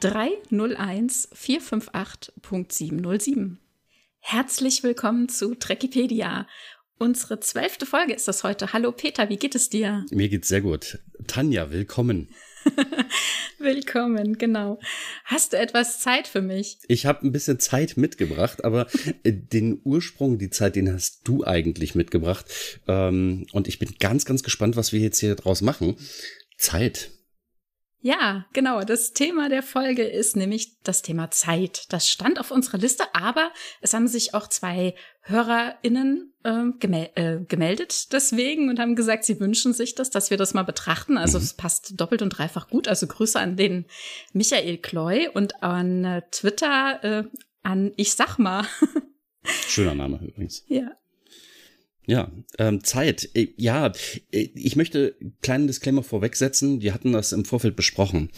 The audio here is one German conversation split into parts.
301 458.707. Herzlich willkommen zu Trekipedia. Unsere zwölfte Folge ist das heute. Hallo Peter, wie geht es dir? Mir geht's sehr gut. Tanja, willkommen. Willkommen, genau. Hast du etwas Zeit für mich? Ich habe ein bisschen Zeit mitgebracht, aber äh, den Ursprung, die Zeit, den hast du eigentlich mitgebracht. Ähm, und ich bin ganz, ganz gespannt, was wir jetzt hier draus machen. Zeit. Ja, genau. Das Thema der Folge ist nämlich das Thema Zeit. Das stand auf unserer Liste, aber es haben sich auch zwei HörerInnen äh, gemel äh, gemeldet deswegen und haben gesagt, sie wünschen sich das, dass wir das mal betrachten. Also es passt doppelt und dreifach gut. Also Grüße an den Michael Kloy und an äh, Twitter äh, an Ich sag mal. Schöner Name übrigens. Ja. Ja, ähm, Zeit. Äh, ja, äh, ich möchte kleinen Disclaimer vorwegsetzen. Wir hatten das im Vorfeld besprochen.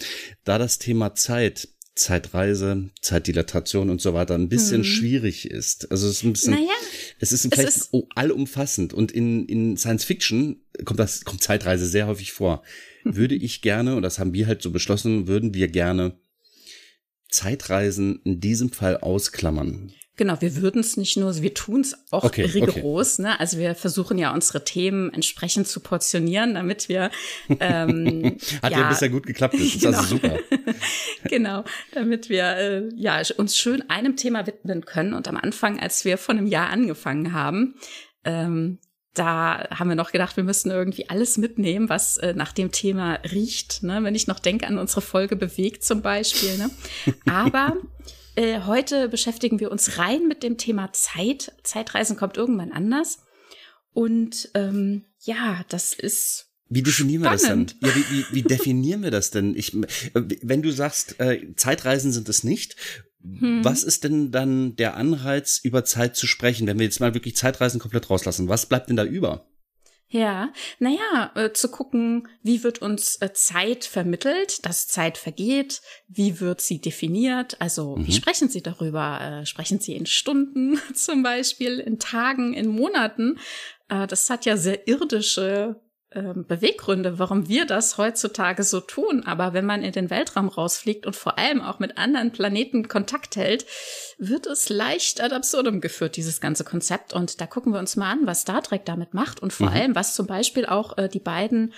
Da das Thema Zeit, Zeitreise, Zeitdilatation und so weiter ein bisschen hm. schwierig ist. Also es ist ein bisschen, naja, es ist vielleicht es ist allumfassend und in, in Science Fiction kommt das, kommt Zeitreise sehr häufig vor. Würde ich gerne, und das haben wir halt so beschlossen, würden wir gerne Zeitreisen in diesem Fall ausklammern. Genau, wir würden es nicht nur, wir tun es auch okay, rigoros. Okay. Ne? Also wir versuchen ja unsere Themen entsprechend zu portionieren, damit wir ähm, hat ja, ja bisher gut geklappt. Das ist genau. also super. genau, damit wir äh, ja uns schön einem Thema widmen können. Und am Anfang, als wir vor einem Jahr angefangen haben, ähm, da haben wir noch gedacht, wir müssten irgendwie alles mitnehmen, was äh, nach dem Thema riecht. Ne? Wenn ich noch denke an unsere Folge bewegt zum Beispiel. Ne? Aber äh, heute beschäftigen wir uns rein mit dem Thema Zeit. Zeitreisen kommt irgendwann anders. Und ähm, ja, das ist. Wie definieren spannend. wir das denn? Ja, wie, wie, wie definieren wir das denn? Ich, wenn du sagst, äh, Zeitreisen sind es nicht, hm. was ist denn dann der Anreiz, über Zeit zu sprechen, wenn wir jetzt mal wirklich Zeitreisen komplett rauslassen? Was bleibt denn da über? Ja, naja, äh, zu gucken, wie wird uns äh, Zeit vermittelt, dass Zeit vergeht, wie wird sie definiert, also mhm. wie sprechen Sie darüber? Äh, sprechen Sie in Stunden zum Beispiel, in Tagen, in Monaten? Äh, das hat ja sehr irdische Beweggründe, warum wir das heutzutage so tun. Aber wenn man in den Weltraum rausfliegt und vor allem auch mit anderen Planeten Kontakt hält, wird es leicht ad absurdum geführt, dieses ganze Konzept. Und da gucken wir uns mal an, was Star Trek damit macht und vor mhm. allem, was zum Beispiel auch äh, die beiden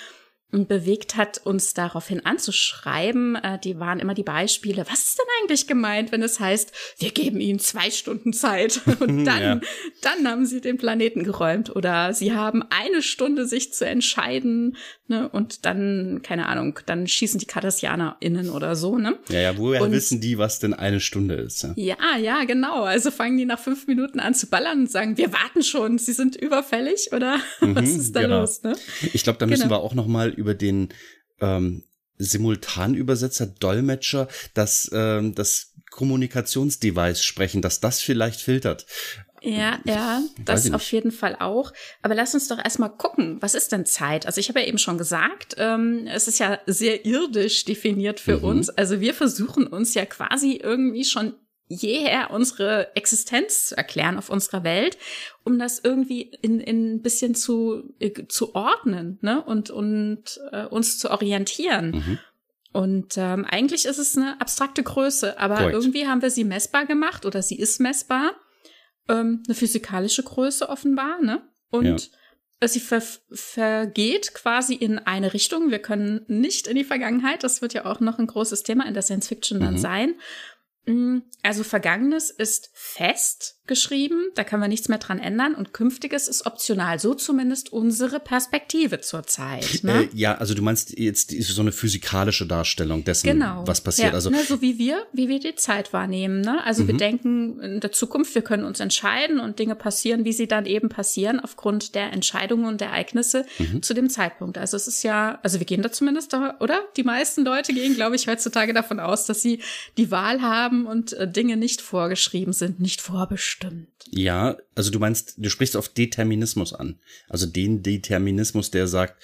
bewegt hat, uns daraufhin anzuschreiben. Äh, die waren immer die Beispiele. Was ist denn eigentlich gemeint, wenn es heißt, wir geben ihnen zwei Stunden Zeit und dann, ja. dann haben sie den Planeten geräumt oder sie haben eine Stunde sich zu entscheiden ne, und dann, keine Ahnung, dann schießen die KardassianerInnen oder so, ne? Ja, ja, woher und, wissen die, was denn eine Stunde ist? Ja? ja, ja, genau. Also fangen die nach fünf Minuten an zu ballern und sagen, wir warten schon, sie sind überfällig oder mhm, was ist da genau. los, ne? Ich glaube, da müssen genau. wir auch noch mal über den ähm, Simultanübersetzer, Dolmetscher, das, ähm, das Kommunikationsdevice sprechen, dass das vielleicht filtert. Ja, ja, das auf jeden Fall auch. Aber lass uns doch erstmal gucken, was ist denn Zeit? Also ich habe ja eben schon gesagt, ähm, es ist ja sehr irdisch definiert für mhm. uns. Also wir versuchen uns ja quasi irgendwie schon jeher unsere Existenz zu erklären auf unserer Welt, um das irgendwie in, in ein bisschen zu, äh, zu ordnen ne? und, und äh, uns zu orientieren. Mhm. Und ähm, eigentlich ist es eine abstrakte Größe, aber Correct. irgendwie haben wir sie messbar gemacht oder sie ist messbar. Ähm, eine physikalische Größe offenbar, ne? Und ja. sie ver vergeht quasi in eine Richtung. Wir können nicht in die Vergangenheit. Das wird ja auch noch ein großes Thema in der Science Fiction dann mhm. sein. Mm, also Vergangenes ist fest geschrieben, da können wir nichts mehr dran ändern und Künftiges ist optional. So zumindest unsere Perspektive zurzeit. Ne? Äh, ja, also du meinst jetzt so eine physikalische Darstellung dessen, genau. was passiert. Ja, also ne, so wie wir, wie wir die Zeit wahrnehmen. Ne? Also mhm. wir denken in der Zukunft, wir können uns entscheiden und Dinge passieren, wie sie dann eben passieren, aufgrund der Entscheidungen und Ereignisse mhm. zu dem Zeitpunkt. Also es ist ja, also wir gehen da zumindest, oder? Die meisten Leute gehen, glaube ich, heutzutage davon aus, dass sie die Wahl haben und äh, Dinge nicht vorgeschrieben sind, nicht vorbestimmt stimmt. Ja, also du meinst, du sprichst auf Determinismus an. Also den Determinismus, der sagt,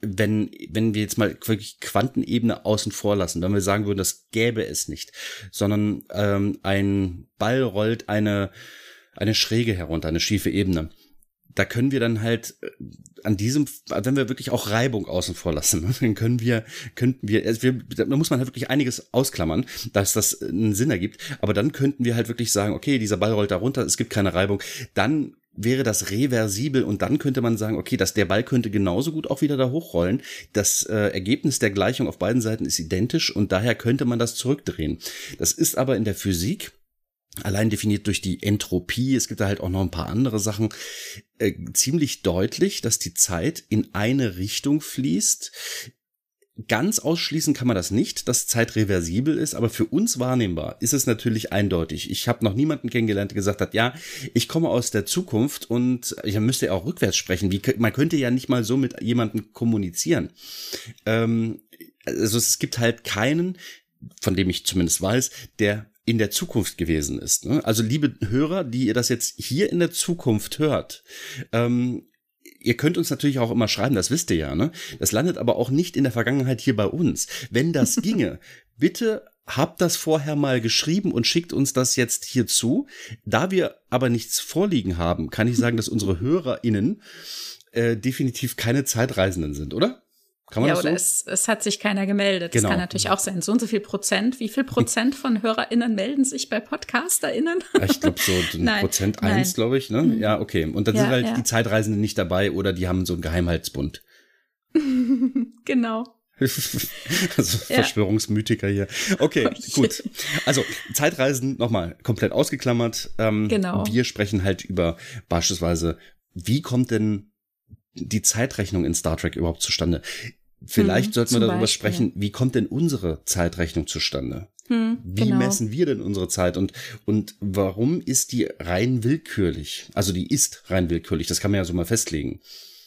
wenn, wenn wir jetzt mal wirklich Quantenebene außen vor lassen, wenn wir sagen würden, das gäbe es nicht, sondern ähm, ein Ball rollt eine, eine Schräge herunter, eine schiefe Ebene, da können wir dann halt äh, an diesem, wenn wir wirklich auch Reibung außen vor lassen, ne, dann können wir, könnten wir, also wir, da muss man halt wirklich einiges ausklammern, dass das einen Sinn ergibt. Aber dann könnten wir halt wirklich sagen, okay, dieser Ball rollt da runter, es gibt keine Reibung. Dann wäre das reversibel und dann könnte man sagen, okay, dass der Ball könnte genauso gut auch wieder da hochrollen. Das äh, Ergebnis der Gleichung auf beiden Seiten ist identisch und daher könnte man das zurückdrehen. Das ist aber in der Physik allein definiert durch die Entropie, es gibt da halt auch noch ein paar andere Sachen, äh, ziemlich deutlich, dass die Zeit in eine Richtung fließt. Ganz ausschließen kann man das nicht, dass Zeit reversibel ist, aber für uns wahrnehmbar ist es natürlich eindeutig. Ich habe noch niemanden kennengelernt, der gesagt hat, ja, ich komme aus der Zukunft und ich müsste ja auch rückwärts sprechen. Wie, man könnte ja nicht mal so mit jemandem kommunizieren. Ähm, also es gibt halt keinen, von dem ich zumindest weiß, der in der Zukunft gewesen ist. Ne? Also liebe Hörer, die ihr das jetzt hier in der Zukunft hört, ähm, ihr könnt uns natürlich auch immer schreiben, das wisst ihr ja, ne? Das landet aber auch nicht in der Vergangenheit hier bei uns. Wenn das ginge, bitte habt das vorher mal geschrieben und schickt uns das jetzt hier zu. Da wir aber nichts vorliegen haben, kann ich sagen, dass unsere HörerInnen äh, definitiv keine Zeitreisenden sind, oder? Kann man ja, das oder so? es, es hat sich keiner gemeldet. Genau. Das kann natürlich auch sein. So und so viel Prozent. Wie viel Prozent von HörerInnen melden sich bei PodcasterInnen? Ja, ich glaube so nein, Prozent eins, glaube ich. Ne? Mhm. Ja, okay. Und dann ja, sind halt ja. die Zeitreisenden nicht dabei oder die haben so einen Geheimhaltsbund. genau. also Verschwörungsmythiker hier. Okay, oh, gut. Also Zeitreisen nochmal komplett ausgeklammert. Ähm, genau. Wir sprechen halt über beispielsweise, wie kommt denn die Zeitrechnung in Star Trek überhaupt zustande? Vielleicht hm, sollten wir darüber Beispiel. sprechen, wie kommt denn unsere Zeitrechnung zustande? Hm, wie genau. messen wir denn unsere Zeit und, und warum ist die rein willkürlich? Also die ist rein willkürlich, das kann man ja so mal festlegen.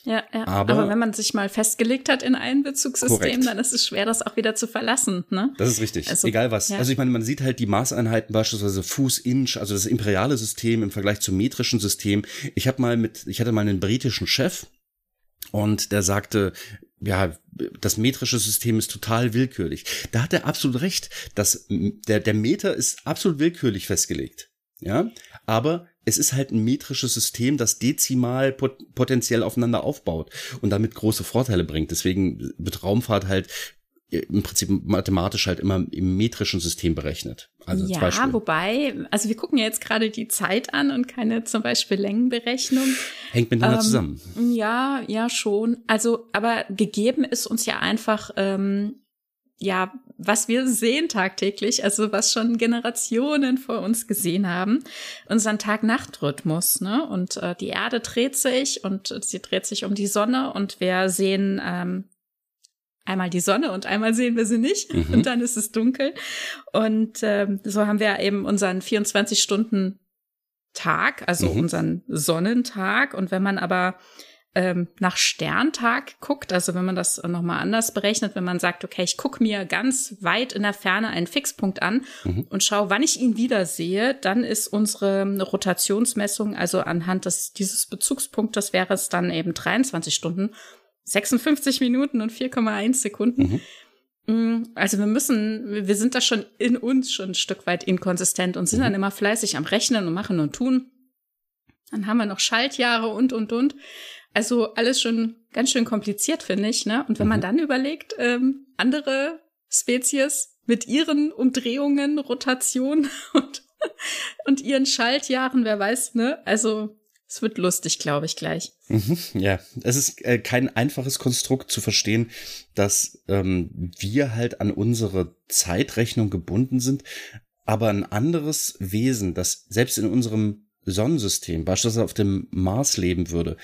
Ja, ja. Aber, aber wenn man sich mal festgelegt hat in ein Bezugssystem, korrekt. dann ist es schwer, das auch wieder zu verlassen. Ne? Das ist richtig. Also, Egal was. Ja. Also ich meine, man sieht halt die Maßeinheiten beispielsweise Fuß, Inch, also das imperiale System im Vergleich zum metrischen System. Ich habe mal mit, ich hatte mal einen britischen Chef, und der sagte, ja, das metrische System ist total willkürlich. Da hat er absolut recht. Das, der, der Meter ist absolut willkürlich festgelegt. Ja, aber es ist halt ein metrisches System, das dezimal pot potenziell aufeinander aufbaut und damit große Vorteile bringt. Deswegen wird Raumfahrt halt im Prinzip mathematisch halt immer im metrischen System berechnet. Also ja, wobei, also wir gucken ja jetzt gerade die Zeit an und keine zum Beispiel Längenberechnung. Hängt miteinander ähm, zusammen. Ja, ja, schon. Also, aber gegeben ist uns ja einfach, ähm, ja, was wir sehen tagtäglich, also was schon Generationen vor uns gesehen haben, unseren Tag-Nacht-Rhythmus, ne? Und äh, die Erde dreht sich und sie dreht sich um die Sonne und wir sehen ähm, einmal die Sonne und einmal sehen wir sie nicht mhm. und dann ist es dunkel. Und ähm, so haben wir eben unseren 24 Stunden Tag, also mhm. unseren Sonnentag. Und wenn man aber ähm, nach Sterntag guckt, also wenn man das nochmal anders berechnet, wenn man sagt, okay, ich gucke mir ganz weit in der Ferne einen Fixpunkt an mhm. und schaue, wann ich ihn wiedersehe, dann ist unsere Rotationsmessung, also anhand des, dieses Bezugspunktes wäre es dann eben 23 Stunden. 56 Minuten und 4,1 Sekunden. Mhm. Mm, also wir müssen, wir sind da schon in uns schon ein Stück weit inkonsistent und sind mhm. dann immer fleißig am Rechnen und machen und tun. Dann haben wir noch Schaltjahre und, und, und. Also alles schon ganz schön kompliziert, finde ich. Ne? Und wenn mhm. man dann überlegt, ähm, andere Spezies mit ihren Umdrehungen, Rotation und, und ihren Schaltjahren, wer weiß, ne? Also es wird lustig, glaube ich, gleich. Mhm, ja, es ist äh, kein einfaches Konstrukt zu verstehen, dass ähm, wir halt an unsere Zeitrechnung gebunden sind, aber ein anderes Wesen, das selbst in unserem Sonnensystem, beispielsweise auf dem Mars leben würde,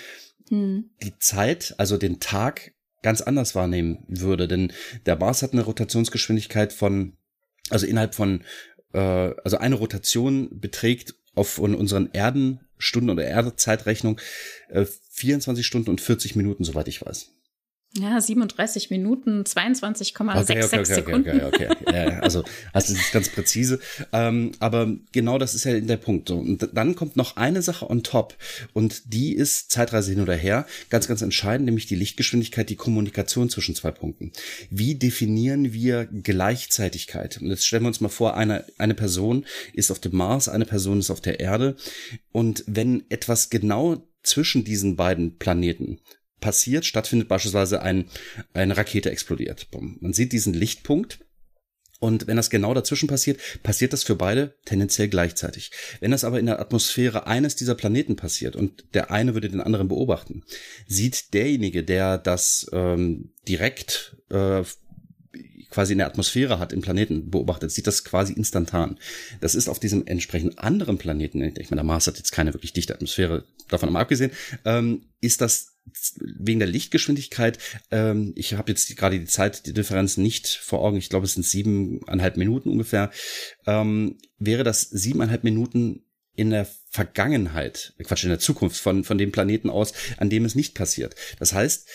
hm. die Zeit, also den Tag ganz anders wahrnehmen würde. Denn der Mars hat eine Rotationsgeschwindigkeit von, also innerhalb von, äh, also eine Rotation beträgt auf unseren Erden Stunden oder Erdezeitrechnung äh, 24 Stunden und 40 Minuten, soweit ich weiß. Ja, 37 Minuten, 22,66 okay, okay, okay, Sekunden. Okay, okay, okay. Ja, also, also das ist ganz präzise. Ähm, aber genau das ist ja der Punkt. Und dann kommt noch eine Sache on top. Und die ist Zeitreise hin oder her. Ganz, ganz entscheidend, nämlich die Lichtgeschwindigkeit, die Kommunikation zwischen zwei Punkten. Wie definieren wir Gleichzeitigkeit? Und jetzt stellen wir uns mal vor, eine, eine Person ist auf dem Mars, eine Person ist auf der Erde. Und wenn etwas genau zwischen diesen beiden Planeten passiert, stattfindet beispielsweise ein, eine Rakete explodiert. Man sieht diesen Lichtpunkt und wenn das genau dazwischen passiert, passiert das für beide tendenziell gleichzeitig. Wenn das aber in der Atmosphäre eines dieser Planeten passiert und der eine würde den anderen beobachten, sieht derjenige, der das ähm, direkt äh, quasi in der Atmosphäre hat, im Planeten beobachtet, sieht das quasi instantan. Das ist auf diesem entsprechend anderen Planeten, ich meine, der Mars hat jetzt keine wirklich dichte Atmosphäre, davon mal abgesehen, ähm, ist das wegen der Lichtgeschwindigkeit, ähm, ich habe jetzt gerade die Zeit, die Differenz nicht vor Augen, ich glaube, es sind siebeneinhalb Minuten ungefähr, ähm, wäre das siebeneinhalb Minuten in der Vergangenheit, Quatsch, in der Zukunft von, von dem Planeten aus, an dem es nicht passiert. Das heißt,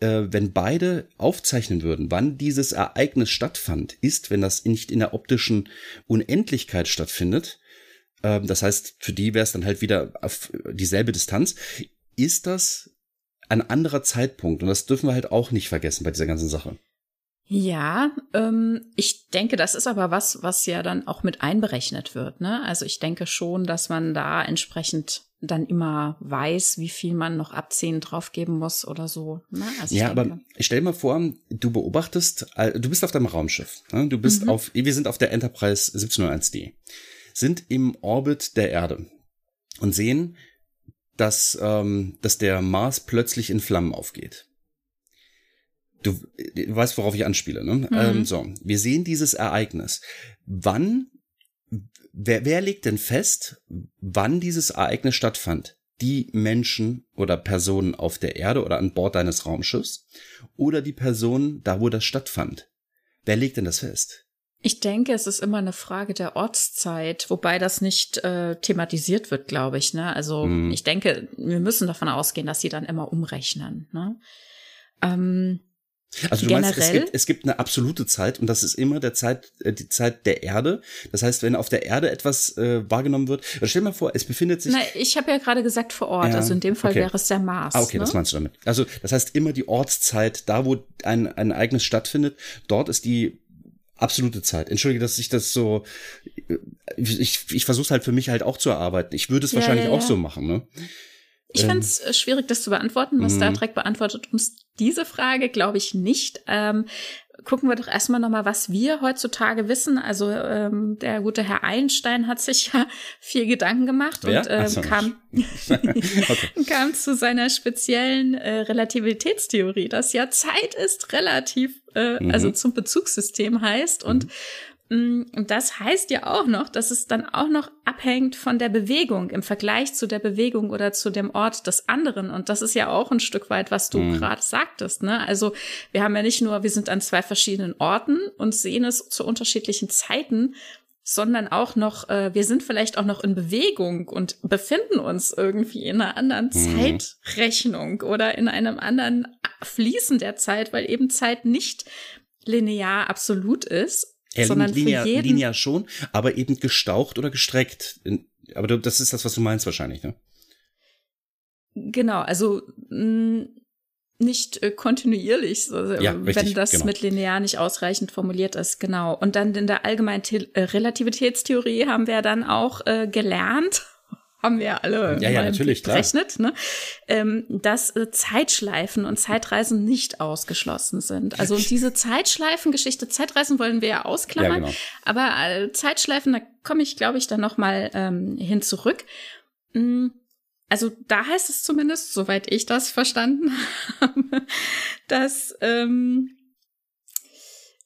äh, wenn beide aufzeichnen würden, wann dieses Ereignis stattfand, ist, wenn das nicht in der optischen Unendlichkeit stattfindet, äh, das heißt, für die wäre es dann halt wieder auf dieselbe Distanz, ist das ein anderer Zeitpunkt. Und das dürfen wir halt auch nicht vergessen bei dieser ganzen Sache. Ja, ähm, ich denke, das ist aber was, was ja dann auch mit einberechnet wird. Ne? Also ich denke schon, dass man da entsprechend dann immer weiß, wie viel man noch abziehen draufgeben muss oder so. Ne? Also ja, denke, aber stell mal vor, du beobachtest, äh, du bist auf deinem Raumschiff. Ne? Du bist mhm. auf, wir sind auf der Enterprise 1701D, sind im Orbit der Erde und sehen, dass, ähm, dass der Mars plötzlich in Flammen aufgeht. Du, du weißt, worauf ich anspiele, ne? Mhm. Ähm, so, wir sehen dieses Ereignis. Wann, wer, wer legt denn fest, wann dieses Ereignis stattfand? Die Menschen oder Personen auf der Erde oder an Bord deines Raumschiffs oder die Personen da, wo das stattfand? Wer legt denn das fest? Ich denke, es ist immer eine Frage der Ortszeit, wobei das nicht äh, thematisiert wird, glaube ich. Ne? Also mhm. ich denke, wir müssen davon ausgehen, dass sie dann immer umrechnen. Ne? Ähm, also du generell, meinst, es gibt, es gibt eine absolute Zeit und das ist immer der Zeit, äh, die Zeit der Erde. Das heißt, wenn auf der Erde etwas äh, wahrgenommen wird, stell dir mal vor, es befindet sich. Na, ich habe ja gerade gesagt vor Ort, ja, also in dem Fall okay. wäre es der Mars. Ah, okay, ne? das meinst du damit. Also das heißt immer die Ortszeit, da wo ein, ein Ereignis stattfindet, dort ist die absolute Zeit. Entschuldige, dass ich das so, ich, ich versuche halt für mich halt auch zu erarbeiten. Ich würde es ja, wahrscheinlich ja, ja. auch so machen, ne? Ich ähm, fand es äh, schwierig, das zu beantworten. Was Star mhm. Trek beantwortet uns diese Frage, glaube ich, nicht. Ähm, gucken wir doch erstmal nochmal, was wir heutzutage wissen. Also ähm, der gute Herr Einstein hat sich ja viel Gedanken gemacht Wer? und ähm, so, kam, kam zu seiner speziellen äh, Relativitätstheorie, dass ja Zeit ist relativ, äh, mhm. also zum Bezugssystem heißt. Und mhm. Mm, und das heißt ja auch noch, dass es dann auch noch abhängt von der Bewegung im Vergleich zu der Bewegung oder zu dem Ort des anderen. Und das ist ja auch ein Stück weit, was du mhm. gerade sagtest. Ne? Also wir haben ja nicht nur, wir sind an zwei verschiedenen Orten und sehen es zu unterschiedlichen Zeiten, sondern auch noch, äh, wir sind vielleicht auch noch in Bewegung und befinden uns irgendwie in einer anderen mhm. Zeitrechnung oder in einem anderen Fließen der Zeit, weil eben Zeit nicht linear absolut ist ja, sondern linear, für jeden linear schon, aber eben gestaucht oder gestreckt. Aber das ist das, was du meinst wahrscheinlich, ne? Genau, also mh, nicht äh, kontinuierlich, so, ja, richtig, wenn das genau. mit linear nicht ausreichend formuliert ist, genau. Und dann in der allgemeinen The äh, Relativitätstheorie haben wir dann auch äh, gelernt, haben wir alle ja, ja, natürlich, berechnet, ne? ähm, dass äh, Zeitschleifen und Zeitreisen nicht ausgeschlossen sind. Also diese Zeitschleifengeschichte, Zeitreisen wollen wir ja ausklammern, ja, genau. aber äh, Zeitschleifen, da komme ich, glaube ich, dann noch mal ähm, hin zurück. Mm, also da heißt es zumindest, soweit ich das verstanden habe, dass ähm,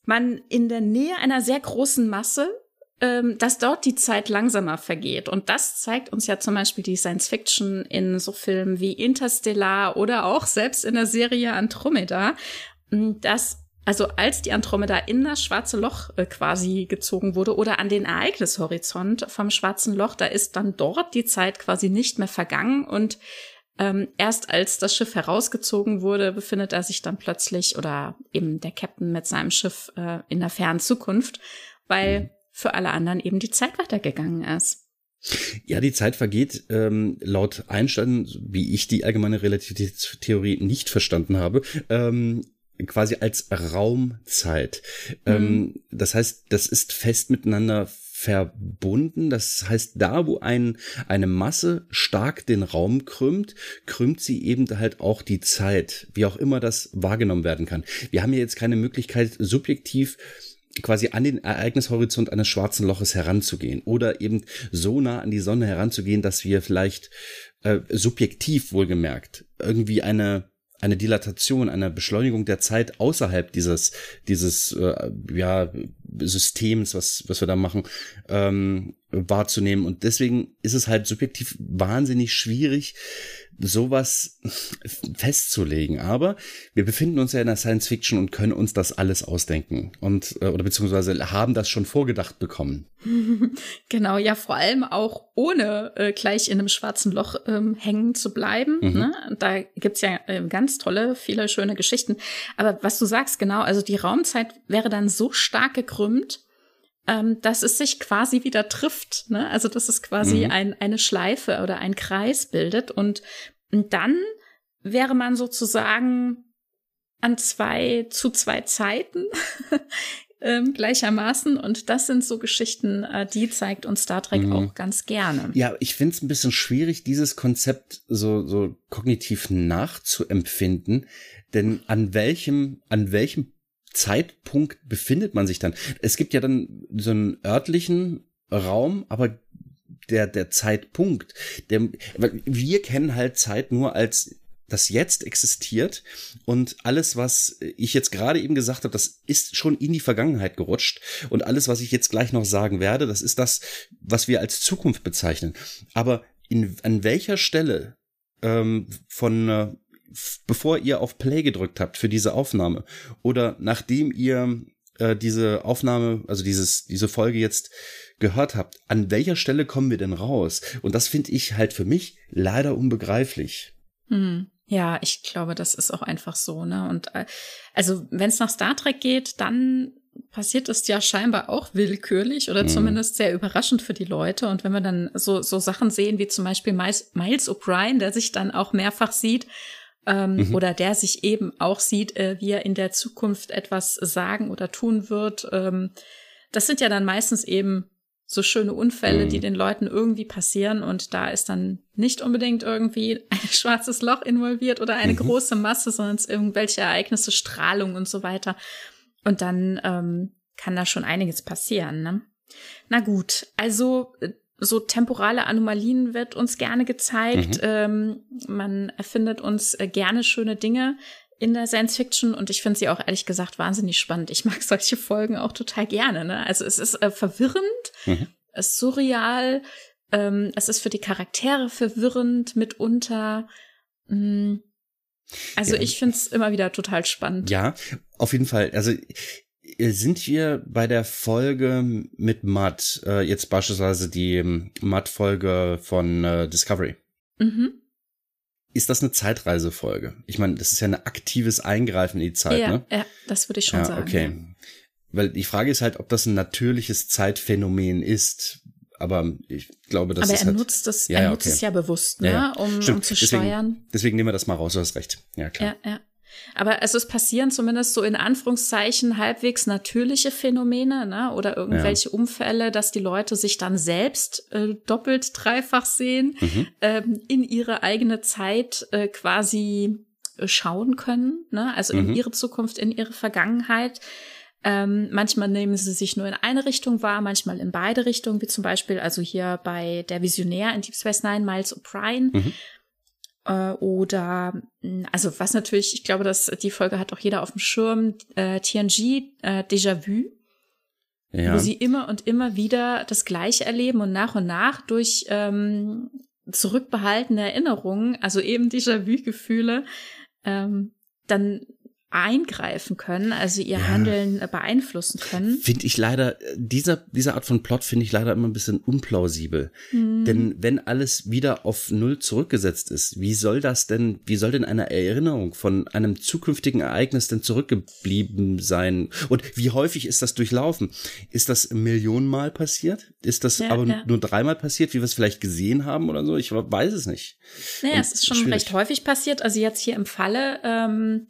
man in der Nähe einer sehr großen Masse dass dort die Zeit langsamer vergeht. Und das zeigt uns ja zum Beispiel die Science Fiction in so Filmen wie Interstellar oder auch selbst in der Serie Andromeda, dass also als die Andromeda in das schwarze Loch äh, quasi gezogen wurde oder an den Ereignishorizont vom schwarzen Loch, da ist dann dort die Zeit quasi nicht mehr vergangen und ähm, erst als das Schiff herausgezogen wurde, befindet er sich dann plötzlich oder eben der Captain mit seinem Schiff äh, in der fernen Zukunft, weil mhm für alle anderen eben die Zeit weitergegangen ist. Ja, die Zeit vergeht ähm, laut Einstein, wie ich die allgemeine Relativitätstheorie nicht verstanden habe, ähm, quasi als Raumzeit. Ähm, mhm. Ähm, das heißt, das ist fest miteinander verbunden. Das heißt, da, wo ein, eine Masse stark den Raum krümmt, krümmt sie eben halt auch die Zeit, wie auch immer das wahrgenommen werden kann. Wir haben ja jetzt keine Möglichkeit, subjektiv quasi an den Ereignishorizont eines schwarzen Loches heranzugehen oder eben so nah an die Sonne heranzugehen, dass wir vielleicht äh, subjektiv wohlgemerkt irgendwie eine eine Dilatation, eine Beschleunigung der Zeit außerhalb dieses dieses äh, ja Systems, was was wir da machen, ähm, wahrzunehmen. Und deswegen ist es halt subjektiv wahnsinnig schwierig, sowas festzulegen. Aber wir befinden uns ja in der Science Fiction und können uns das alles ausdenken und äh, oder beziehungsweise haben das schon vorgedacht bekommen. genau, ja, vor allem auch ohne äh, gleich in einem schwarzen Loch ähm, hängen zu bleiben. Mhm. Ne? Da gibt's ja äh, ganz tolle, viele schöne Geschichten. Aber was du sagst, genau, also die Raumzeit wäre dann so stark gekrümmt, ähm, dass es sich quasi wieder trifft. Ne? Also dass es quasi mhm. ein, eine Schleife oder ein Kreis bildet. Und, und dann wäre man sozusagen an zwei zu zwei Zeiten ähm, gleichermaßen. Und das sind so Geschichten, äh, die zeigt uns Star Trek mhm. auch ganz gerne. Ja, ich finde es ein bisschen schwierig, dieses Konzept so, so kognitiv nachzuempfinden. Denn an welchem, an welchem Zeitpunkt befindet man sich dann? Es gibt ja dann so einen örtlichen Raum, aber der, der Zeitpunkt, der, wir kennen halt Zeit nur als das jetzt existiert und alles, was ich jetzt gerade eben gesagt habe, das ist schon in die Vergangenheit gerutscht und alles, was ich jetzt gleich noch sagen werde, das ist das, was wir als Zukunft bezeichnen. Aber in, an welcher Stelle ähm, von äh, bevor ihr auf Play gedrückt habt für diese Aufnahme oder nachdem ihr äh, diese Aufnahme, also dieses, diese Folge jetzt gehört habt, an welcher Stelle kommen wir denn raus? Und das finde ich halt für mich leider unbegreiflich. Hm. Ja, ich glaube, das ist auch einfach so, ne? Und äh, also, wenn es nach Star Trek geht, dann passiert es ja scheinbar auch willkürlich oder mhm. zumindest sehr überraschend für die Leute. Und wenn wir dann so, so Sachen sehen, wie zum Beispiel Miles, Miles O'Brien, der sich dann auch mehrfach sieht ähm, mhm. oder der sich eben auch sieht, äh, wie er in der Zukunft etwas sagen oder tun wird. Ähm, das sind ja dann meistens eben so schöne Unfälle, mhm. die den Leuten irgendwie passieren und da ist dann nicht unbedingt irgendwie ein schwarzes Loch involviert oder eine mhm. große Masse, sondern es irgendwelche Ereignisse, Strahlung und so weiter. Und dann ähm, kann da schon einiges passieren. Ne? Na gut, also äh, so temporale Anomalien wird uns gerne gezeigt. Mhm. Ähm, man erfindet uns äh, gerne schöne Dinge in der Science Fiction und ich finde sie auch ehrlich gesagt wahnsinnig spannend. Ich mag solche Folgen auch total gerne. Ne? Also es ist äh, verwirrend, mhm. es ist surreal, ähm, es ist für die Charaktere verwirrend mitunter. Mhm. Also ja. ich finde es immer wieder total spannend. Ja, auf jeden Fall. Also sind wir bei der Folge mit Matt, äh, jetzt beispielsweise die ähm, Matt-Folge von äh, Discovery. Mhm. Ist das eine Zeitreisefolge? Ich meine, das ist ja ein aktives Eingreifen in die Zeit, ja, ne? Ja, das würde ich schon ja, sagen. Okay. Weil die Frage ist halt, ob das ein natürliches Zeitphänomen ist. Aber ich glaube, das Aber ist er halt, nutzt das, er ja, nutzt okay. es ja bewusst, ne? Um, um zu deswegen, steuern. Deswegen nehmen wir das mal raus, du hast recht. Ja, klar. Ja, ja. Aber also es passieren zumindest so in Anführungszeichen halbwegs natürliche Phänomene ne? oder irgendwelche ja. Unfälle, dass die Leute sich dann selbst äh, doppelt, dreifach sehen, mhm. ähm, in ihre eigene Zeit äh, quasi äh, schauen können, ne? also mhm. in ihre Zukunft, in ihre Vergangenheit. Ähm, manchmal nehmen sie sich nur in eine Richtung wahr, manchmal in beide Richtungen, wie zum Beispiel also hier bei der Visionär in Deep Space Nine, Miles O'Brien. Mhm äh, oder, hm, also was natürlich, ich glaube, dass die Folge hat auch jeder auf dem Schirm, äh, TNG, äh, Déjà-vu. Ja. Wo sie immer und immer wieder das Gleiche erleben und nach und nach durch ähm, zurückbehaltene Erinnerungen, also eben Déjà-vu-Gefühle, ähm, dann eingreifen können, also ihr ja. Handeln beeinflussen können. Finde ich leider, dieser, diese Art von Plot finde ich leider immer ein bisschen unplausibel. Hm. Denn wenn alles wieder auf Null zurückgesetzt ist, wie soll das denn, wie soll denn eine Erinnerung von einem zukünftigen Ereignis denn zurückgeblieben sein? Und wie häufig ist das durchlaufen? Ist das Millionenmal passiert? Ist das ja, aber ja. nur dreimal passiert, wie wir es vielleicht gesehen haben oder so? Ich weiß es nicht. Naja, Und es ist schon schwierig. recht häufig passiert. Also jetzt hier im Falle, ähm,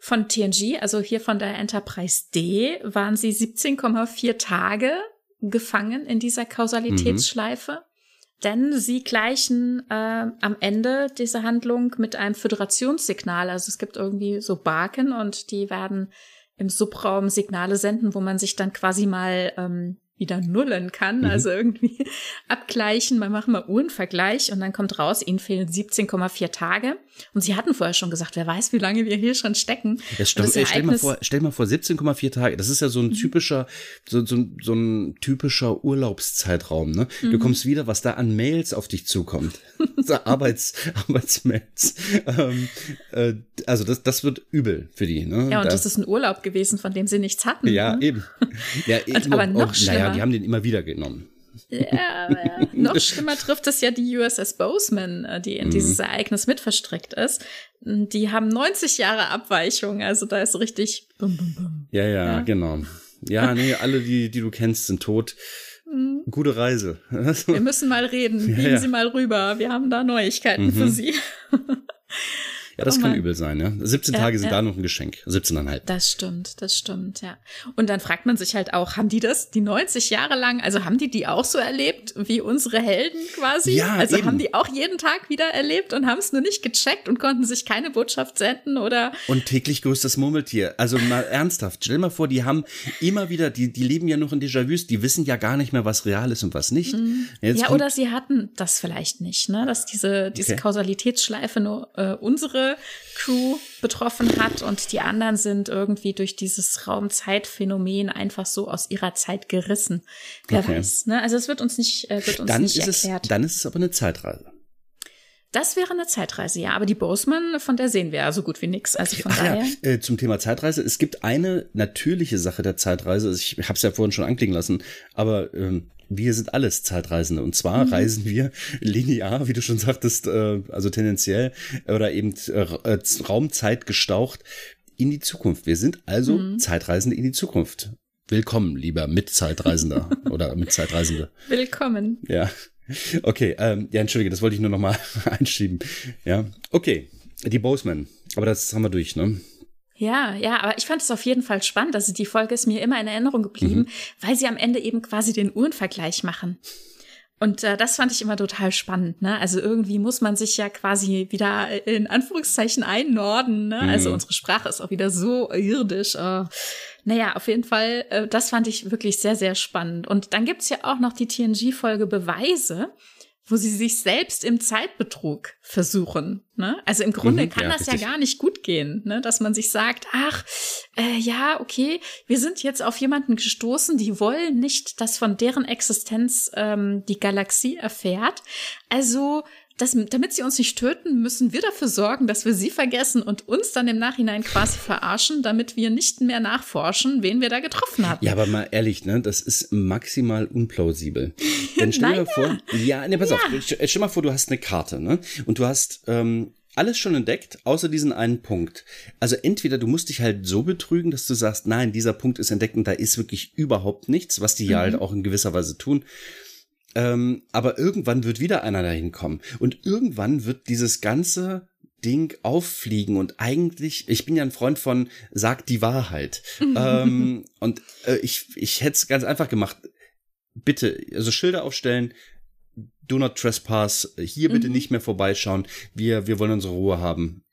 von TNG, also hier von der Enterprise D, waren sie 17,4 Tage gefangen in dieser Kausalitätsschleife. Mhm. Denn sie gleichen äh, am Ende dieser Handlung mit einem Föderationssignal. Also es gibt irgendwie so Barken und die werden im Subraum Signale senden, wo man sich dann quasi mal ähm, wieder nullen kann, mhm. also irgendwie abgleichen. Man macht mal Uhrenvergleich und dann kommt raus, ihnen fehlen 17,4 Tage. Und sie hatten vorher schon gesagt, wer weiß, wie lange wir hier schon stecken. Ja, stell, ey, stell, mal vor, stell mal vor, 17,4 Tage. Das ist ja so ein mhm. typischer, so, so, so ein typischer Urlaubszeitraum. Ne? Du mhm. kommst wieder, was da an Mails auf dich zukommt. so Arbeits, Arbeitsmails. Ähm, äh, also das, das wird übel für die. Ne? Ja, und da, das ist ein Urlaub gewesen, von dem sie nichts hatten. Ja, ne? eben. Ja, eben aber noch schlimmer. Naja, die haben den immer wieder genommen. Ja, ja. noch schlimmer trifft es ja die USS Bozeman, äh, die in mhm. dieses Ereignis mit verstrickt ist. Die haben 90 Jahre Abweichung, also da ist richtig bum, bum, bum. Ja, ja, ja, genau. Ja, nee, alle, die, die du kennst, sind tot. Mhm. Gute Reise. Wir müssen mal reden. Ja, Gehen ja. Sie mal rüber. Wir haben da Neuigkeiten mhm. für Sie. Ja, das oh kann übel sein, ja. 17 ja, Tage sind da noch ein Geschenk. 17,5. Das stimmt, das stimmt, ja. Und dann fragt man sich halt auch, haben die das die 90 Jahre lang, also haben die die auch so erlebt wie unsere Helden quasi? Ja, Also eben. haben die auch jeden Tag wieder erlebt und haben es nur nicht gecheckt und konnten sich keine Botschaft senden oder? Und täglich grüßt das Murmeltier. Also mal ernsthaft, stell mal vor, die haben immer wieder, die, die leben ja noch in Déjà-vus, die wissen ja gar nicht mehr, was real ist und was nicht. Mhm. ja, oder sie hatten das vielleicht nicht, ne? Dass diese, diese okay. Kausalitätsschleife nur äh, unsere Crew betroffen hat und die anderen sind irgendwie durch dieses Raumzeitphänomen einfach so aus ihrer Zeit gerissen. Wer okay. weiß, ne? Also es wird uns nicht, äh, wird uns dann nicht ist erklärt. Es, dann ist es aber eine Zeitreise. Das wäre eine Zeitreise, ja. Aber die Boseman, von der sehen wir ja so gut wie nichts. Also von Ach daher. Ja, äh, zum Thema Zeitreise. Es gibt eine natürliche Sache der Zeitreise. Ich habe es ja vorhin schon anklingen lassen. Aber ähm, wir sind alles Zeitreisende. Und zwar mhm. reisen wir linear, wie du schon sagtest, äh, also tendenziell oder eben äh, äh, Raumzeit gestaucht in die Zukunft. Wir sind also mhm. Zeitreisende in die Zukunft. Willkommen, lieber Mitzeitreisender oder Mitzeitreisende. Willkommen. Ja. Okay, ähm, ja, entschuldige, das wollte ich nur noch mal einschieben. Ja, okay, die Boseman. Aber das haben wir durch, ne? Ja, ja, aber ich fand es auf jeden Fall spannend. Also die Folge ist mir immer in Erinnerung geblieben, mhm. weil sie am Ende eben quasi den Uhrenvergleich machen. Und äh, das fand ich immer total spannend. Ne? Also irgendwie muss man sich ja quasi wieder in Anführungszeichen einnorden. Ne? Also mhm. Also unsere Sprache ist auch wieder so irdisch. Oh. Naja, auf jeden Fall, äh, das fand ich wirklich sehr, sehr spannend. Und dann gibt's ja auch noch die TNG-Folge Beweise wo sie sich selbst im Zeitbetrug versuchen. Ne? Also im Grunde mhm, kann ja, das richtig. ja gar nicht gut gehen, ne? dass man sich sagt, ach, äh, ja, okay, wir sind jetzt auf jemanden gestoßen, die wollen nicht, dass von deren Existenz ähm, die Galaxie erfährt. Also das, damit sie uns nicht töten, müssen wir dafür sorgen, dass wir sie vergessen und uns dann im Nachhinein quasi verarschen, damit wir nicht mehr nachforschen, wen wir da getroffen hatten. Ja, aber mal ehrlich, ne, das ist maximal unplausibel. Denn stell dir vor, ja, ne, pass ja. auf, stell mal vor, du hast eine Karte, ne, und du hast ähm, alles schon entdeckt, außer diesen einen Punkt. Also entweder du musst dich halt so betrügen, dass du sagst, nein, dieser Punkt ist entdeckt und da ist wirklich überhaupt nichts, was die ja halt mhm. halt auch in gewisser Weise tun. Ähm, aber irgendwann wird wieder einer dahin kommen. Und irgendwann wird dieses ganze Ding auffliegen und eigentlich, ich bin ja ein Freund von, sagt die Wahrheit. ähm, und äh, ich, ich hätte es ganz einfach gemacht. Bitte, also Schilder aufstellen, do not trespass, hier bitte mhm. nicht mehr vorbeischauen, wir, wir wollen unsere Ruhe haben.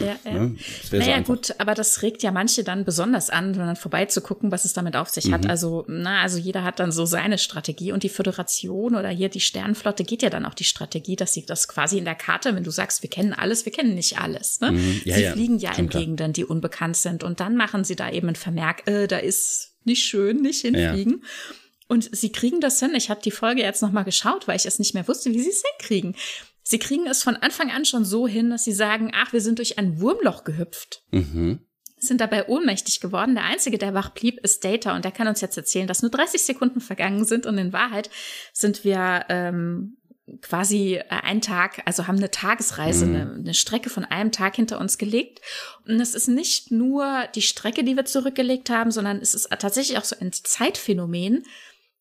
Ja, ja. Ne? Naja, so gut, aber das regt ja manche dann besonders an, dann vorbeizugucken, was es damit auf sich mhm. hat. Also, na, also jeder hat dann so seine Strategie und die Föderation oder hier die Sternenflotte geht ja dann auch die Strategie, dass sie das quasi in der Karte, wenn du sagst, wir kennen alles, wir kennen nicht alles. Ne? Mhm. Ja, sie ja. fliegen ja in Gegenden, die unbekannt sind und dann machen sie da eben ein Vermerk, äh, da ist nicht schön, nicht hinfliegen. Ja. Und sie kriegen das hin. Ich habe die Folge jetzt noch mal geschaut, weil ich es nicht mehr wusste, wie sie es hinkriegen. Sie kriegen es von Anfang an schon so hin, dass sie sagen, ach, wir sind durch ein Wurmloch gehüpft. Mhm. Sind dabei ohnmächtig geworden. Der Einzige, der wach blieb, ist Data und der kann uns jetzt erzählen, dass nur 30 Sekunden vergangen sind und in Wahrheit sind wir ähm, quasi äh, einen Tag, also haben eine Tagesreise, mhm. eine, eine, Strecke von einem Tag hinter uns gelegt. Und es ist nicht nur die Strecke, die wir zurückgelegt haben, sondern es ist tatsächlich auch so ein Zeitphänomen,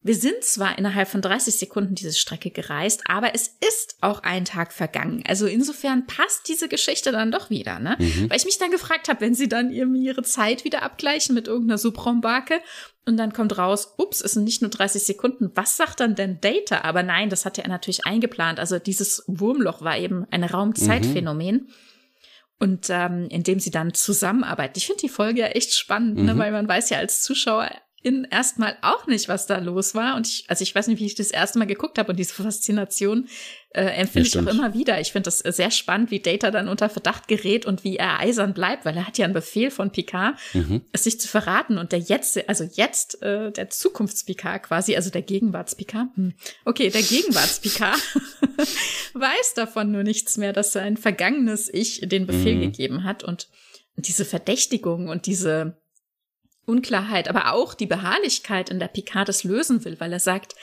wir sind zwar innerhalb von 30 Sekunden diese Strecke gereist, aber es ist auch ein Tag vergangen. Also insofern passt diese Geschichte dann doch wieder, ne? Mhm. Weil ich mich dann gefragt habe, wenn sie dann ihre Zeit wieder abgleichen mit irgendeiner Subraumbarke und dann kommt raus, ups, es sind nicht nur 30 Sekunden. Was sagt dann denn Data? Aber nein, das hatte er natürlich eingeplant. Also dieses Wurmloch war eben ein Raumzeitphänomen. Mhm. Und ähm, indem sie dann zusammenarbeiten. Ich finde die Folge ja echt spannend, ne? mhm. ne? weil man weiß ja als Zuschauer in erstmal auch nicht, was da los war. Und ich, also ich weiß nicht, wie ich das erste Mal geguckt habe und diese Faszination äh, empfinde ja, ich auch immer wieder. Ich finde das sehr spannend, wie Data dann unter Verdacht gerät und wie er eisern bleibt, weil er hat ja einen Befehl von Picard, mhm. es sich zu verraten. Und der jetzt, also jetzt äh, der Zukunfts-Picard quasi, also der Gegenwarts-Picard, hm. okay, der Gegenwarts-Picard weiß davon nur nichts mehr, dass sein vergangenes Ich den Befehl mhm. gegeben hat und diese Verdächtigung und diese Unklarheit, aber auch die Beharrlichkeit, in der Picard es lösen will, weil er sagt,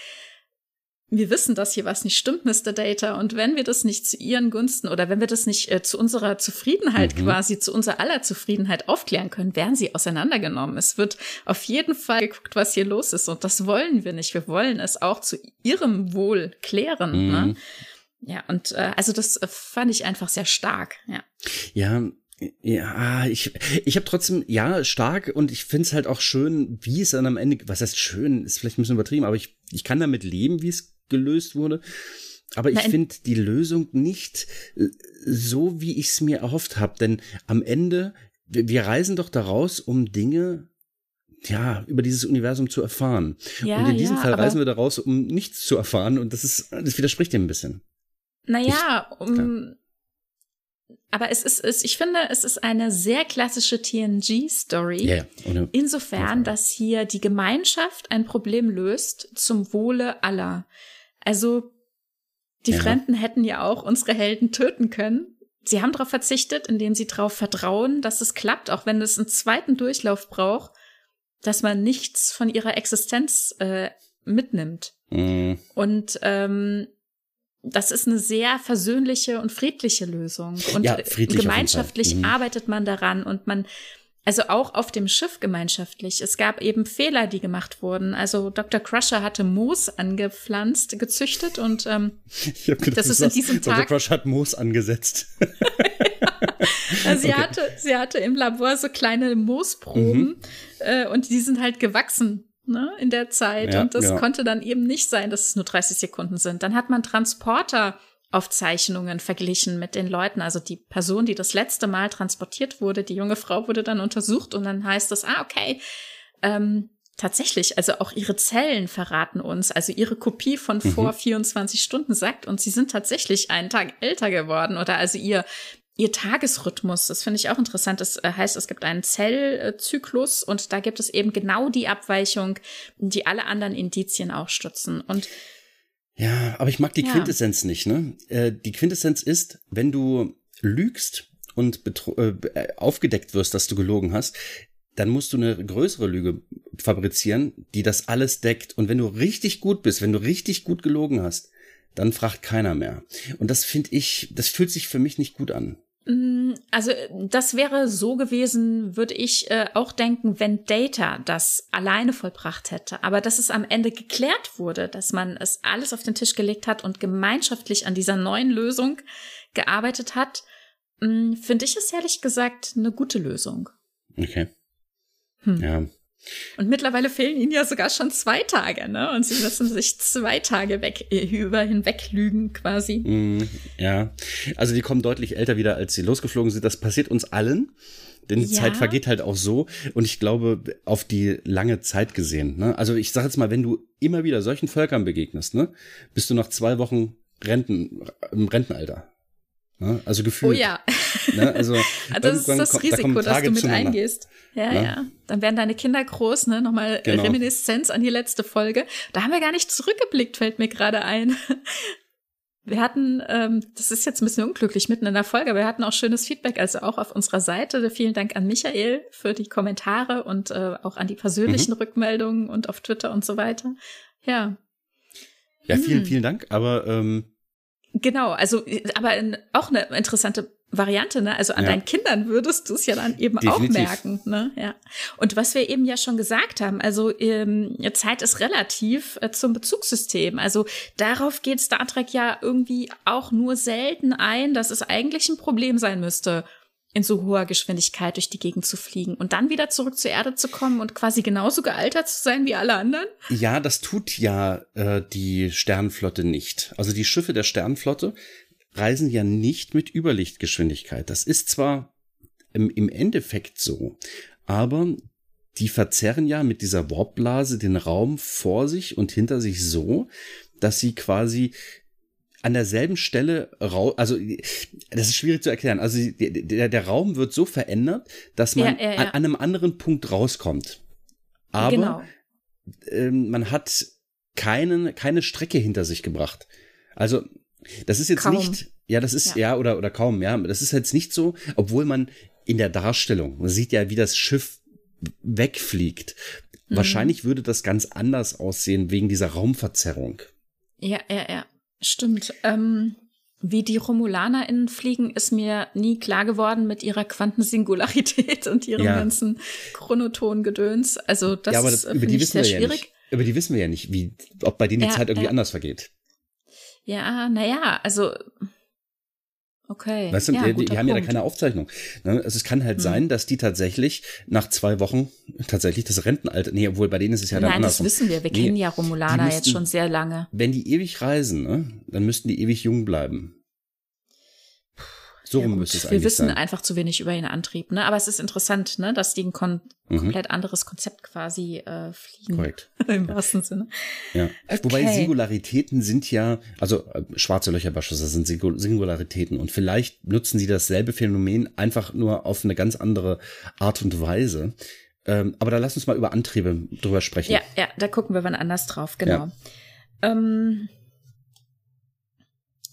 wir wissen, dass hier was nicht stimmt, Mr. Data. Und wenn wir das nicht zu ihren Gunsten oder wenn wir das nicht äh, zu unserer Zufriedenheit mhm. quasi, zu unserer aller Zufriedenheit aufklären können, werden sie auseinandergenommen. Es wird auf jeden Fall geguckt, was hier los ist. Und das wollen wir nicht. Wir wollen es auch zu ihrem Wohl klären. Ne? Mhm. Ne? Ja, und äh, also das äh, fand ich einfach sehr stark. Ja. Ja, ja, ich, ich habe trotzdem, ja, stark und ich finde es halt auch schön, wie es dann am Ende, was heißt schön, ist vielleicht ein bisschen übertrieben, aber ich, ich kann damit leben, wie es gelöst wurde. Aber ich finde die Lösung nicht äh, so, wie ich es mir erhofft habe. Denn am Ende, wir, wir reisen doch daraus, um Dinge ja, über dieses Universum zu erfahren. Ja, und in diesem ja, Fall reisen wir daraus, um nichts zu erfahren. Und das ist, das widerspricht dem ein bisschen. Naja, um, aber es ist, es, ich finde, es ist eine sehr klassische TNG-Story. Yeah, insofern, dass hier die Gemeinschaft ein Problem löst zum Wohle aller. Also, die ja. Fremden hätten ja auch unsere Helden töten können. Sie haben darauf verzichtet, indem sie darauf vertrauen, dass es klappt, auch wenn es einen zweiten Durchlauf braucht, dass man nichts von ihrer Existenz äh, mitnimmt. Mhm. Und ähm, das ist eine sehr versöhnliche und friedliche Lösung. Und ja, gemeinschaftlich mhm. arbeitet man daran und man, also auch auf dem Schiff gemeinschaftlich. Es gab eben Fehler, die gemacht wurden. Also Dr. Crusher hatte Moos angepflanzt, gezüchtet und ähm, ich hab gedacht, das ist in diesem Tag. Dr. Crusher hat Moos angesetzt. also sie okay. hatte, sie hatte im Labor so kleine Moosproben mhm. äh, und die sind halt gewachsen ne, in der Zeit. Ja, und das ja. konnte dann eben nicht sein, dass es nur 30 Sekunden sind. Dann hat man Transporter Aufzeichnungen verglichen mit den Leuten. Also die Person, die das letzte Mal transportiert wurde, die junge Frau wurde dann untersucht und dann heißt es, ah, okay, ähm, tatsächlich, also auch ihre Zellen verraten uns, also ihre Kopie von mhm. vor 24 Stunden sagt uns, sie sind tatsächlich einen Tag älter geworden oder also ihr ihr Tagesrhythmus. Das finde ich auch interessant. Das äh, heißt, es gibt einen Zellzyklus und da gibt es eben genau die Abweichung, die alle anderen Indizien auch stützen. Und ja, aber ich mag die ja. Quintessenz nicht. Ne? Äh, die Quintessenz ist, wenn du lügst und äh, aufgedeckt wirst, dass du gelogen hast, dann musst du eine größere Lüge fabrizieren, die das alles deckt. Und wenn du richtig gut bist, wenn du richtig gut gelogen hast, dann fragt keiner mehr. Und das finde ich, das fühlt sich für mich nicht gut an. Mm, also das wäre so gewesen, würde ich äh, auch denken, wenn Data das alleine vollbracht hätte. Aber dass es am Ende geklärt wurde, dass man es alles auf den Tisch gelegt hat und gemeinschaftlich an dieser neuen Lösung gearbeitet hat, mm, finde ich es ehrlich gesagt eine gute Lösung. Okay. Hm. Ja, und mittlerweile fehlen ihnen ja sogar schon zwei Tage, ne? Und sie müssen sich zwei Tage weg, äh, über hinweg lügen, quasi. Mm, ja. Also die kommen deutlich älter wieder, als sie losgeflogen sind. Das passiert uns allen. Denn die ja. Zeit vergeht halt auch so. Und ich glaube, auf die lange Zeit gesehen, ne? Also ich sag jetzt mal, wenn du immer wieder solchen Völkern begegnest, ne? Bist du nach zwei Wochen Renten, im Rentenalter. Ne? Also gefühlt. Oh ja. Ne? Also, das ist das kommt, Risiko, da dass du mit eingehst. Ja, ne? ja. Dann werden deine Kinder groß, ne? Nochmal genau. Reminiszenz an die letzte Folge. Da haben wir gar nicht zurückgeblickt, fällt mir gerade ein. Wir hatten, ähm, das ist jetzt ein bisschen unglücklich mitten in der Folge, aber wir hatten auch schönes Feedback, also auch auf unserer Seite. Vielen Dank an Michael für die Kommentare und äh, auch an die persönlichen mhm. Rückmeldungen und auf Twitter und so weiter. Ja. Ja, vielen, hm. vielen Dank. Aber ähm, Genau, also aber in, auch eine interessante Variante, ne? Also an ja. deinen Kindern würdest du es ja dann eben Definitiv. auch merken, ne? Ja. Und was wir eben ja schon gesagt haben, also ähm, Zeit ist relativ äh, zum Bezugssystem. Also darauf geht Star Trek ja irgendwie auch nur selten ein, dass es eigentlich ein Problem sein müsste, in so hoher Geschwindigkeit durch die Gegend zu fliegen und dann wieder zurück zur Erde zu kommen und quasi genauso gealtert zu sein wie alle anderen? Ja, das tut ja äh, die Sternflotte nicht. Also die Schiffe der Sternflotte reisen ja nicht mit Überlichtgeschwindigkeit. Das ist zwar im, im Endeffekt so, aber die verzerren ja mit dieser Warpblase den Raum vor sich und hinter sich so, dass sie quasi an derselben Stelle raus, also das ist schwierig zu erklären. Also der, der Raum wird so verändert, dass man ja, ja, ja. An, an, einem anderen Punkt rauskommt. Aber genau. ähm, man hat keinen, keine Strecke hinter sich gebracht. Also das ist jetzt kaum. nicht, ja, das ist, ja. ja, oder, oder kaum, ja. Das ist jetzt nicht so, obwohl man in der Darstellung, man sieht ja, wie das Schiff wegfliegt. Mhm. Wahrscheinlich würde das ganz anders aussehen wegen dieser Raumverzerrung. Ja, ja, ja. Stimmt. Ähm, wie die RomulanerInnen fliegen, ist mir nie klar geworden mit ihrer Quantensingularität und ihrem ja. ganzen Chronoton-Gedöns. Also das, ja, aber das, ist, über die wissen sehr wir schwierig. Ja nicht. Über die wissen wir ja nicht, wie, ob bei denen die Zeit irgendwie anders vergeht. Ja, naja, also Okay. Weißt du, ja, die, die haben ja da keine Aufzeichnung. Also es kann halt hm. sein, dass die tatsächlich nach zwei Wochen tatsächlich das Rentenalter, nee, obwohl bei denen ist es ja dann Nein, andersrum. das wissen wir. Wir nee, kennen ja Romulaner müssten, jetzt schon sehr lange. Wenn die ewig reisen, ne, dann müssten die ewig jung bleiben. So ja, müsste es eigentlich Wir wissen sein. einfach zu wenig über ihren Antrieb, ne? Aber es ist interessant, ne, dass die ein kon mhm. komplett anderes Konzept quasi äh, fliegen. Korrekt. Im wahrsten Sinne. Ja. Okay. Wobei Singularitäten sind ja, also äh, schwarze Löcher beispielsweise sind Singularitäten und vielleicht nutzen sie dasselbe Phänomen einfach nur auf eine ganz andere Art und Weise. Ähm, aber da lass uns mal über Antriebe drüber sprechen. Ja, ja, da gucken wir wann anders drauf, genau. Ja. Ähm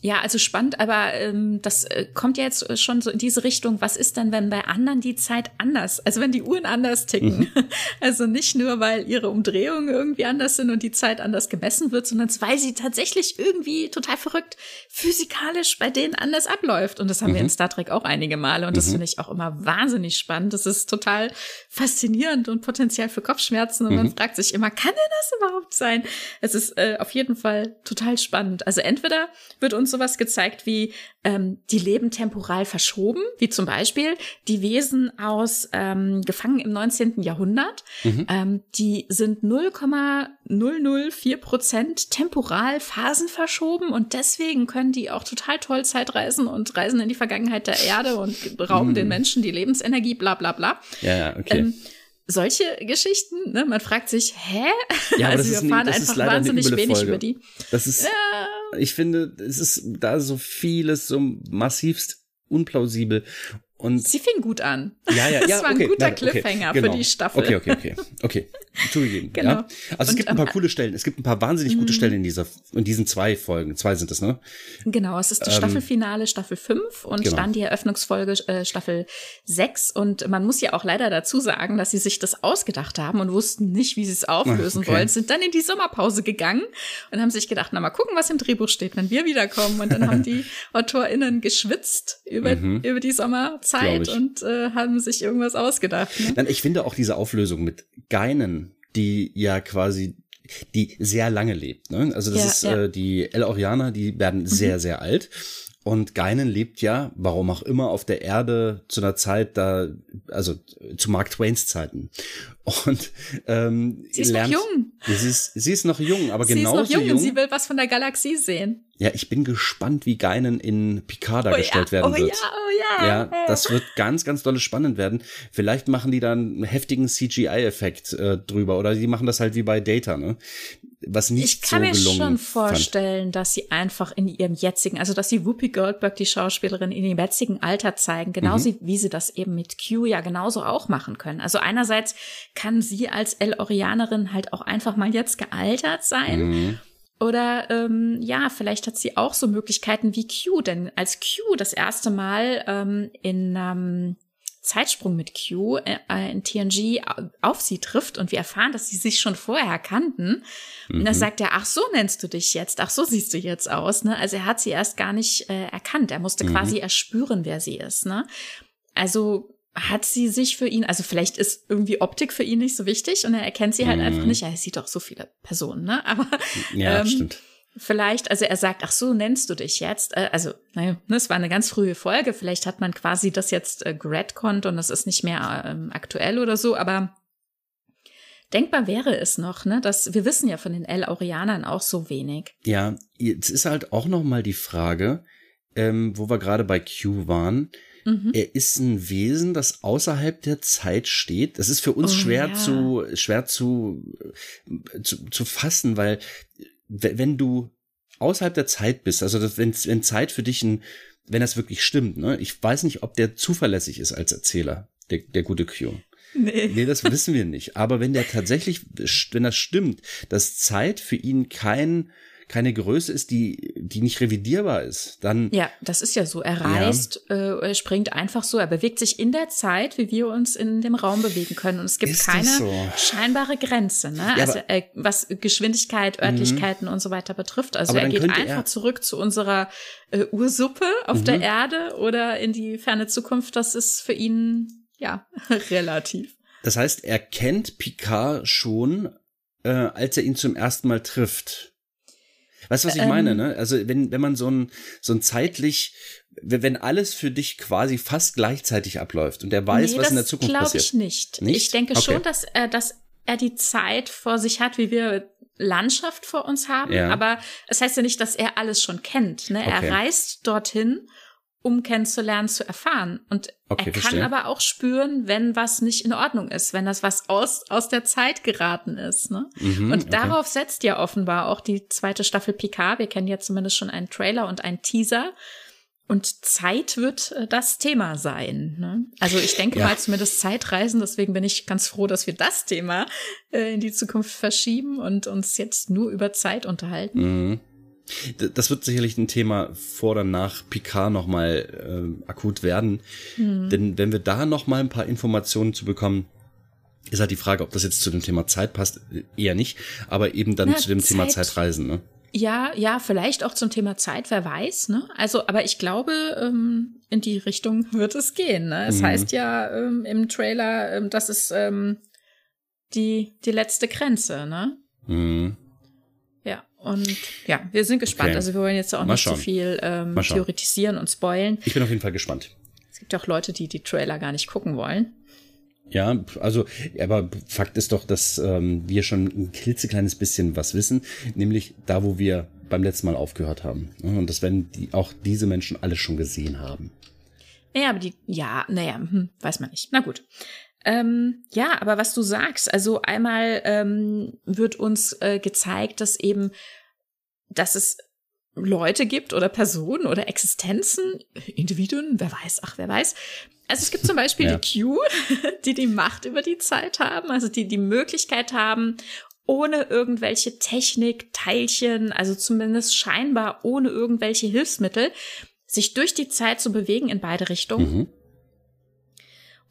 ja, also spannend, aber ähm, das äh, kommt ja jetzt schon so in diese Richtung. Was ist denn, wenn bei anderen die Zeit anders, also wenn die Uhren anders ticken? Mhm. Also nicht nur, weil ihre Umdrehungen irgendwie anders sind und die Zeit anders gemessen wird, sondern weil sie tatsächlich irgendwie total verrückt physikalisch bei denen anders abläuft. Und das haben mhm. wir in mhm. Star Trek auch einige Male und das mhm. finde ich auch immer wahnsinnig spannend. Das ist total faszinierend und potenziell für Kopfschmerzen und man mhm. fragt sich immer, kann denn das überhaupt sein? Es ist äh, auf jeden Fall total spannend. Also entweder wird uns sowas gezeigt wie ähm, die leben temporal verschoben, wie zum Beispiel die Wesen aus ähm, Gefangen im 19. Jahrhundert. Mhm. Ähm, die sind 0,004 Prozent temporal Phasen verschoben und deswegen können die auch total toll Zeitreisen und reisen in die Vergangenheit der Erde und rauben mhm. den Menschen die Lebensenergie, bla bla bla. Ja, okay. Ähm, solche Geschichten, ne? Man fragt sich, hä? Ja, also wir erfahren ein, einfach wahnsinnig wenig Folge. über die. Das ist, ja. ich finde, es ist da so vieles so massivst unplausibel und Sie fing gut an. Ja, ja, das ja. war ein okay, guter nein, Cliffhanger okay, genau. für die Staffel. Okay, okay, okay. Okay. Zugegeben. Genau. Ja. Also es gibt ein paar coole Stellen. Es gibt ein paar wahnsinnig gute mhm. Stellen in dieser, in diesen zwei Folgen. Zwei sind es, ne? Genau. Es ist das ähm, Staffelfinale Staffel 5 und genau. dann die Eröffnungsfolge äh, Staffel 6. Und man muss ja auch leider dazu sagen, dass sie sich das ausgedacht haben und wussten nicht, wie sie es auflösen okay. wollen, sind dann in die Sommerpause gegangen und haben sich gedacht, na mal gucken, was im Drehbuch steht, wenn wir wiederkommen. Und dann haben die AutorInnen geschwitzt über, mhm. über die Sommerzeit und äh, haben sich irgendwas ausgedacht. Ne? Nein, ich finde auch diese Auflösung mit Geinen, die ja quasi die sehr lange lebt. Ne? Also das ja, ist ja. Äh, die El Oriana, die werden mhm. sehr, sehr alt. Und Geinen lebt ja, warum auch immer, auf der Erde zu einer Zeit da, also zu Mark Twains Zeiten. Und ähm, sie ist lernt, noch jung. Sie ist, sie ist noch jung, aber genauso. Sie ist noch jung, jung und sie will was von der Galaxie sehen. Ja, ich bin gespannt, wie Geinen in Picard dargestellt oh ja, werden oh wird. Ja, oh ja. Ja, das wird ganz, ganz dolle spannend werden. Vielleicht machen die dann einen heftigen CGI-Effekt äh, drüber oder die machen das halt wie bei Data, ne? Was nicht so gelungen Ich kann mir schon vorstellen, fand. dass sie einfach in ihrem jetzigen, also dass sie Whoopi Goldberg, die Schauspielerin, in ihrem jetzigen Alter zeigen, genauso mhm. wie sie das eben mit Q ja genauso auch machen können. Also einerseits kann sie als El Orianerin halt auch einfach mal jetzt gealtert sein. Mhm. Oder ähm, ja, vielleicht hat sie auch so Möglichkeiten wie Q, denn als Q das erste Mal ähm, in ähm, Zeitsprung mit Q äh, in TNG auf sie trifft und wir erfahren, dass sie sich schon vorher kannten. Mhm. Und da sagt er, ach so nennst du dich jetzt, ach so siehst du jetzt aus. Ne? Also er hat sie erst gar nicht äh, erkannt. Er musste mhm. quasi erspüren, wer sie ist. Ne? Also hat sie sich für ihn, also vielleicht ist irgendwie Optik für ihn nicht so wichtig und er erkennt sie halt mhm. einfach nicht. Er sieht doch so viele Personen, ne? Aber ja, ähm, stimmt. Vielleicht, also er sagt, ach so, nennst du dich jetzt? Äh, also, naja, ne, es war eine ganz frühe Folge. Vielleicht hat man quasi das jetzt äh, geredconnt und das ist nicht mehr ähm, aktuell oder so, aber denkbar wäre es noch, ne? Dass wir wissen ja von den El-Aurianern auch so wenig. Ja, jetzt ist halt auch noch mal die Frage, ähm, wo wir gerade bei Q waren. Mhm. Er ist ein Wesen, das außerhalb der Zeit steht. Das ist für uns oh, schwer ja. zu schwer zu, zu zu fassen, weil wenn du außerhalb der Zeit bist, also das, wenn, wenn Zeit für dich ein, wenn das wirklich stimmt, ne? Ich weiß nicht, ob der zuverlässig ist als Erzähler, der, der gute Q. Nee. nee, das wissen wir nicht. Aber wenn der tatsächlich, wenn das stimmt, dass Zeit für ihn kein keine Größe ist, die, die nicht revidierbar ist, dann. Ja, das ist ja so. Er reist, ja. äh, er springt einfach so, er bewegt sich in der Zeit, wie wir uns in dem Raum bewegen können. Und es gibt ist keine so? scheinbare Grenze, ne? Ja, also äh, was Geschwindigkeit, mhm. Örtlichkeiten mhm. und so weiter betrifft. Also er geht einfach er zurück zu unserer äh, Ursuppe auf mhm. der Erde oder in die ferne Zukunft. Das ist für ihn ja relativ. Das heißt, er kennt Picard schon, äh, als er ihn zum ersten Mal trifft. Weißt du, was ich ähm, meine, ne? Also, wenn, wenn man so ein, so ein zeitlich, wenn alles für dich quasi fast gleichzeitig abläuft und er weiß, nee, was in der Zukunft passiert. Das glaube ich nicht. nicht. Ich denke okay. schon, dass er, dass er die Zeit vor sich hat, wie wir Landschaft vor uns haben. Ja. Aber es das heißt ja nicht, dass er alles schon kennt. Ne? Okay. Er reist dorthin um kennenzulernen, zu erfahren. Und okay, er kann verstehe. aber auch spüren, wenn was nicht in Ordnung ist, wenn das was aus, aus der Zeit geraten ist. Ne? Mhm, und darauf okay. setzt ja offenbar auch die zweite Staffel Picard. Wir kennen ja zumindest schon einen Trailer und einen Teaser. Und Zeit wird äh, das Thema sein. Ne? Also ich denke ja. mal zumindest Zeitreisen. Deswegen bin ich ganz froh, dass wir das Thema äh, in die Zukunft verschieben und uns jetzt nur über Zeit unterhalten. Mhm. Das wird sicherlich ein Thema vor oder nach Picard nochmal äh, akut werden. Mhm. Denn wenn wir da nochmal ein paar Informationen zu bekommen, ist halt die Frage, ob das jetzt zu dem Thema Zeit passt. Eher nicht, aber eben dann ja, zu dem Zeit, Thema Zeitreisen. Ne? Ja, ja, vielleicht auch zum Thema Zeit, wer weiß. Ne? Also, aber ich glaube, ähm, in die Richtung wird es gehen. Ne? Es mhm. heißt ja ähm, im Trailer, ähm, das ist ähm, die, die letzte Grenze. Ne? Mhm. Und ja, wir sind gespannt. Okay. Also wir wollen jetzt auch Mal nicht schauen. zu viel ähm, theoretisieren und spoilen. Ich bin auf jeden Fall gespannt. Es gibt ja auch Leute, die die Trailer gar nicht gucken wollen. Ja, also, aber Fakt ist doch, dass ähm, wir schon ein klitzekleines bisschen was wissen, nämlich da, wo wir beim letzten Mal aufgehört haben. Und das werden die, auch diese Menschen alle schon gesehen haben. Naja, aber die, ja, naja, hm, weiß man nicht. Na gut. Ähm, ja, aber was du sagst, also einmal ähm, wird uns äh, gezeigt, dass eben, dass es Leute gibt oder Personen oder Existenzen, Individuen, wer weiß, ach, wer weiß. Also es gibt zum Beispiel ja. die Q, die die Macht über die Zeit haben, also die die Möglichkeit haben, ohne irgendwelche Technik, Teilchen, also zumindest scheinbar ohne irgendwelche Hilfsmittel, sich durch die Zeit zu bewegen in beide Richtungen. Mhm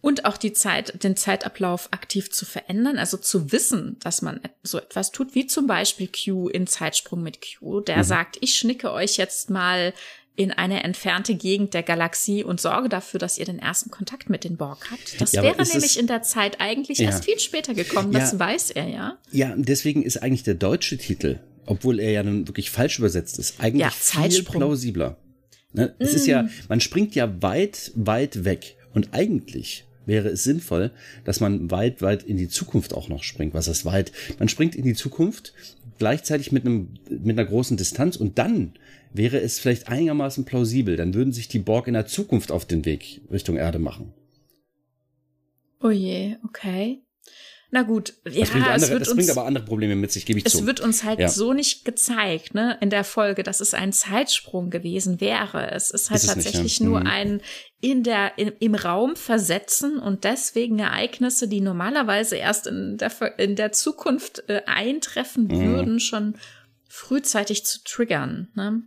und auch die Zeit, den Zeitablauf aktiv zu verändern, also zu wissen, dass man so etwas tut, wie zum Beispiel Q in Zeitsprung mit Q, der mhm. sagt, ich schnicke euch jetzt mal in eine entfernte Gegend der Galaxie und sorge dafür, dass ihr den ersten Kontakt mit den Borg habt. Das ja, wäre nämlich in der Zeit eigentlich ja. erst viel später gekommen, das ja. weiß er ja. Ja, deswegen ist eigentlich der deutsche Titel, obwohl er ja nun wirklich falsch übersetzt ist, eigentlich viel plausibler. Ne? Es mm. ist ja, mm. man springt ja weit, weit weg. Und eigentlich wäre es sinnvoll, dass man weit, weit in die Zukunft auch noch springt. Was ist weit? Man springt in die Zukunft gleichzeitig mit einem, mit einer großen Distanz und dann wäre es vielleicht einigermaßen plausibel. Dann würden sich die Borg in der Zukunft auf den Weg Richtung Erde machen. Oh je, okay. Na gut, ja, das bringt, andere, es wird das uns, bringt aber andere Probleme mit sich, gebe ich es zu. Es wird uns halt ja. so nicht gezeigt, ne, in der Folge, dass es ein Zeitsprung gewesen wäre. Es ist halt ist tatsächlich nicht, ja. nur mhm. ein in der, in, im Raum versetzen und deswegen Ereignisse, die normalerweise erst in der, in der Zukunft äh, eintreffen mhm. würden, schon frühzeitig zu triggern, ne?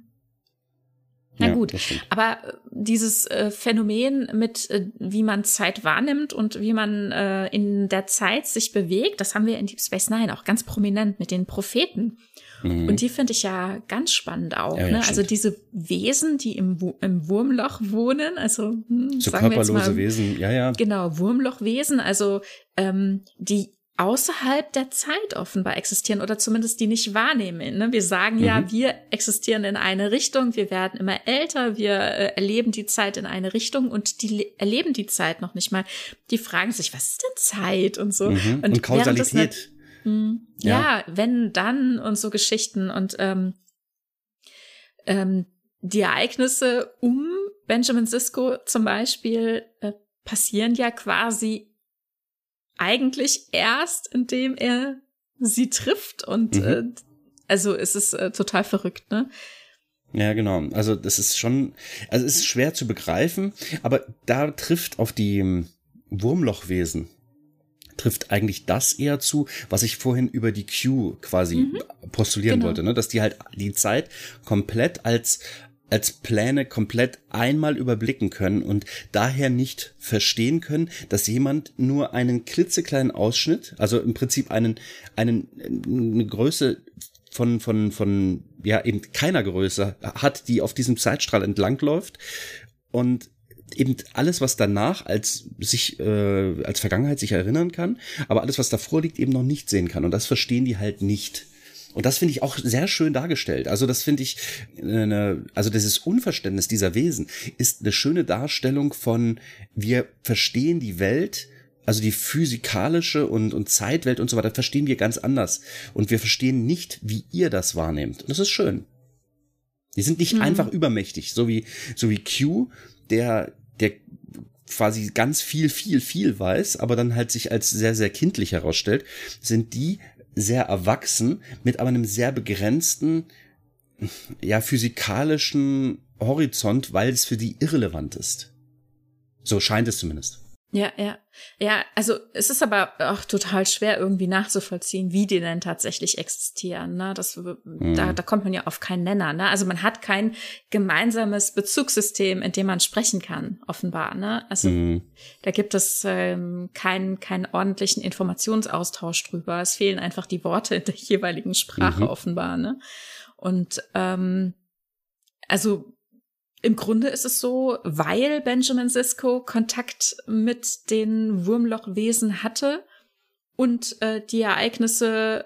Na ja, gut, aber äh, dieses äh, Phänomen mit, äh, wie man Zeit wahrnimmt und wie man äh, in der Zeit sich bewegt, das haben wir in Deep Space Nine auch ganz prominent mit den Propheten. Mhm. Und die finde ich ja ganz spannend auch. Ja, ja, ne? Also diese Wesen, die im, im Wurmloch wohnen, also hm, so körperlose mal, Wesen, ja, ja. Genau, Wurmlochwesen, also ähm, die außerhalb der Zeit offenbar existieren oder zumindest die nicht wahrnehmen. Ne? Wir sagen mhm. ja, wir existieren in eine Richtung, wir werden immer älter, wir äh, erleben die Zeit in eine Richtung und die erleben die Zeit noch nicht mal. Die fragen sich, was ist denn Zeit und so. Mhm. Und, und Kausalität. Mh, ja. ja, wenn, dann und so Geschichten und ähm, ähm, die Ereignisse um Benjamin Sisko zum Beispiel äh, passieren ja quasi eigentlich erst, indem er sie trifft und mhm. äh, also es ist äh, total verrückt, ne? Ja, genau. Also das ist schon, also es ist schwer zu begreifen, aber da trifft auf die ähm, Wurmlochwesen trifft eigentlich das eher zu, was ich vorhin über die Q quasi mhm. postulieren genau. wollte, ne? dass die halt die Zeit komplett als als Pläne komplett einmal überblicken können und daher nicht verstehen können, dass jemand nur einen klitzekleinen Ausschnitt, also im Prinzip einen, einen, eine Größe von, von, von, ja, eben keiner Größe hat, die auf diesem Zeitstrahl entlangläuft und eben alles, was danach als sich äh, als Vergangenheit sich erinnern kann, aber alles, was davor liegt, eben noch nicht sehen kann. Und das verstehen die halt nicht. Und das finde ich auch sehr schön dargestellt. Also das finde ich, eine, also dieses Unverständnis dieser Wesen ist eine schöne Darstellung von, wir verstehen die Welt, also die physikalische und, und Zeitwelt und so weiter, verstehen wir ganz anders. Und wir verstehen nicht, wie ihr das wahrnehmt. Und das ist schön. Die sind nicht mhm. einfach übermächtig, so wie, so wie Q, der, der quasi ganz viel, viel, viel weiß, aber dann halt sich als sehr, sehr kindlich herausstellt, sind die sehr erwachsen mit aber einem sehr begrenzten, ja, physikalischen Horizont, weil es für die irrelevant ist. So scheint es zumindest. Ja, ja. Ja, also es ist aber auch total schwer irgendwie nachzuvollziehen, wie die denn tatsächlich existieren. Ne? Das, mhm. da, da kommt man ja auf keinen Nenner. Ne? Also man hat kein gemeinsames Bezugssystem, in dem man sprechen kann, offenbar. Ne? Also mhm. da gibt es ähm, keinen keinen ordentlichen Informationsaustausch drüber. Es fehlen einfach die Worte in der jeweiligen Sprache, mhm. offenbar. Ne? Und ähm, also im Grunde ist es so, weil Benjamin Sisko Kontakt mit den Wurmlochwesen hatte und äh, die Ereignisse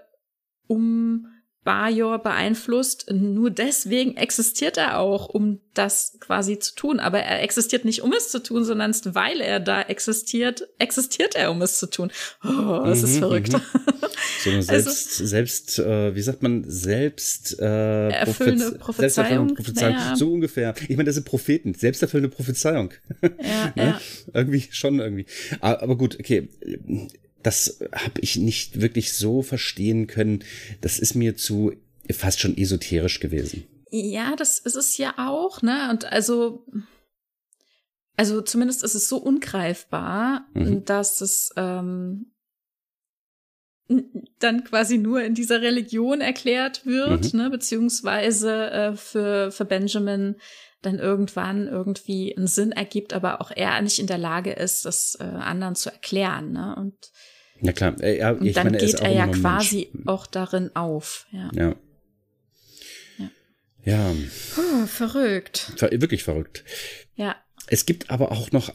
um Bajor beeinflusst. Nur deswegen existiert er auch, um das quasi zu tun. Aber er existiert nicht, um es zu tun, sondern weil er da existiert, existiert er, um es zu tun. Oh, das mhm, ist verrückt. Mhm. So eine selbst, also, selbst, äh, wie sagt man, selbst äh, erfüllende Prophezeiung. Prophezeiung. Naja. So ungefähr. Ich meine, das sind Propheten, selbsterfüllende Prophezeiung. Ja, ne? ja. Irgendwie schon irgendwie. Aber gut, okay das habe ich nicht wirklich so verstehen können. Das ist mir zu fast schon esoterisch gewesen. Ja, das ist es ja auch, ne? Und also, also zumindest ist es so ungreifbar, mhm. dass es ähm, dann quasi nur in dieser Religion erklärt wird, mhm. ne? Beziehungsweise äh, für, für Benjamin dann irgendwann irgendwie einen Sinn ergibt, aber auch er nicht in der Lage ist, das äh, anderen zu erklären. Ne? Und ja klar. Äh, ja, und dann meine, geht er, er ja quasi Mensch. auch darin auf. Ja. Ja. Ja. ja. Puh, verrückt. Ver wirklich verrückt. Ja. Es gibt aber auch noch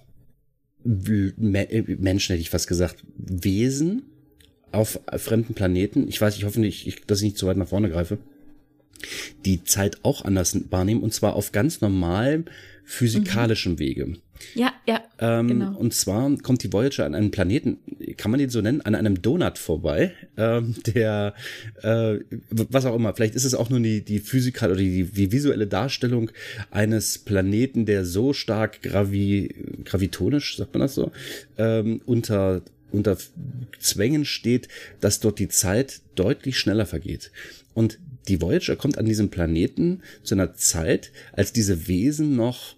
Menschen, hätte ich fast gesagt, Wesen auf fremden Planeten. Ich weiß, ich hoffe nicht, dass ich nicht zu weit nach vorne greife. Die Zeit auch anders wahrnehmen und zwar auf ganz normalem physikalischem mhm. Wege. Ja, ja. Ähm, genau. Und zwar kommt die Voyager an einem Planeten, kann man den so nennen, an einem Donut vorbei, ähm, der, äh, was auch immer, vielleicht ist es auch nur die, die physikal oder die, die visuelle Darstellung eines Planeten, der so stark gravi, gravitonisch, sagt man das so, ähm, unter unter Zwängen steht, dass dort die Zeit deutlich schneller vergeht. Und die Voyager kommt an diesem Planeten zu einer Zeit, als diese Wesen noch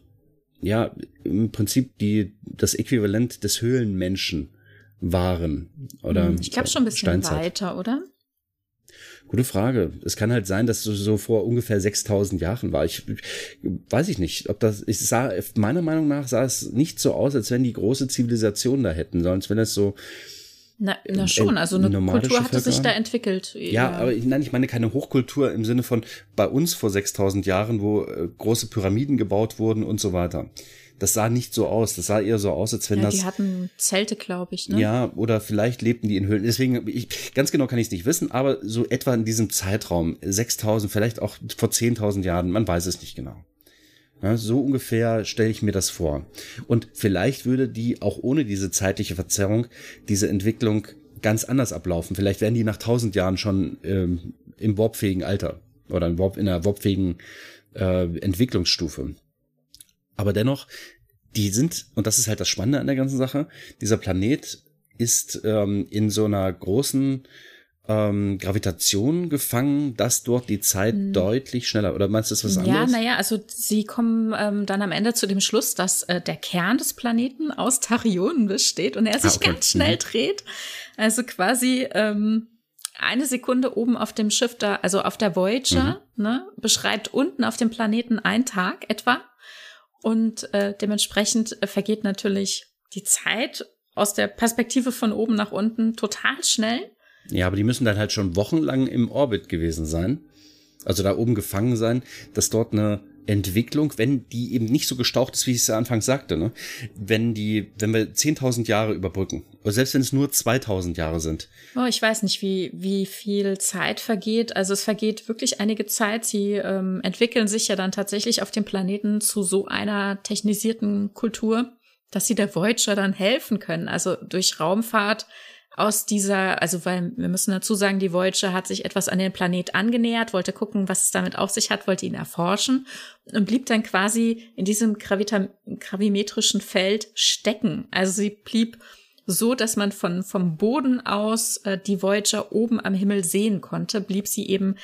ja, im Prinzip die, das Äquivalent des Höhlenmenschen waren. Oder hm, ich glaube schon ein bisschen Steinzeit. weiter, oder? Gute Frage. Es kann halt sein, dass es so vor ungefähr 6000 Jahren war. Ich weiß ich nicht, ob das, ich sah, meiner Meinung nach sah es nicht so aus, als wenn die große Zivilisation da hätten, sondern als wenn es so, na, na schon, also eine Kultur hatte Völker. sich da entwickelt. Ja, ja, aber ich, nein, ich meine keine Hochkultur im Sinne von bei uns vor 6000 Jahren, wo äh, große Pyramiden gebaut wurden und so weiter. Das sah nicht so aus. Das sah eher so aus, als wenn ja, das. Die hatten Zelte, glaube ich. Ne? Ja, oder vielleicht lebten die in Höhlen. Deswegen, ich, ganz genau kann ich es nicht wissen, aber so etwa in diesem Zeitraum, 6000, vielleicht auch vor 10.000 Jahren, man weiß es nicht genau. Ja, so ungefähr stelle ich mir das vor. Und vielleicht würde die auch ohne diese zeitliche Verzerrung diese Entwicklung ganz anders ablaufen. Vielleicht wären die nach tausend Jahren schon ähm, im warpfähigen Alter oder in, einer warpfähigen äh, Entwicklungsstufe. Aber dennoch, die sind, und das ist halt das Spannende an der ganzen Sache, dieser Planet ist ähm, in so einer großen ähm, Gravitation gefangen, dass dort die Zeit hm. deutlich schneller, oder meinst du das was anderes? Ja, naja, also sie kommen ähm, dann am Ende zu dem Schluss, dass äh, der Kern des Planeten aus Tachyonen besteht und er sich ah, okay. ganz schnell mhm. dreht. Also quasi ähm, eine Sekunde oben auf dem Schiff da, also auf der Voyager, mhm. ne, beschreibt unten auf dem Planeten ein Tag etwa. Und äh, dementsprechend äh, vergeht natürlich die Zeit aus der Perspektive von oben nach unten total schnell. Ja, aber die müssen dann halt schon wochenlang im Orbit gewesen sein. Also da oben gefangen sein, dass dort eine Entwicklung, wenn die eben nicht so gestaucht ist, wie ich es ja anfangs sagte, ne? wenn die, wenn wir 10.000 Jahre überbrücken, oder selbst wenn es nur 2.000 Jahre sind. Oh, ich weiß nicht, wie, wie viel Zeit vergeht. Also es vergeht wirklich einige Zeit. Sie ähm, entwickeln sich ja dann tatsächlich auf dem Planeten zu so einer technisierten Kultur, dass sie der Voyager dann helfen können. Also durch Raumfahrt aus dieser, also weil wir müssen dazu sagen, die Voyager hat sich etwas an den Planet angenähert, wollte gucken, was es damit auf sich hat, wollte ihn erforschen und blieb dann quasi in diesem gravimetrischen Feld stecken. Also sie blieb so, dass man von vom Boden aus äh, die Voyager oben am Himmel sehen konnte, blieb sie eben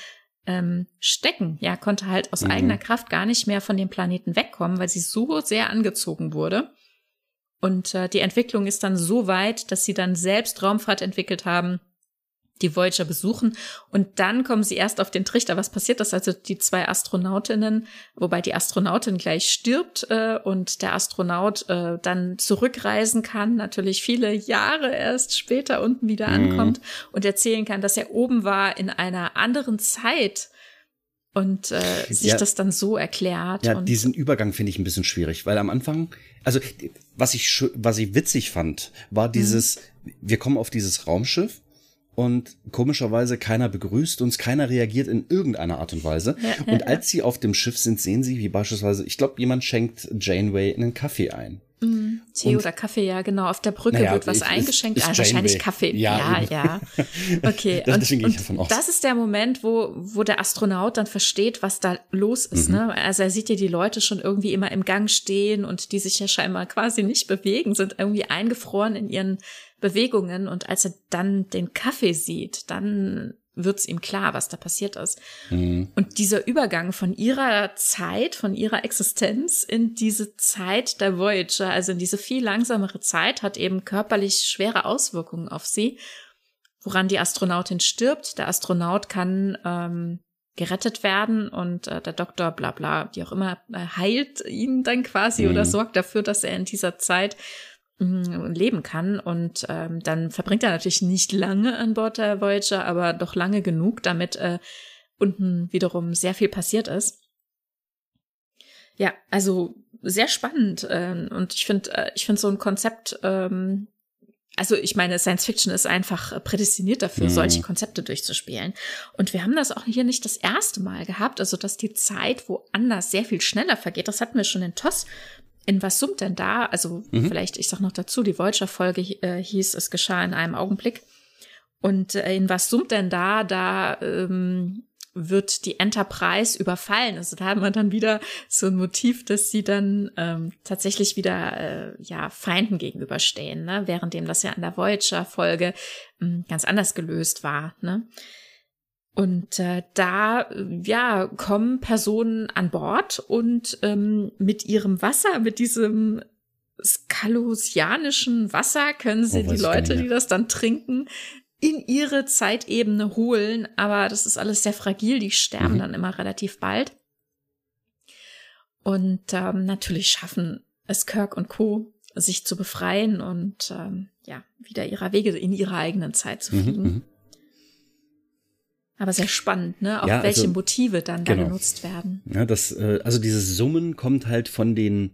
ähm, stecken. Ja, konnte halt aus mhm. eigener Kraft gar nicht mehr von dem Planeten wegkommen, weil sie so sehr angezogen wurde. Und äh, die Entwicklung ist dann so weit, dass sie dann selbst Raumfahrt entwickelt haben, die Voyager besuchen und dann kommen sie erst auf den Trichter, was passiert ist. Also die zwei Astronautinnen, wobei die Astronautin gleich stirbt äh, und der Astronaut äh, dann zurückreisen kann, natürlich viele Jahre erst später unten wieder mhm. ankommt und erzählen kann, dass er oben war in einer anderen Zeit und äh, sich ja, das dann so erklärt. Ja, diesen Übergang finde ich ein bisschen schwierig, weil am Anfang, also was ich was ich witzig fand, war dieses, mhm. wir kommen auf dieses Raumschiff und komischerweise keiner begrüßt uns, keiner reagiert in irgendeiner Art und Weise. Ja, und als sie auf dem Schiff sind, sehen sie, wie beispielsweise, ich glaube, jemand schenkt Janeway einen Kaffee ein. Mm, Tee oder Kaffee, ja, genau. Auf der Brücke naja, wird was ich, eingeschenkt. Ist, ist ah, wahrscheinlich Kaffee. Ja, ja. ja. Okay. das, und, und das ist der Moment, wo, wo der Astronaut dann versteht, was da los ist. Mhm. Ne? Also er sieht ja die Leute schon irgendwie immer im Gang stehen und die sich ja scheinbar quasi nicht bewegen, sind irgendwie eingefroren in ihren Bewegungen. Und als er dann den Kaffee sieht, dann wird es ihm klar, was da passiert ist. Mhm. Und dieser Übergang von ihrer Zeit, von ihrer Existenz in diese Zeit der Voyager, also in diese viel langsamere Zeit, hat eben körperlich schwere Auswirkungen auf sie, woran die Astronautin stirbt. Der Astronaut kann ähm, gerettet werden und äh, der Doktor, bla bla, wie auch immer, äh, heilt ihn dann quasi mhm. oder sorgt dafür, dass er in dieser Zeit leben kann. Und ähm, dann verbringt er natürlich nicht lange an Bord der Voyager, aber doch lange genug, damit äh, unten wiederum sehr viel passiert ist. Ja, also sehr spannend. Äh, und ich finde, äh, ich finde so ein Konzept, ähm, also ich meine, Science Fiction ist einfach prädestiniert dafür, mhm. solche Konzepte durchzuspielen. Und wir haben das auch hier nicht das erste Mal gehabt, also dass die Zeit woanders sehr viel schneller vergeht. Das hatten wir schon in TOS in was summt denn da? Also mhm. vielleicht, ich sag noch dazu, die Voyager-Folge äh, hieß, es geschah in einem Augenblick. Und äh, in was summt denn da? Da ähm, wird die Enterprise überfallen. Also da haben wir dann wieder so ein Motiv, dass sie dann ähm, tatsächlich wieder äh, ja Feinden gegenüberstehen, ne? währenddem das ja in der Voyager-Folge äh, ganz anders gelöst war. Ne? Und äh, da ja kommen Personen an Bord und ähm, mit ihrem Wasser, mit diesem skalusianischen Wasser können sie oh, die Leute, die das dann trinken, in ihre Zeitebene holen, aber das ist alles sehr fragil, die sterben mhm. dann immer relativ bald. Und ähm, natürlich schaffen es Kirk und Co., sich zu befreien und ähm, ja, wieder ihrer Wege in ihrer eigenen Zeit zu mhm, fliegen. Mhm, aber sehr spannend, ne? Auch ja, welche also, Motive dann genau. da genutzt werden. Ja, das, äh, also dieses Summen kommt halt von den,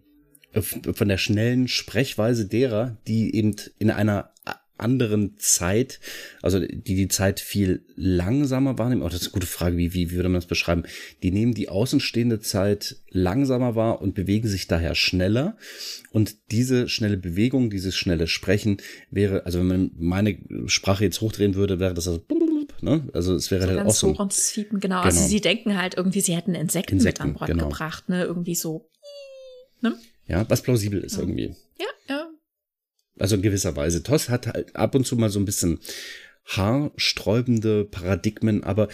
äh, von der schnellen Sprechweise derer, die eben in einer anderen Zeit, also die die Zeit viel langsamer wahrnehmen. Oh, das ist eine gute Frage, wie, wie, wie würde man das beschreiben? Die nehmen die außenstehende Zeit langsamer wahr und bewegen sich daher schneller. Und diese schnelle Bewegung, dieses schnelle Sprechen wäre, also wenn man meine Sprache jetzt hochdrehen würde, wäre das also Ne? Also es wäre so halt auch so. Ein, genau. genau. Also sie denken halt irgendwie, sie hätten Insekten, Insekten mit an Bord genau. gebracht, ne? Irgendwie so. Ne? Ja, was plausibel ist ja. irgendwie. Ja, ja. Also in gewisser Weise. Toss hat halt ab und zu mal so ein bisschen haarsträubende Paradigmen, aber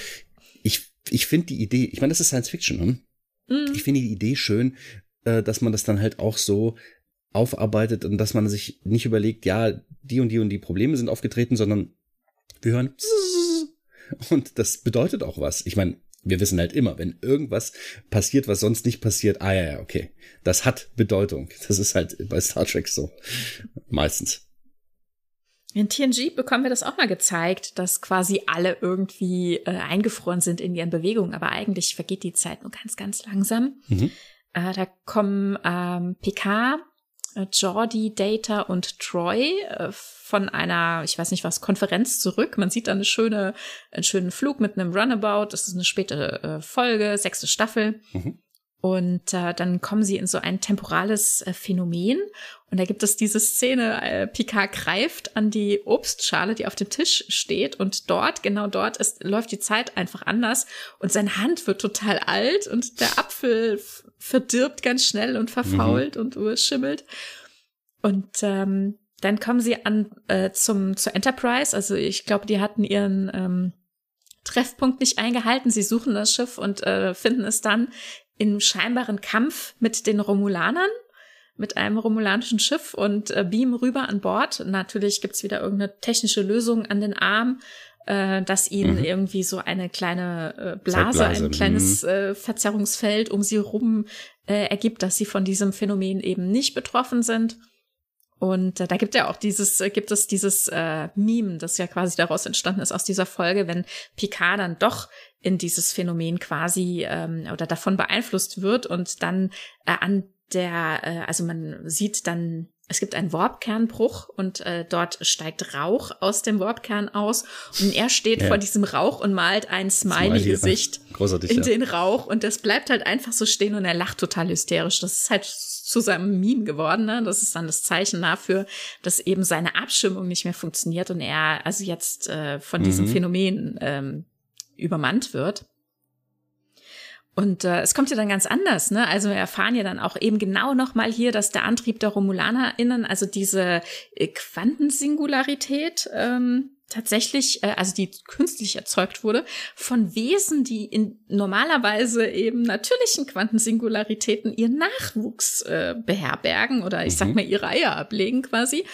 ich, ich finde die Idee, ich meine, das ist Science Fiction, ne? Mhm. Ich finde die Idee schön, äh, dass man das dann halt auch so aufarbeitet und dass man sich nicht überlegt, ja, die und die und die Probleme sind aufgetreten, sondern wir hören und das bedeutet auch was. Ich meine, wir wissen halt immer, wenn irgendwas passiert, was sonst nicht passiert, ah ja, ja, okay, das hat Bedeutung. Das ist halt bei Star Trek so. Meistens. In TNG bekommen wir das auch mal gezeigt, dass quasi alle irgendwie äh, eingefroren sind in ihren Bewegungen, aber eigentlich vergeht die Zeit nur ganz, ganz langsam. Mhm. Äh, da kommen ähm, PK Jordi, Data und Troy äh, von einer, ich weiß nicht was, Konferenz zurück. Man sieht da eine schöne, einen schönen Flug mit einem Runabout. Das ist eine späte äh, Folge, sechste Staffel. Mhm. Und äh, dann kommen sie in so ein temporales äh, Phänomen. Und da gibt es diese Szene, äh, Picard greift an die Obstschale, die auf dem Tisch steht. Und dort, genau dort, ist, läuft die Zeit einfach anders. Und seine Hand wird total alt und der Apfel verdirbt ganz schnell und verfault mhm. und schimmelt. Und ähm, dann kommen sie an äh, zum zur Enterprise. Also ich glaube, die hatten ihren ähm, Treffpunkt nicht eingehalten. Sie suchen das Schiff und äh, finden es dann im scheinbaren Kampf mit den Romulanern, mit einem romulanischen Schiff und äh, beamen rüber an Bord. Natürlich gibt's wieder irgendeine technische Lösung an den Arm, äh, dass ihnen mhm. irgendwie so eine kleine äh, Blase, Zeitblase. ein kleines mhm. äh, Verzerrungsfeld um sie rum äh, ergibt, dass sie von diesem Phänomen eben nicht betroffen sind. Und äh, da gibt ja auch dieses, äh, gibt es dieses äh, Meme, das ja quasi daraus entstanden ist aus dieser Folge, wenn Picard dann doch in dieses Phänomen quasi ähm, oder davon beeinflusst wird und dann äh, an der, äh, also man sieht dann es gibt einen Warpkernbruch und äh, dort steigt Rauch aus dem Warpkern aus und er steht ja. vor diesem Rauch und malt ein Smiley-Gesicht Smiley, in ja. den Rauch und das bleibt halt einfach so stehen und er lacht total hysterisch. Das ist halt zu seinem Meme geworden. Ne? Das ist dann das Zeichen dafür, dass eben seine Abschirmung nicht mehr funktioniert und er also jetzt äh, von diesem mhm. Phänomen ähm, übermannt wird. Und äh, es kommt ja dann ganz anders, ne? Also wir erfahren ja dann auch eben genau nochmal hier, dass der Antrieb der RomulanerInnen, also diese äh, Quantensingularität, ähm, tatsächlich, äh, also die künstlich erzeugt wurde, von Wesen, die in normalerweise eben natürlichen Quantensingularitäten ihren Nachwuchs äh, beherbergen oder ich mhm. sag mal ihre Eier ablegen quasi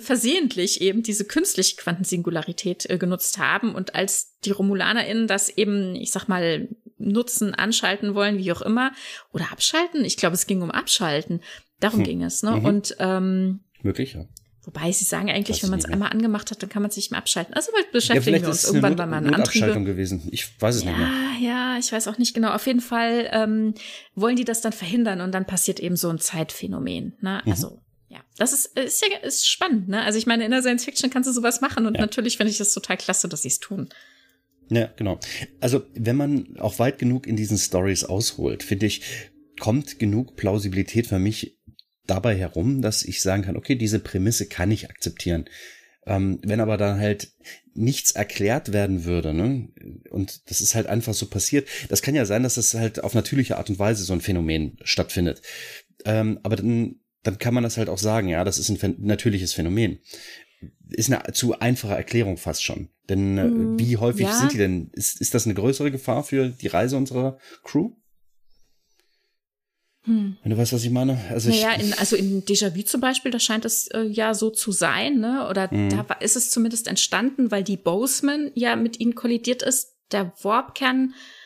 versehentlich eben diese künstliche Quantensingularität äh, genutzt haben und als die RomulanerInnen das eben, ich sag mal, nutzen, anschalten wollen, wie auch immer, oder abschalten, ich glaube, es ging um abschalten, darum hm. ging es, ne? Mhm. Und ähm, möglich, ja. Wobei sie sagen eigentlich, wenn man es einmal angemacht hat, dann kann man sich nicht mehr abschalten. Also beschäftigen ja, wir uns irgendwann bei meinen Antriebe. gewesen. Ich weiß es ja, nicht mehr. Ja, ich weiß auch nicht genau. Auf jeden Fall ähm, wollen die das dann verhindern und dann passiert eben so ein Zeitphänomen. Ne? Mhm. Also ja, das ist, ist ja ist spannend. Ne? Also ich meine, in der Science Fiction kannst du sowas machen und ja. natürlich finde ich das total klasse, dass sie es tun. Ja, genau. Also wenn man auch weit genug in diesen Stories ausholt, finde ich, kommt genug Plausibilität für mich dabei herum, dass ich sagen kann, okay, diese Prämisse kann ich akzeptieren. Ähm, wenn aber dann halt nichts erklärt werden würde, ne, und das ist halt einfach so passiert, das kann ja sein, dass das halt auf natürliche Art und Weise so ein Phänomen stattfindet. Ähm, aber dann, dann kann man das halt auch sagen, ja, das ist ein natürliches Phänomen. Ist eine zu einfache Erklärung fast schon. Denn äh, mm, wie häufig ja. sind die denn? Ist, ist das eine größere Gefahr für die Reise unserer Crew? Hm. Wenn du weißt, was ich meine. Also naja, in, also in Déjà-vu zum Beispiel, da scheint es äh, ja so zu sein, ne? Oder mhm. da ist es zumindest entstanden, weil die Boseman ja mit ihnen kollidiert ist. Der Warpkern äh,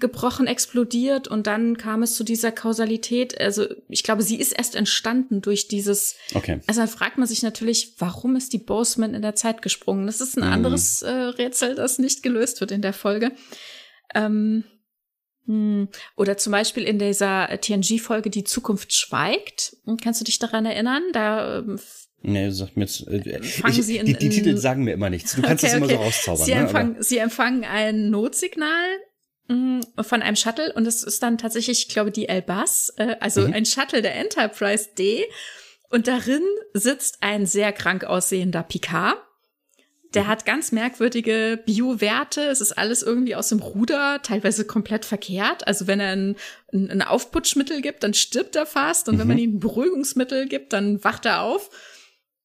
gebrochen, explodiert und dann kam es zu dieser Kausalität. Also ich glaube, sie ist erst entstanden durch dieses. Okay. Also dann fragt man sich natürlich, warum ist die Boseman in der Zeit gesprungen? Das ist ein mhm. anderes äh, Rätsel, das nicht gelöst wird in der Folge. Ähm, hm. Oder zum Beispiel in dieser TNG-Folge Die Zukunft schweigt. Kannst du dich daran erinnern? Da ähm, Nee, sagt mir jetzt, äh, ich, sie in, die, die Titel sagen mir immer nichts. Du kannst okay, das immer okay. so rauszaubern. Sie, ne? empfangen, sie empfangen ein Notsignal mh, von einem Shuttle und es ist dann tatsächlich, ich glaube, die Elbas, äh, also mhm. ein Shuttle der Enterprise D. Und darin sitzt ein sehr krank aussehender Picard der mhm. hat ganz merkwürdige Bio-Werte. Es ist alles irgendwie aus dem Ruder, teilweise komplett verkehrt. Also wenn er ein, ein Aufputschmittel gibt, dann stirbt er fast. Und mhm. wenn man mhm. ihm ein Beruhigungsmittel gibt, dann wacht er auf.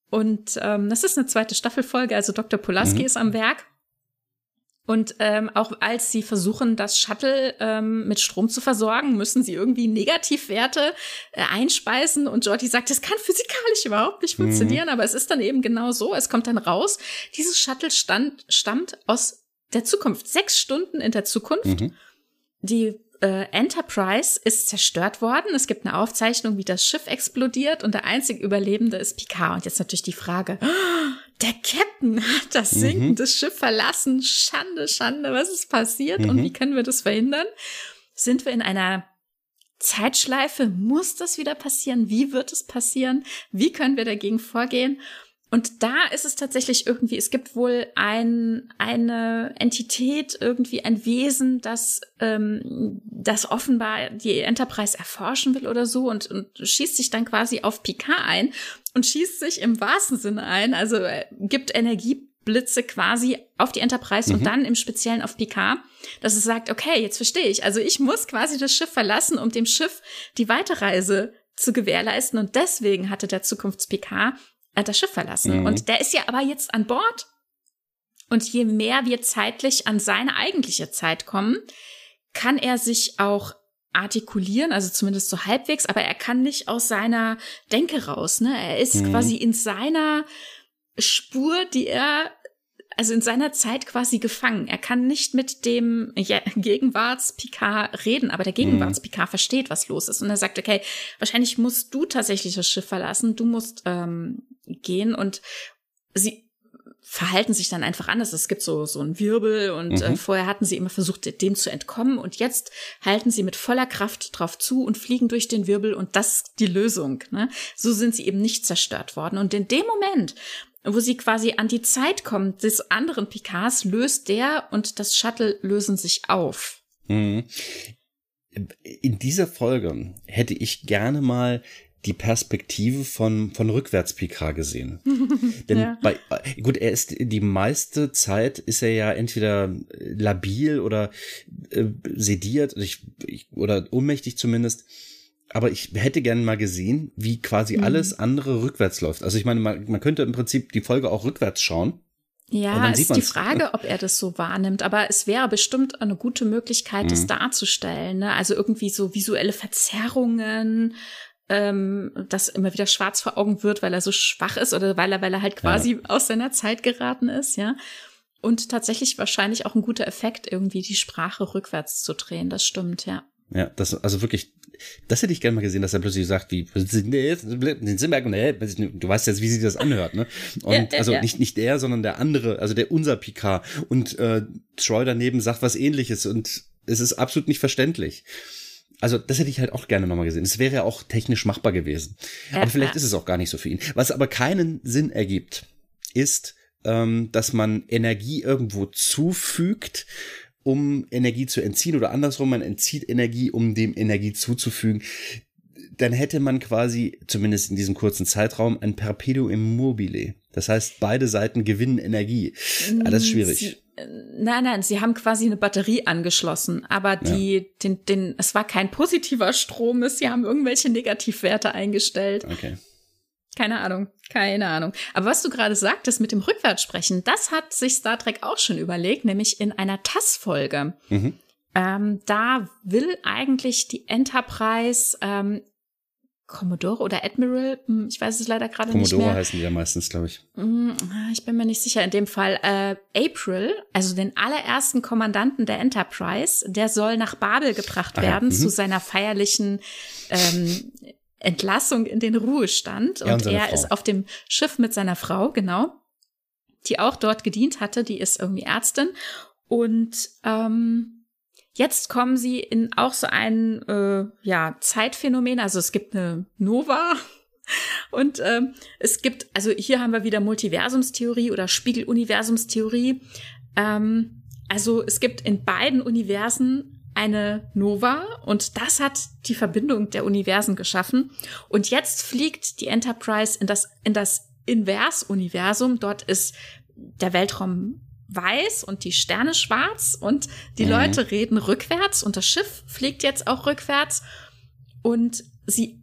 Und ähm, das ist eine zweite Staffelfolge. Also Dr. Pulaski mhm. ist am Werk. Und ähm, auch als sie versuchen, das Shuttle ähm, mit Strom zu versorgen, müssen sie irgendwie Negativwerte äh, einspeisen. Und Jordi sagt, das kann physikalisch überhaupt nicht mhm. funktionieren, mhm. aber es ist dann eben genau so. Es kommt dann raus, dieses Shuttle stand, stammt aus der Zukunft, sechs Stunden in der Zukunft. Mhm. Die äh, Enterprise ist zerstört worden. Es gibt eine Aufzeichnung, wie das Schiff explodiert und der einzige Überlebende ist Picard. Und jetzt natürlich die Frage, der Captain hat das mhm. sinkende mhm. Schiff verlassen. Schande, Schande, was ist passiert mhm. und wie können wir das verhindern? Sind wir in einer Zeitschleife? Muss das wieder passieren? Wie wird es passieren? Wie können wir dagegen vorgehen? Und da ist es tatsächlich irgendwie, es gibt wohl ein, eine Entität, irgendwie ein Wesen, das, ähm, das offenbar die Enterprise erforschen will oder so und, und schießt sich dann quasi auf Picard ein und schießt sich im wahrsten Sinne ein, also äh, gibt Energieblitze quasi auf die Enterprise mhm. und dann im Speziellen auf Picard, dass es sagt, okay, jetzt verstehe ich. Also ich muss quasi das Schiff verlassen, um dem Schiff die Weiterreise zu gewährleisten. Und deswegen hatte der Zukunfts-Picard hat das Schiff verlassen. Mhm. Und der ist ja aber jetzt an Bord. Und je mehr wir zeitlich an seine eigentliche Zeit kommen, kann er sich auch artikulieren, also zumindest so halbwegs, aber er kann nicht aus seiner Denke raus. Ne? Er ist mhm. quasi in seiner Spur, die er also in seiner Zeit quasi gefangen. Er kann nicht mit dem Gegenwarts-Picard reden, aber der Gegenwarts-Picard versteht, was los ist. Und er sagt, okay, wahrscheinlich musst du tatsächlich das Schiff verlassen, du musst ähm, gehen und sie verhalten sich dann einfach anders. Es gibt so, so einen Wirbel und äh, mhm. äh, vorher hatten sie immer versucht, dem zu entkommen und jetzt halten sie mit voller Kraft drauf zu und fliegen durch den Wirbel und das ist die Lösung. Ne? So sind sie eben nicht zerstört worden. Und in dem Moment, wo sie quasi an die Zeit kommt des anderen Picards, löst der und das Shuttle lösen sich auf. Mhm. In dieser Folge hätte ich gerne mal die Perspektive von, von rückwärts Picard gesehen. Denn ja. bei, gut, er ist die meiste Zeit ist er ja entweder labil oder äh, sediert ich, ich, oder ohnmächtig zumindest aber ich hätte gerne mal gesehen, wie quasi mhm. alles andere rückwärts läuft. Also ich meine, man, man könnte im Prinzip die Folge auch rückwärts schauen. Ja, es ist die Frage, ob er das so wahrnimmt. Aber es wäre bestimmt eine gute Möglichkeit, mhm. das darzustellen. Ne? Also irgendwie so visuelle Verzerrungen, ähm, dass immer wieder schwarz vor Augen wird, weil er so schwach ist oder weil er, weil er halt quasi ja. aus seiner Zeit geraten ist, ja. Und tatsächlich wahrscheinlich auch ein guiter Effekt, irgendwie die Sprache rückwärts zu drehen. Das stimmt, ja. Ja, das, also wirklich, das hätte ich gerne mal gesehen, dass er plötzlich sagt, wie, du weißt jetzt, wie sich das anhört, ne? Und ja, ja, also ja. nicht, nicht er, sondern der andere, also der unser Picard. Und äh, Troy daneben sagt was ähnliches und es ist absolut nicht verständlich. Also das hätte ich halt auch gerne nochmal gesehen. Es wäre ja auch technisch machbar gewesen. Aber vielleicht ist es auch gar nicht so für ihn. Was aber keinen Sinn ergibt, ist, ähm, dass man Energie irgendwo zufügt um Energie zu entziehen oder andersrum, man entzieht Energie, um dem Energie zuzufügen, dann hätte man quasi, zumindest in diesem kurzen Zeitraum, ein Perpetuum mobile. Das heißt, beide Seiten gewinnen Energie. Alles schwierig. Nein, nein, sie haben quasi eine Batterie angeschlossen, aber die, ja. den, den, es war kein positiver Strom, sie haben irgendwelche Negativwerte eingestellt. Okay. Keine Ahnung, keine Ahnung. Aber was du gerade sagtest mit dem Rückwärtssprechen, das hat sich Star Trek auch schon überlegt, nämlich in einer TAS-Folge. Mhm. Ähm, da will eigentlich die Enterprise ähm, Commodore oder Admiral, hm, ich weiß es leider gerade nicht mehr. Commodore heißen die ja meistens, glaube ich. Hm, ich bin mir nicht sicher. In dem Fall äh, April, also den allerersten Kommandanten der Enterprise, der soll nach Babel gebracht ah, werden ja. zu mhm. seiner feierlichen ähm, Entlassung in den Ruhestand. und, und er Frau. ist auf dem Schiff mit seiner Frau, genau, die auch dort gedient hatte. Die ist irgendwie Ärztin. Und ähm, Jetzt kommen sie in auch so ein äh, ja, Zeitphänomen. Also es gibt eine Nova und ähm, es gibt, also hier haben wir wieder Multiversumstheorie oder Spiegeluniversumstheorie. Ähm, also es gibt in beiden Universen eine Nova und das hat die Verbindung der Universen geschaffen. Und jetzt fliegt die Enterprise in das, in das Invers-Universum. Dort ist der Weltraum weiß und die Sterne schwarz und die mhm. Leute reden rückwärts und das Schiff fliegt jetzt auch rückwärts und sie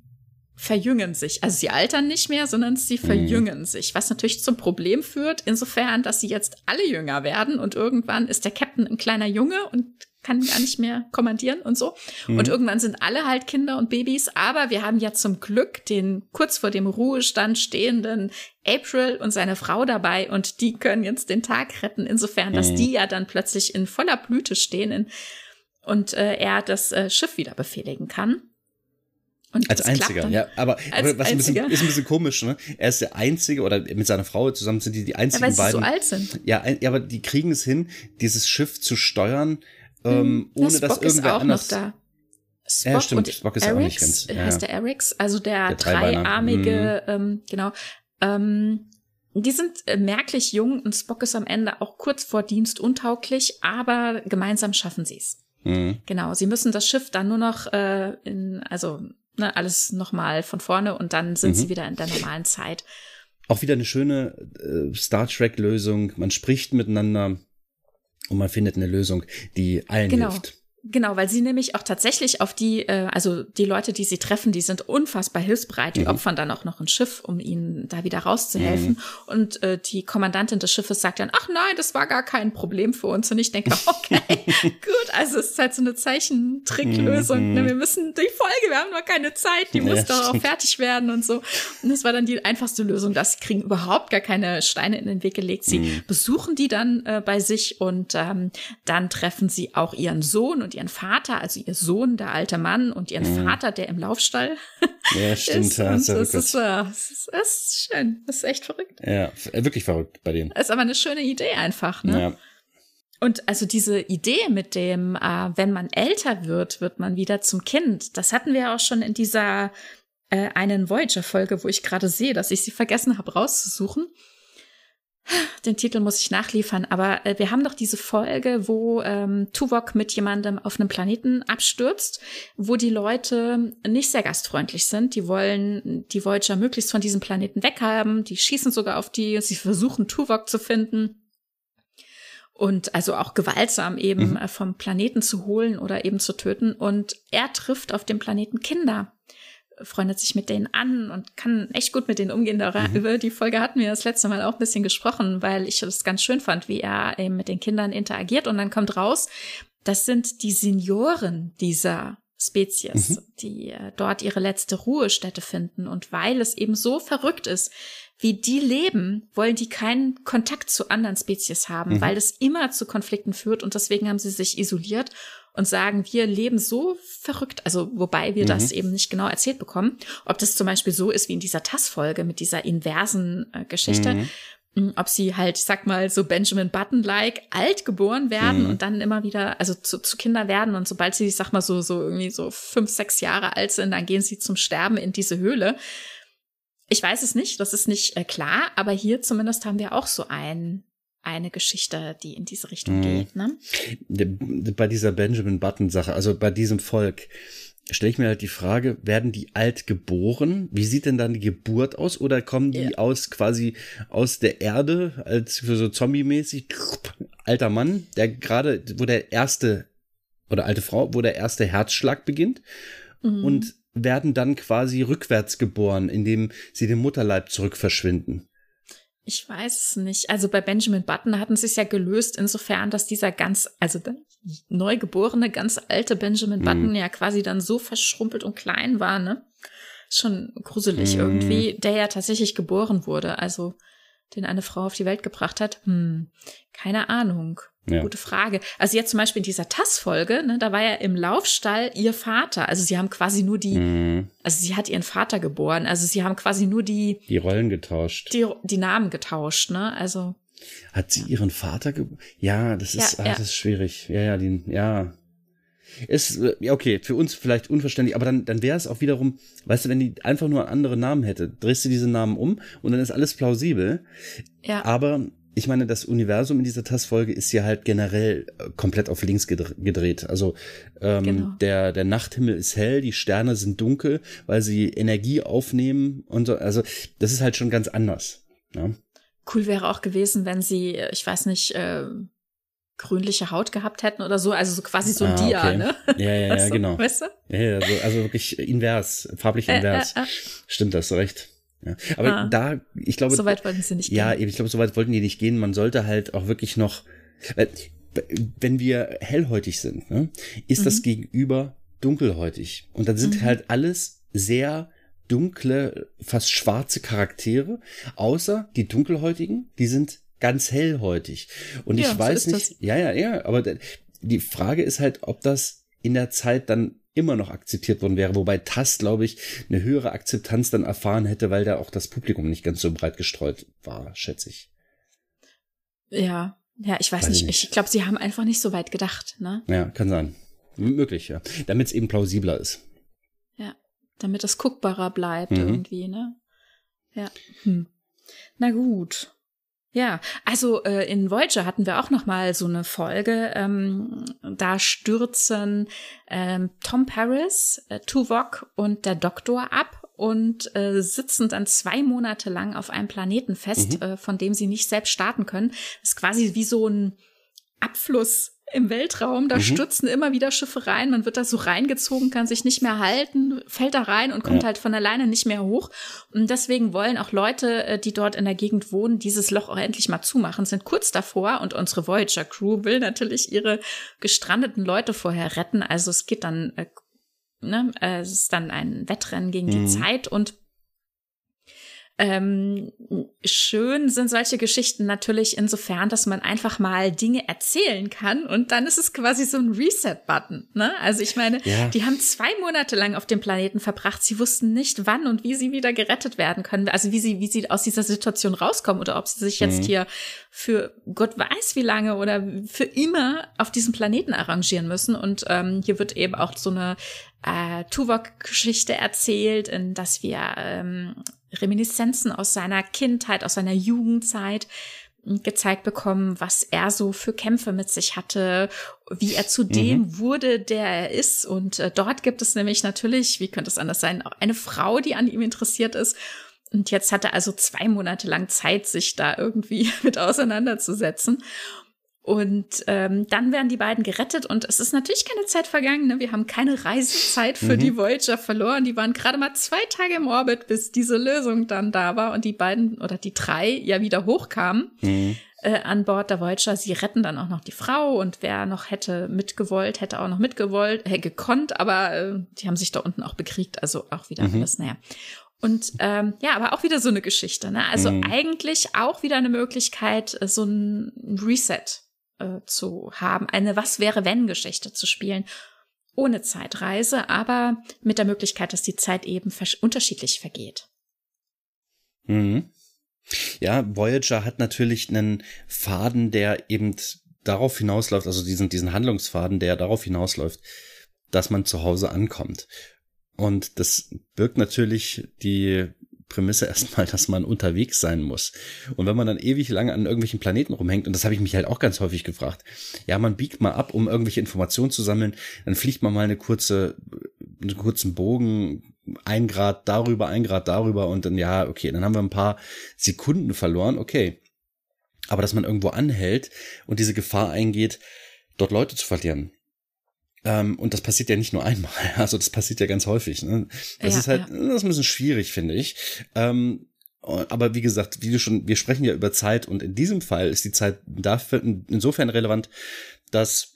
verjüngen sich. Also sie altern nicht mehr, sondern sie mhm. verjüngen mhm. sich, was natürlich zum Problem führt, insofern, dass sie jetzt alle jünger werden und irgendwann ist der Captain ein kleiner Junge und kann gar nicht mehr kommandieren und so. Mhm. Und irgendwann sind alle halt Kinder und Babys. Aber wir haben ja zum Glück den kurz vor dem Ruhestand stehenden April und seine Frau dabei und die können jetzt den Tag retten. Insofern, dass mhm. die ja dann plötzlich in voller Blüte stehen in, und äh, er das äh, Schiff wieder befehligen kann. Und als einziger, ja, aber, aber was ein bisschen, ist ein bisschen komisch, ne? Er ist der einzige oder mit seiner Frau zusammen sind die die einzigen ja, weil beiden. Sie so alt sind. Ja, ja, aber die kriegen es hin, dieses Schiff zu steuern, ähm, hm, ohne ja, dass irgendwer auch anders. Noch da. Spock ja, stimmt. Spock ist Erics, auch nicht ganz. Ja. Heißt der Erix, also der, der dreiarmige, mhm. ähm, genau. Ähm, die sind äh, merklich jung und Spock ist am Ende auch kurz vor Dienst untauglich, aber gemeinsam schaffen sie es. Mhm. Genau, sie müssen das Schiff dann nur noch äh, in, also ne, alles nochmal von vorne und dann sind mhm. sie wieder in der normalen Zeit. Auch wieder eine schöne äh, Star Trek-Lösung. Man spricht miteinander und man findet eine Lösung, die allen genau. hilft. Genau, weil sie nämlich auch tatsächlich auf die, äh, also die Leute, die sie treffen, die sind unfassbar hilfsbereit. Die mhm. opfern dann auch noch ein Schiff, um ihnen da wieder rauszuhelfen. Mhm. Und äh, die Kommandantin des Schiffes sagt dann, ach nein, das war gar kein Problem für uns. Und ich denke, okay, gut, also es ist halt so eine Zeichentricklösung. Ne? Mhm. Wir müssen die Folge, wir haben noch keine Zeit, die muss doch auch fertig werden und so. Und das war dann die einfachste Lösung, dass sie kriegen überhaupt gar keine Steine in den Weg gelegt. Sie mhm. besuchen die dann äh, bei sich und ähm, dann treffen sie auch ihren Sohn und ihren Vater, also ihr Sohn, der alte Mann, und ihren mhm. Vater, der im Laufstall ja, stimmt, ist. Ja, und das, ist, das, ist, das ist schön. Das ist echt verrückt. Ja, wirklich verrückt bei denen. Ist aber eine schöne Idee einfach, ne? Ja. Und also diese Idee mit dem, äh, wenn man älter wird, wird man wieder zum Kind. Das hatten wir auch schon in dieser äh, einen Voyager-Folge, wo ich gerade sehe, dass ich sie vergessen habe rauszusuchen. Den Titel muss ich nachliefern, aber äh, wir haben doch diese Folge, wo ähm, Tuvok mit jemandem auf einem Planeten abstürzt, wo die Leute nicht sehr gastfreundlich sind. Die wollen die Voyager möglichst von diesem Planeten weghaben. Die schießen sogar auf die. Sie versuchen Tuvok zu finden und also auch gewaltsam eben mhm. Äh, vom Planeten zu holen oder eben zu töten. Und er trifft auf dem Planeten Kinder freundet sich mit denen an und kann echt gut mit denen umgehen. Mhm. Über die Folge hatten wir das letzte Mal auch ein bisschen gesprochen, weil ich das ganz schön fand, wie er eben mit den Kindern interagiert. Und dann kommt raus, das sind die Senioren dieser Spezies, mhm. die äh, dort ihre letzte Ruhestätte finden. Und weil es eben so verrückt ist, wie die leben, wollen die keinen Kontakt zu anderen Spezies haben, mhm. weil es immer zu Konflikten führt und deswegen haben sie sich isoliert und sagen, wir leben so verrückt, also wobei wir mhm. das eben nicht genau erzählt bekommen, ob das zum Beispiel so ist wie in dieser TAS-Folge mit dieser inversen äh, Geschichte, mhm. Hm, ob sie halt, ich sag mal, so Benjamin Button-like alt geboren werden mhm. und dann immer wieder, also zu, zu Kinder werden und sobald sie, ich sag mal, so, so irgendwie so fünf, sechs Jahre alt sind, dann gehen sie zum Sterben in diese Höhle. Ich weiß es nicht, das ist nicht äh, klar, aber hier zumindest haben wir auch so ein eine Geschichte, die in diese Richtung mhm. geht. Ne? Bei dieser Benjamin Button-Sache, also bei diesem Volk, stelle ich mir halt die Frage, werden die alt geboren? Wie sieht denn dann die Geburt aus? Oder kommen die ja. aus quasi aus der Erde, als für so zombie-mäßig, alter Mann, der gerade, wo der erste, oder alte Frau, wo der erste Herzschlag beginnt? Mhm. Und werden dann quasi rückwärts geboren, indem sie dem Mutterleib zurück verschwinden. Ich weiß es nicht. Also bei Benjamin Button hatten sie es ja gelöst, insofern, dass dieser ganz, also der neugeborene, ganz alte Benjamin Button mm. ja quasi dann so verschrumpelt und klein war, ne? Schon gruselig mm. irgendwie, der ja tatsächlich geboren wurde, also den eine Frau auf die Welt gebracht hat. Hm, keine Ahnung. Ja. Gute Frage. Also jetzt zum Beispiel in dieser TAS-Folge, ne, da war ja im Laufstall ihr Vater. Also sie haben quasi nur die, mhm. also sie hat ihren Vater geboren. Also sie haben quasi nur die die Rollen getauscht, die die Namen getauscht. Ne, also hat sie ihren Vater geboren? Ja, das ist, ja, ah, das ist schwierig. Ja, ja, die, ja. Ist, ja, okay, für uns vielleicht unverständlich, aber dann, dann wäre es auch wiederum, weißt du, wenn die einfach nur andere Namen hätte, drehst du diese Namen um und dann ist alles plausibel. Ja. Aber ich meine, das Universum in dieser TAS-Folge ist ja halt generell äh, komplett auf links gedreht. Also ähm, genau. der, der Nachthimmel ist hell, die Sterne sind dunkel, weil sie Energie aufnehmen und so. Also das ist halt schon ganz anders. Ja? Cool wäre auch gewesen, wenn sie, äh, ich weiß nicht, äh, grünliche Haut gehabt hätten oder so, also so quasi so ein ah, Dia, okay. ne? Ja, ja, ja, genau. Weißt du? Ja, ja, so, also wirklich invers, farblich invers. Äh, äh, äh. Stimmt, das recht. Ja. Aber ah, da, ich glaube. So weit wollten sie nicht gehen. Ja, ich glaube, so weit wollten die nicht gehen. Man sollte halt auch wirklich noch, wenn wir hellhäutig sind, ne, ist mhm. das Gegenüber dunkelhäutig. Und dann sind mhm. halt alles sehr dunkle, fast schwarze Charaktere, außer die dunkelhäutigen, die sind ganz hellhäutig. Und ja, ich weiß so nicht, das. ja, ja, ja, aber die Frage ist halt, ob das in der Zeit dann immer noch akzeptiert worden wäre, wobei Tass, glaube ich, eine höhere Akzeptanz dann erfahren hätte, weil da auch das Publikum nicht ganz so breit gestreut war, schätze ich. Ja, ja, ich weiß, weiß nicht. nicht. Ich glaube, sie haben einfach nicht so weit gedacht, ne? Ja, kann sein. M möglich, ja. Damit es eben plausibler ist. Ja, damit es guckbarer bleibt mhm. irgendwie, ne? Ja. Hm. Na gut. Ja, also äh, in Voyager hatten wir auch noch mal so eine Folge. Ähm, da stürzen ähm, Tom Paris, äh, Tuvok und der Doktor ab und äh, sitzen dann zwei Monate lang auf einem Planeten fest, mhm. äh, von dem sie nicht selbst starten können. Das ist quasi wie so ein Abfluss im Weltraum, da mhm. stürzen immer wieder Schiffe rein, man wird da so reingezogen, kann sich nicht mehr halten, fällt da rein und kommt ja. halt von alleine nicht mehr hoch. Und deswegen wollen auch Leute, äh, die dort in der Gegend wohnen, dieses Loch auch endlich mal zumachen, sind kurz davor und unsere Voyager Crew will natürlich ihre gestrandeten Leute vorher retten. Also es geht dann, äh, ne, äh, es ist dann ein Wettrennen gegen mhm. die Zeit und ähm, schön sind solche Geschichten natürlich insofern, dass man einfach mal Dinge erzählen kann und dann ist es quasi so ein Reset-Button. Ne? Also ich meine, ja. die haben zwei Monate lang auf dem Planeten verbracht. Sie wussten nicht, wann und wie sie wieder gerettet werden können. Also wie sie, wie sie aus dieser Situation rauskommen oder ob sie sich jetzt mhm. hier für Gott weiß wie lange oder für immer auf diesem Planeten arrangieren müssen. Und ähm, hier wird eben auch so eine äh, Tuvok-Geschichte erzählt, in dass wir ähm, Reminiszenzen aus seiner Kindheit, aus seiner Jugendzeit gezeigt bekommen, was er so für Kämpfe mit sich hatte, wie er zu dem mhm. wurde, der er ist. Und äh, dort gibt es nämlich natürlich, wie könnte es anders sein, auch eine Frau, die an ihm interessiert ist. Und jetzt hat er also zwei Monate lang Zeit, sich da irgendwie mit auseinanderzusetzen. Und ähm, dann werden die beiden gerettet und es ist natürlich keine Zeit vergangen. Ne? Wir haben keine Reisezeit für mhm. die Voyager verloren. Die waren gerade mal zwei Tage im Orbit, bis diese Lösung dann da war und die beiden oder die drei ja wieder hochkamen. Mhm. Äh, an Bord der Voyager. Sie retten dann auch noch die Frau und wer noch hätte mitgewollt, hätte auch noch mitgewollt, äh, gekonnt, aber äh, die haben sich da unten auch bekriegt, also auch wieder mhm. alles, naja. Und ähm, ja, aber auch wieder so eine Geschichte. Ne? Also mhm. eigentlich auch wieder eine Möglichkeit, äh, so ein Reset äh, zu haben, eine Was wäre wenn Geschichte zu spielen, ohne Zeitreise, aber mit der Möglichkeit, dass die Zeit eben unterschiedlich vergeht. Mhm. Ja, Voyager hat natürlich einen Faden, der eben darauf hinausläuft, also diesen, diesen Handlungsfaden, der darauf hinausläuft, dass man zu Hause ankommt. Und das birgt natürlich die Prämisse erstmal, dass man unterwegs sein muss. Und wenn man dann ewig lange an irgendwelchen Planeten rumhängt, und das habe ich mich halt auch ganz häufig gefragt, ja, man biegt mal ab, um irgendwelche Informationen zu sammeln, dann fliegt man mal eine kurze, einen kurzen Bogen, ein Grad darüber, ein Grad darüber und dann, ja, okay, dann haben wir ein paar Sekunden verloren, okay. Aber dass man irgendwo anhält und diese Gefahr eingeht, dort Leute zu verlieren, und das passiert ja nicht nur einmal, also das passiert ja ganz häufig. Ne? Das ja, ist halt, ja. das ist ein bisschen schwierig, finde ich. Ähm, aber wie gesagt, wie du schon, wir sprechen ja über Zeit und in diesem Fall ist die Zeit dafür insofern relevant, dass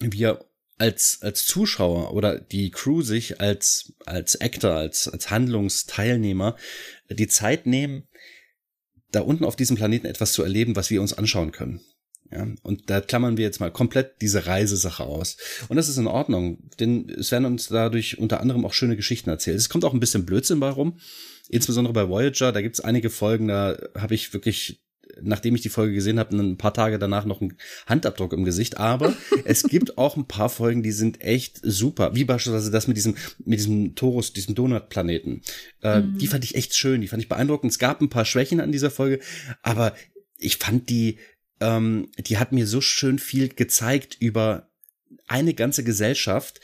wir als, als Zuschauer oder die Crew sich als, als Actor, als, als Handlungsteilnehmer die Zeit nehmen, da unten auf diesem Planeten etwas zu erleben, was wir uns anschauen können. Ja, und da klammern wir jetzt mal komplett diese Reisesache aus. Und das ist in Ordnung, denn es werden uns dadurch unter anderem auch schöne Geschichten erzählt. Es kommt auch ein bisschen Blödsinn bei rum. Insbesondere bei Voyager, da gibt's einige Folgen, da habe ich wirklich nachdem ich die Folge gesehen habe, ein paar Tage danach noch einen Handabdruck im Gesicht. Aber es gibt auch ein paar Folgen, die sind echt super. Wie beispielsweise das mit diesem, mit diesem Torus, diesem Donut-Planeten. Äh, mhm. Die fand ich echt schön, die fand ich beeindruckend. Es gab ein paar Schwächen an dieser Folge, aber ich fand die, ähm, die hat mir so schön viel gezeigt über eine ganze Gesellschaft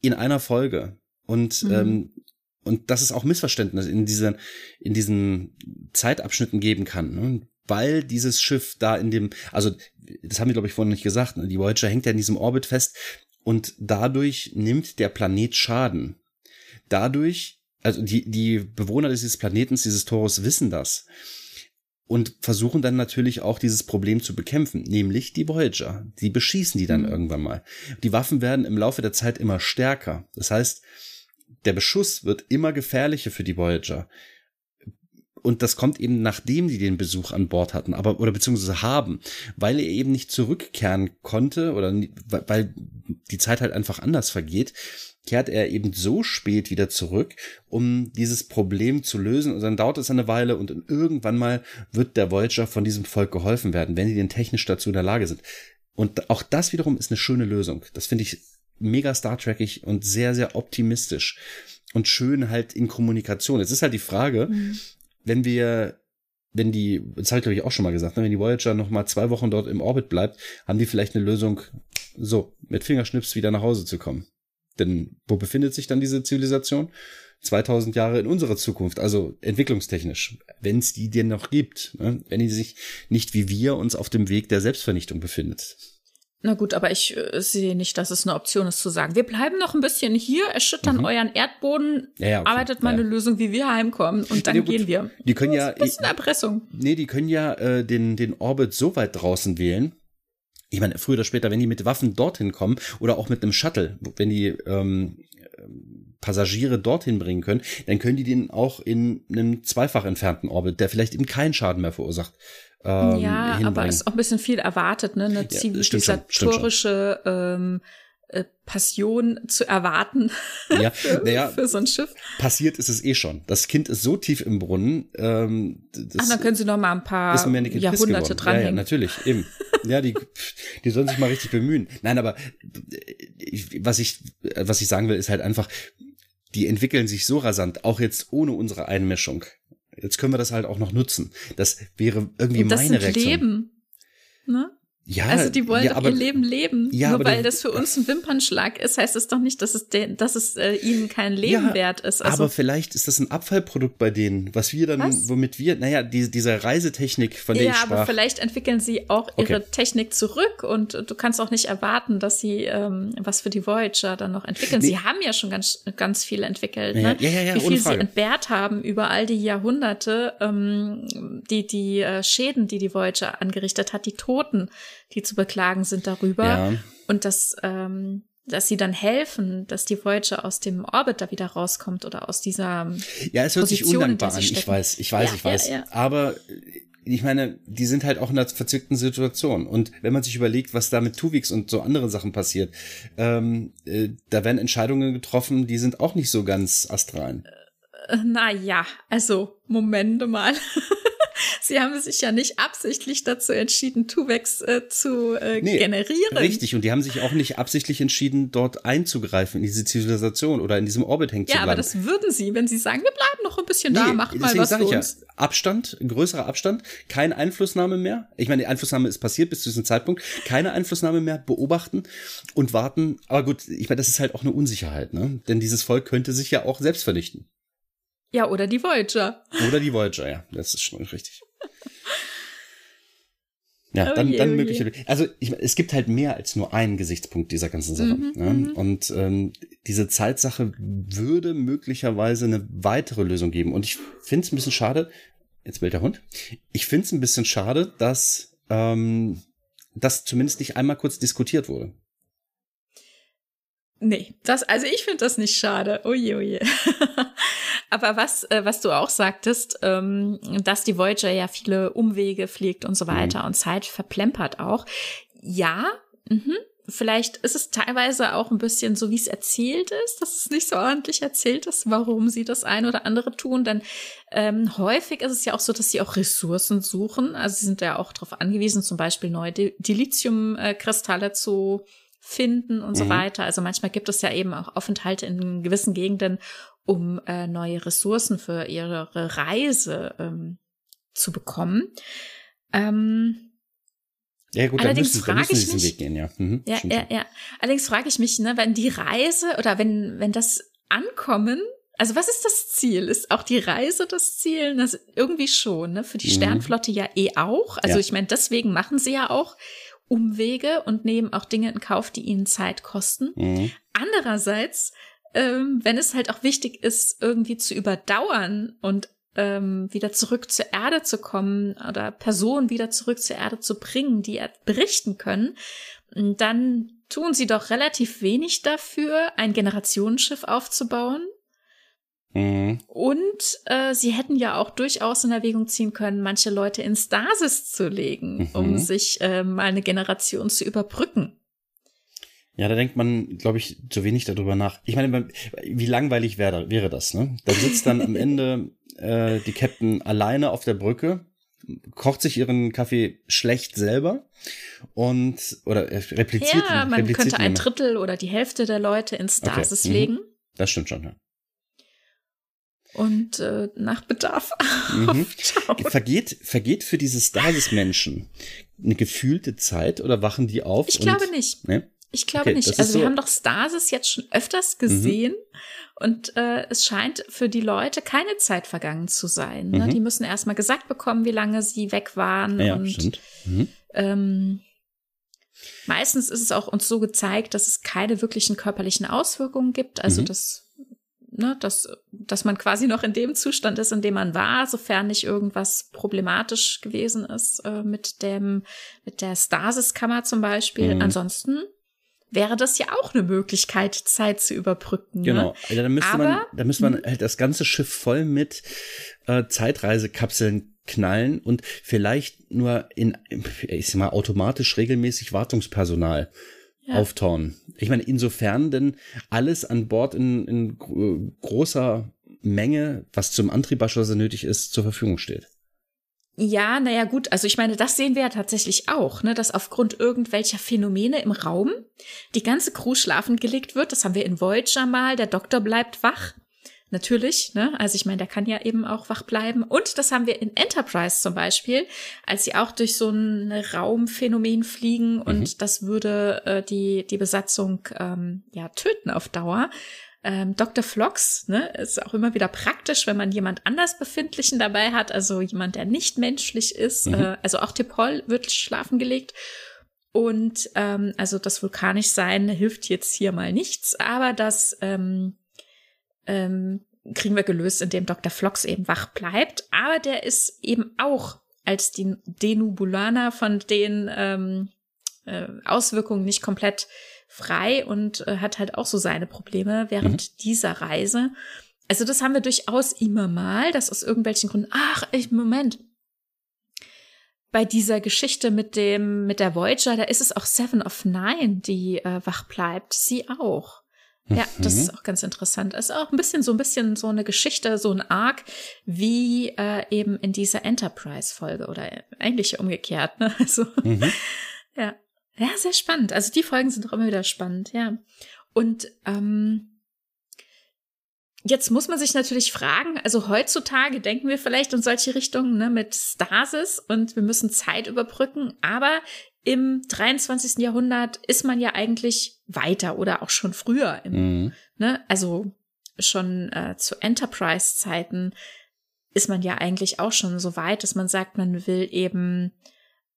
in einer Folge. Und mhm. ähm, und dass es auch Missverständnisse in diesen in diesen Zeitabschnitten geben kann. Ne? weil dieses Schiff da in dem, also das haben wir glaube ich vorhin nicht gesagt, ne? die Voyager hängt ja in diesem Orbit fest und dadurch nimmt der Planet Schaden. Dadurch, also die, die Bewohner dieses Planetens, dieses Torus wissen das und versuchen dann natürlich auch dieses Problem zu bekämpfen, nämlich die Voyager. Die beschießen die dann mhm. irgendwann mal. Die Waffen werden im Laufe der Zeit immer stärker. Das heißt, der Beschuss wird immer gefährlicher für die Voyager. Und das kommt eben nachdem die den Besuch an Bord hatten, aber oder beziehungsweise haben, weil er eben nicht zurückkehren konnte oder weil die Zeit halt einfach anders vergeht, kehrt er eben so spät wieder zurück, um dieses Problem zu lösen. Und dann dauert es eine Weile und irgendwann mal wird der Voyager von diesem Volk geholfen werden, wenn die denn technisch dazu in der Lage sind. Und auch das wiederum ist eine schöne Lösung. Das finde ich mega Star Trekig und sehr, sehr optimistisch und schön halt in Kommunikation. Es ist halt die Frage, mhm wenn wir, wenn die, das habe ich glaube ich auch schon mal gesagt, ne, wenn die Voyager noch mal zwei Wochen dort im Orbit bleibt, haben die vielleicht eine Lösung, so mit Fingerschnips wieder nach Hause zu kommen. Denn wo befindet sich dann diese Zivilisation? 2000 Jahre in unserer Zukunft, also entwicklungstechnisch, wenn es die denn noch gibt, ne? wenn die sich nicht wie wir uns auf dem Weg der Selbstvernichtung befindet. Na gut, aber ich äh, sehe nicht, dass es eine Option ist zu sagen, wir bleiben noch ein bisschen hier, erschüttern mhm. euren Erdboden, ja, ja, okay. arbeitet mal ja. eine Lösung, wie wir heimkommen und dann gehen wir. Die können ja ein bisschen Erpressung. Nee, die können ja äh, den den Orbit so weit draußen wählen. Ich meine, früher oder später, wenn die mit Waffen dorthin kommen oder auch mit einem Shuttle, wenn die ähm, Passagiere dorthin bringen können, dann können die den auch in einem zweifach entfernten Orbit, der vielleicht eben keinen Schaden mehr verursacht, ähm, ja, hinbringen. aber ist auch ein bisschen viel erwartet, ne? Eine ja, zivilisatorische ähm, äh, Passion zu erwarten ja, für, naja, für so ein Schiff. Passiert ist es eh schon. Das Kind ist so tief im Brunnen. Ähm, Ach, dann können sie noch mal ein paar Jahrhunderte dran ja, ja, natürlich, eben. ja, die, die sollen sich mal richtig bemühen. Nein, aber äh, was ich, was ich sagen will, ist halt einfach, die entwickeln sich so rasant, auch jetzt ohne unsere Einmischung. Jetzt können wir das halt auch noch nutzen. Das wäre irgendwie das meine Reaktion. Leben. Ne? Ja, also die wollen ja, doch aber, ihr Leben leben. Ja, Nur weil das für uns ein Wimpernschlag ist, heißt es doch nicht, dass es, de, dass es äh, ihnen kein Leben ja, wert ist. Also, aber vielleicht ist das ein Abfallprodukt bei denen, was wir dann, was? womit wir, naja, die, diese Reisetechnik, von der ja, ich sprach. Ja, aber vielleicht entwickeln sie auch ihre okay. Technik zurück und du kannst auch nicht erwarten, dass sie ähm, was für die Voyager dann noch entwickeln. Nee. Sie haben ja schon ganz, ganz viel entwickelt, ne? Ja, ja, ja, Wie viel sie entbehrt haben über all die Jahrhunderte, ähm, die, die äh, Schäden, die die Voyager angerichtet hat, die Toten die zu beklagen sind darüber. Ja. Und dass, ähm, dass sie dann helfen, dass die Voyager aus dem Orbit da wieder rauskommt oder aus dieser Ja, es hört Position, sich undankbar an. Ich weiß, ich weiß, ja, ich weiß. Ja. Aber ich meine, die sind halt auch in einer verzwickten Situation. Und wenn man sich überlegt, was da mit Tuvix und so anderen Sachen passiert, ähm, äh, da werden Entscheidungen getroffen, die sind auch nicht so ganz astral. Na ja, also Momente mal. Sie haben sich ja nicht absichtlich dazu entschieden, Tuvex äh, zu äh, nee, generieren. Richtig, und die haben sich auch nicht absichtlich entschieden, dort einzugreifen in diese Zivilisation oder in diesem Orbit hängen ja, zu bleiben. Ja, aber das würden sie, wenn sie sagen, wir bleiben noch ein bisschen nee, da, macht mal was für uns. Ja, Abstand, größerer Abstand, keine Einflussnahme mehr. Ich meine, die Einflussnahme ist passiert bis zu diesem Zeitpunkt. Keine Einflussnahme mehr, beobachten und warten. Aber gut, ich meine, das ist halt auch eine Unsicherheit, ne? Denn dieses Volk könnte sich ja auch selbst vernichten. Ja, oder die Voyager. Oder die Voyager, ja. Das ist schon richtig. Ja, oh dann, je, dann oh mögliche. Also ich, es gibt halt mehr als nur einen Gesichtspunkt dieser ganzen Sache. Mhm, ja? Mhm. Und ähm, diese Zeitsache würde möglicherweise eine weitere Lösung geben. Und ich finde es ein bisschen schade, Jetzt bellt der Hund. Ich finde es ein bisschen schade, dass ähm, das zumindest nicht einmal kurz diskutiert wurde. Nee, das, also ich finde das nicht schade. Oje, oje. Aber was, äh, was du auch sagtest, ähm, dass die Voyager ja viele Umwege fliegt und so weiter mhm. und Zeit verplempert auch. Ja, mhm. Vielleicht ist es teilweise auch ein bisschen so, wie es erzählt ist, dass es nicht so ordentlich erzählt ist, warum sie das eine oder andere tun. Denn ähm, häufig ist es ja auch so, dass sie auch Ressourcen suchen. Also sie sind ja auch darauf angewiesen, zum Beispiel neue Dilithiumkristalle zu finden und mhm. so weiter. Also manchmal gibt es ja eben auch Aufenthalte in gewissen Gegenden, um äh, neue Ressourcen für ihre Reise ähm, zu bekommen. Ähm, ja gut, Allerdings dann müssen, dann müssen mich, Weg gehen, ja. Mhm, ja, ja, ja. Allerdings frage ich mich, ne, wenn die Reise oder wenn, wenn das Ankommen, also was ist das Ziel? Ist auch die Reise das Ziel? Das irgendwie schon, ne? Für die mhm. Sternflotte ja eh auch. Also ja. ich meine, deswegen machen sie ja auch Umwege und nehmen auch Dinge in Kauf, die ihnen Zeit kosten. Mhm. Andererseits, ähm, wenn es halt auch wichtig ist, irgendwie zu überdauern und ähm, wieder zurück zur Erde zu kommen oder Personen wieder zurück zur Erde zu bringen, die berichten können, dann tun sie doch relativ wenig dafür, ein Generationenschiff aufzubauen. Mhm. Und äh, sie hätten ja auch durchaus in Erwägung ziehen können, manche Leute in Stasis zu legen, mhm. um sich äh, mal eine Generation zu überbrücken. Ja, da denkt man, glaube ich, zu wenig darüber nach. Ich meine, wie langweilig wäre, wäre das, ne? Da sitzt dann am Ende äh, die Captain alleine auf der Brücke, kocht sich ihren Kaffee schlecht selber und oder repliziert. Ja, man repliziert könnte ein Drittel oder die Hälfte der Leute in Stasis okay. Mhm. legen. Das stimmt schon, ja. Und äh, nach Bedarf. Mhm. vergeht, vergeht für diese Stasis-Menschen eine gefühlte Zeit oder wachen die auf? Ich glaube nicht. Ne? Ich glaube okay, nicht. Also wir so haben doch Stasis jetzt schon öfters gesehen mhm. und äh, es scheint für die Leute keine Zeit vergangen zu sein. Ne? Mhm. Die müssen erstmal gesagt bekommen, wie lange sie weg waren. Ja, und stimmt. Mhm. ähm, meistens ist es auch uns so gezeigt, dass es keine wirklichen körperlichen Auswirkungen gibt. Also mhm. dass, ne, dass, dass man quasi noch in dem Zustand ist, in dem man war, sofern nicht irgendwas problematisch gewesen ist äh, mit dem, mit der Stasiskammer zum Beispiel. Mhm. Ansonsten wäre das ja auch eine Möglichkeit, Zeit zu überbrücken. Ne? Genau. Also da müsste Aber, man, da müsste man halt das ganze Schiff voll mit äh, Zeitreisekapseln knallen und vielleicht nur in, ich sag mal, automatisch regelmäßig Wartungspersonal ja. auftauen. Ich meine, insofern denn alles an Bord in, in großer Menge, was zum Antriebabschluss nötig ist, zur Verfügung steht. Ja, naja, gut. Also ich meine, das sehen wir ja tatsächlich auch, ne, dass aufgrund irgendwelcher Phänomene im Raum die ganze Crew schlafen gelegt wird. Das haben wir in Voyager mal. Der Doktor bleibt wach. Natürlich, ne? Also ich meine, der kann ja eben auch wach bleiben. Und das haben wir in Enterprise zum Beispiel, als sie auch durch so ein Raumphänomen fliegen und mhm. das würde äh, die, die Besatzung ähm, ja töten auf Dauer ähm, Dr. Flox, ne, ist auch immer wieder praktisch, wenn man jemand anders Befindlichen dabei hat, also jemand, der nicht menschlich ist. Mhm. Äh, also auch Tepol wird schlafen gelegt. Und ähm, also das vulkanisch sein hilft jetzt hier mal nichts, aber das ähm, ähm, kriegen wir gelöst, indem Dr. Flox eben wach bleibt. Aber der ist eben auch als die Denubulaner von den ähm, äh, Auswirkungen nicht komplett frei und äh, hat halt auch so seine Probleme während mhm. dieser Reise. Also das haben wir durchaus immer mal, dass aus irgendwelchen Gründen, ach, ich, Moment, bei dieser Geschichte mit dem, mit der Voyager, da ist es auch Seven of Nine, die äh, wach bleibt. Sie auch. Ja, das ist mhm. auch ganz interessant. Es ist auch ein bisschen so ein bisschen so eine Geschichte, so ein Arc, wie äh, eben in dieser Enterprise-Folge oder eigentlich umgekehrt. Ne? Also, mhm. ja. Ja, sehr spannend. Also die Folgen sind auch immer wieder spannend, ja. Und ähm, jetzt muss man sich natürlich fragen, also heutzutage denken wir vielleicht in solche Richtungen ne, mit Stasis und wir müssen Zeit überbrücken, aber im 23. Jahrhundert ist man ja eigentlich weiter oder auch schon früher. Im, mhm. ne, also schon äh, zu Enterprise-Zeiten ist man ja eigentlich auch schon so weit, dass man sagt, man will eben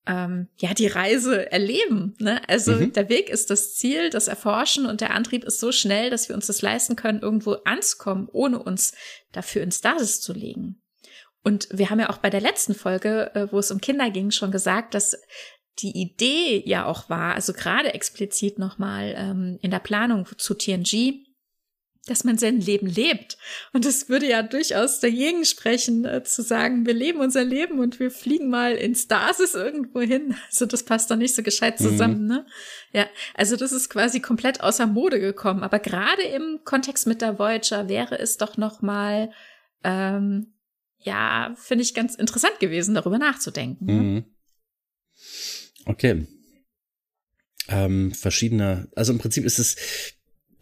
ähm, ja die Reise erleben. Ne? Also mhm. der Weg ist das Ziel, das Erforschen und der Antrieb ist so schnell, dass wir uns das leisten können, irgendwo anzukommen, ohne uns dafür in Stasis zu legen. Und wir haben ja auch bei der letzten Folge, äh, wo es um Kinder ging, schon gesagt, dass die Idee ja auch war, also gerade explizit nochmal ähm, in der Planung zu TNG, dass man sein Leben lebt. Und es würde ja durchaus dagegen sprechen, äh, zu sagen, wir leben unser Leben und wir fliegen mal in Stasis irgendwo hin. Also das passt doch nicht so gescheit mhm. zusammen, mhm. ne? Ja, also das ist quasi komplett außer Mode gekommen. Aber gerade im Kontext mit der Voyager wäre es doch noch mal ähm, ja, finde ich ganz interessant gewesen, darüber nachzudenken. Ne? Mhm. Okay. Ähm, verschiedene, also im Prinzip ist es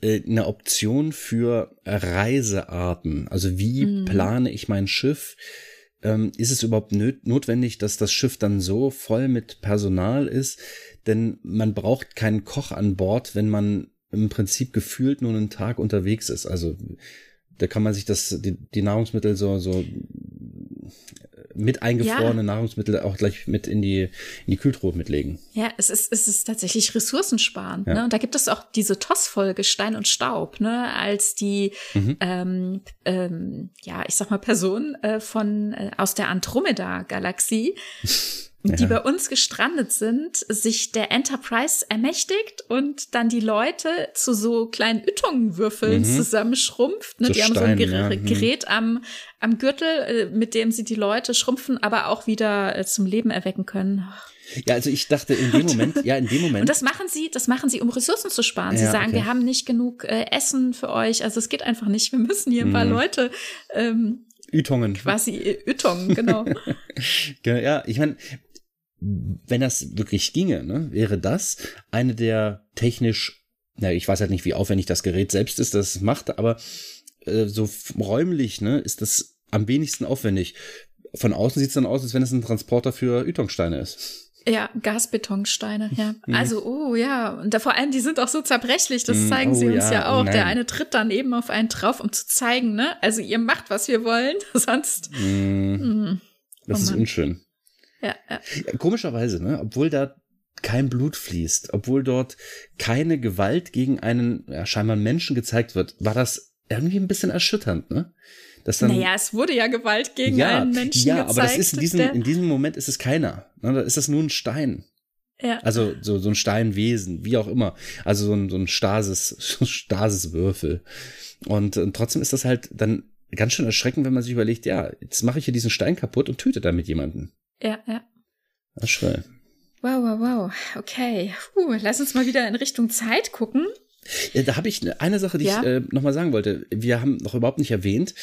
eine Option für Reisearten. Also wie mhm. plane ich mein Schiff? Ähm, ist es überhaupt notwendig, dass das Schiff dann so voll mit Personal ist? Denn man braucht keinen Koch an Bord, wenn man im Prinzip gefühlt nur einen Tag unterwegs ist. Also da kann man sich das, die, die Nahrungsmittel so, so mit eingefrorene ja. Nahrungsmittel auch gleich mit in die, in die Kühltruhe mitlegen. Ja, es ist, es ist tatsächlich ressourcensparend. Ja. Ne? Und da gibt es auch diese TOS-Folge Stein und Staub, ne? als die, mhm. ähm, ähm, ja, ich sag mal, Person äh, von äh, aus der Andromeda-Galaxie die bei uns gestrandet sind, sich der Enterprise ermächtigt und dann die Leute zu so kleinen Üttongenwürfeln mhm. zusammenschrumpft. Ne? So die haben Stein, so ein Ger ja. Mhm. Gerät am, am Gürtel, äh, mit dem sie die Leute schrumpfen, aber auch wieder äh, zum Leben erwecken können. Ja, also ich dachte in dem Moment, ja, in dem Moment. Und das machen sie, das machen sie, um Ressourcen zu sparen. Sie ja, sagen, okay. wir haben nicht genug äh, Essen für euch, also es geht einfach nicht. Wir müssen hier ein paar mhm. Leute ähm, Ütungen. Quasi äh, Ütungen, genau. ja, ich meine, wenn das wirklich ginge, ne, wäre das eine der technisch, na, ich weiß halt nicht, wie aufwendig das Gerät selbst ist, das macht, aber äh, so räumlich, ne, ist das am wenigsten aufwendig. Von außen sieht es dann aus, als wenn es ein Transporter für Ytongsteine ist. Ja, Gasbetonsteine, ja. Mhm. Also, oh ja, und da vor allem, die sind auch so zerbrechlich, das mhm. zeigen oh, sie uns ja, ja auch. Nein. Der eine tritt dann eben auf einen drauf, um zu zeigen, ne? Also ihr macht, was wir wollen, sonst. Mhm. Das oh, ist unschön. Ja, ja. Komischerweise, ne? Obwohl da kein Blut fließt, obwohl dort keine Gewalt gegen einen ja, scheinbar Menschen gezeigt wird, war das irgendwie ein bisschen erschütternd, ne? Dass dann, naja, es wurde ja Gewalt gegen ja, einen Menschen ja, gezeigt. Ja, aber das ist in diesem, in diesem Moment ist es keiner. Ne? Da ist das nur ein Stein. Ja. Also so, so ein Steinwesen, wie auch immer. Also so ein, so ein Stasis, Stasiswürfel. Und, und trotzdem ist das halt dann ganz schön erschreckend, wenn man sich überlegt, ja, jetzt mache ich hier diesen Stein kaputt und töte damit jemanden. Ja, ja. Das schön. Wow, wow, wow. Okay. Puh, lass uns mal wieder in Richtung Zeit gucken. Ja, da habe ich eine Sache, die ja? ich äh, nochmal sagen wollte. Wir haben noch überhaupt nicht erwähnt,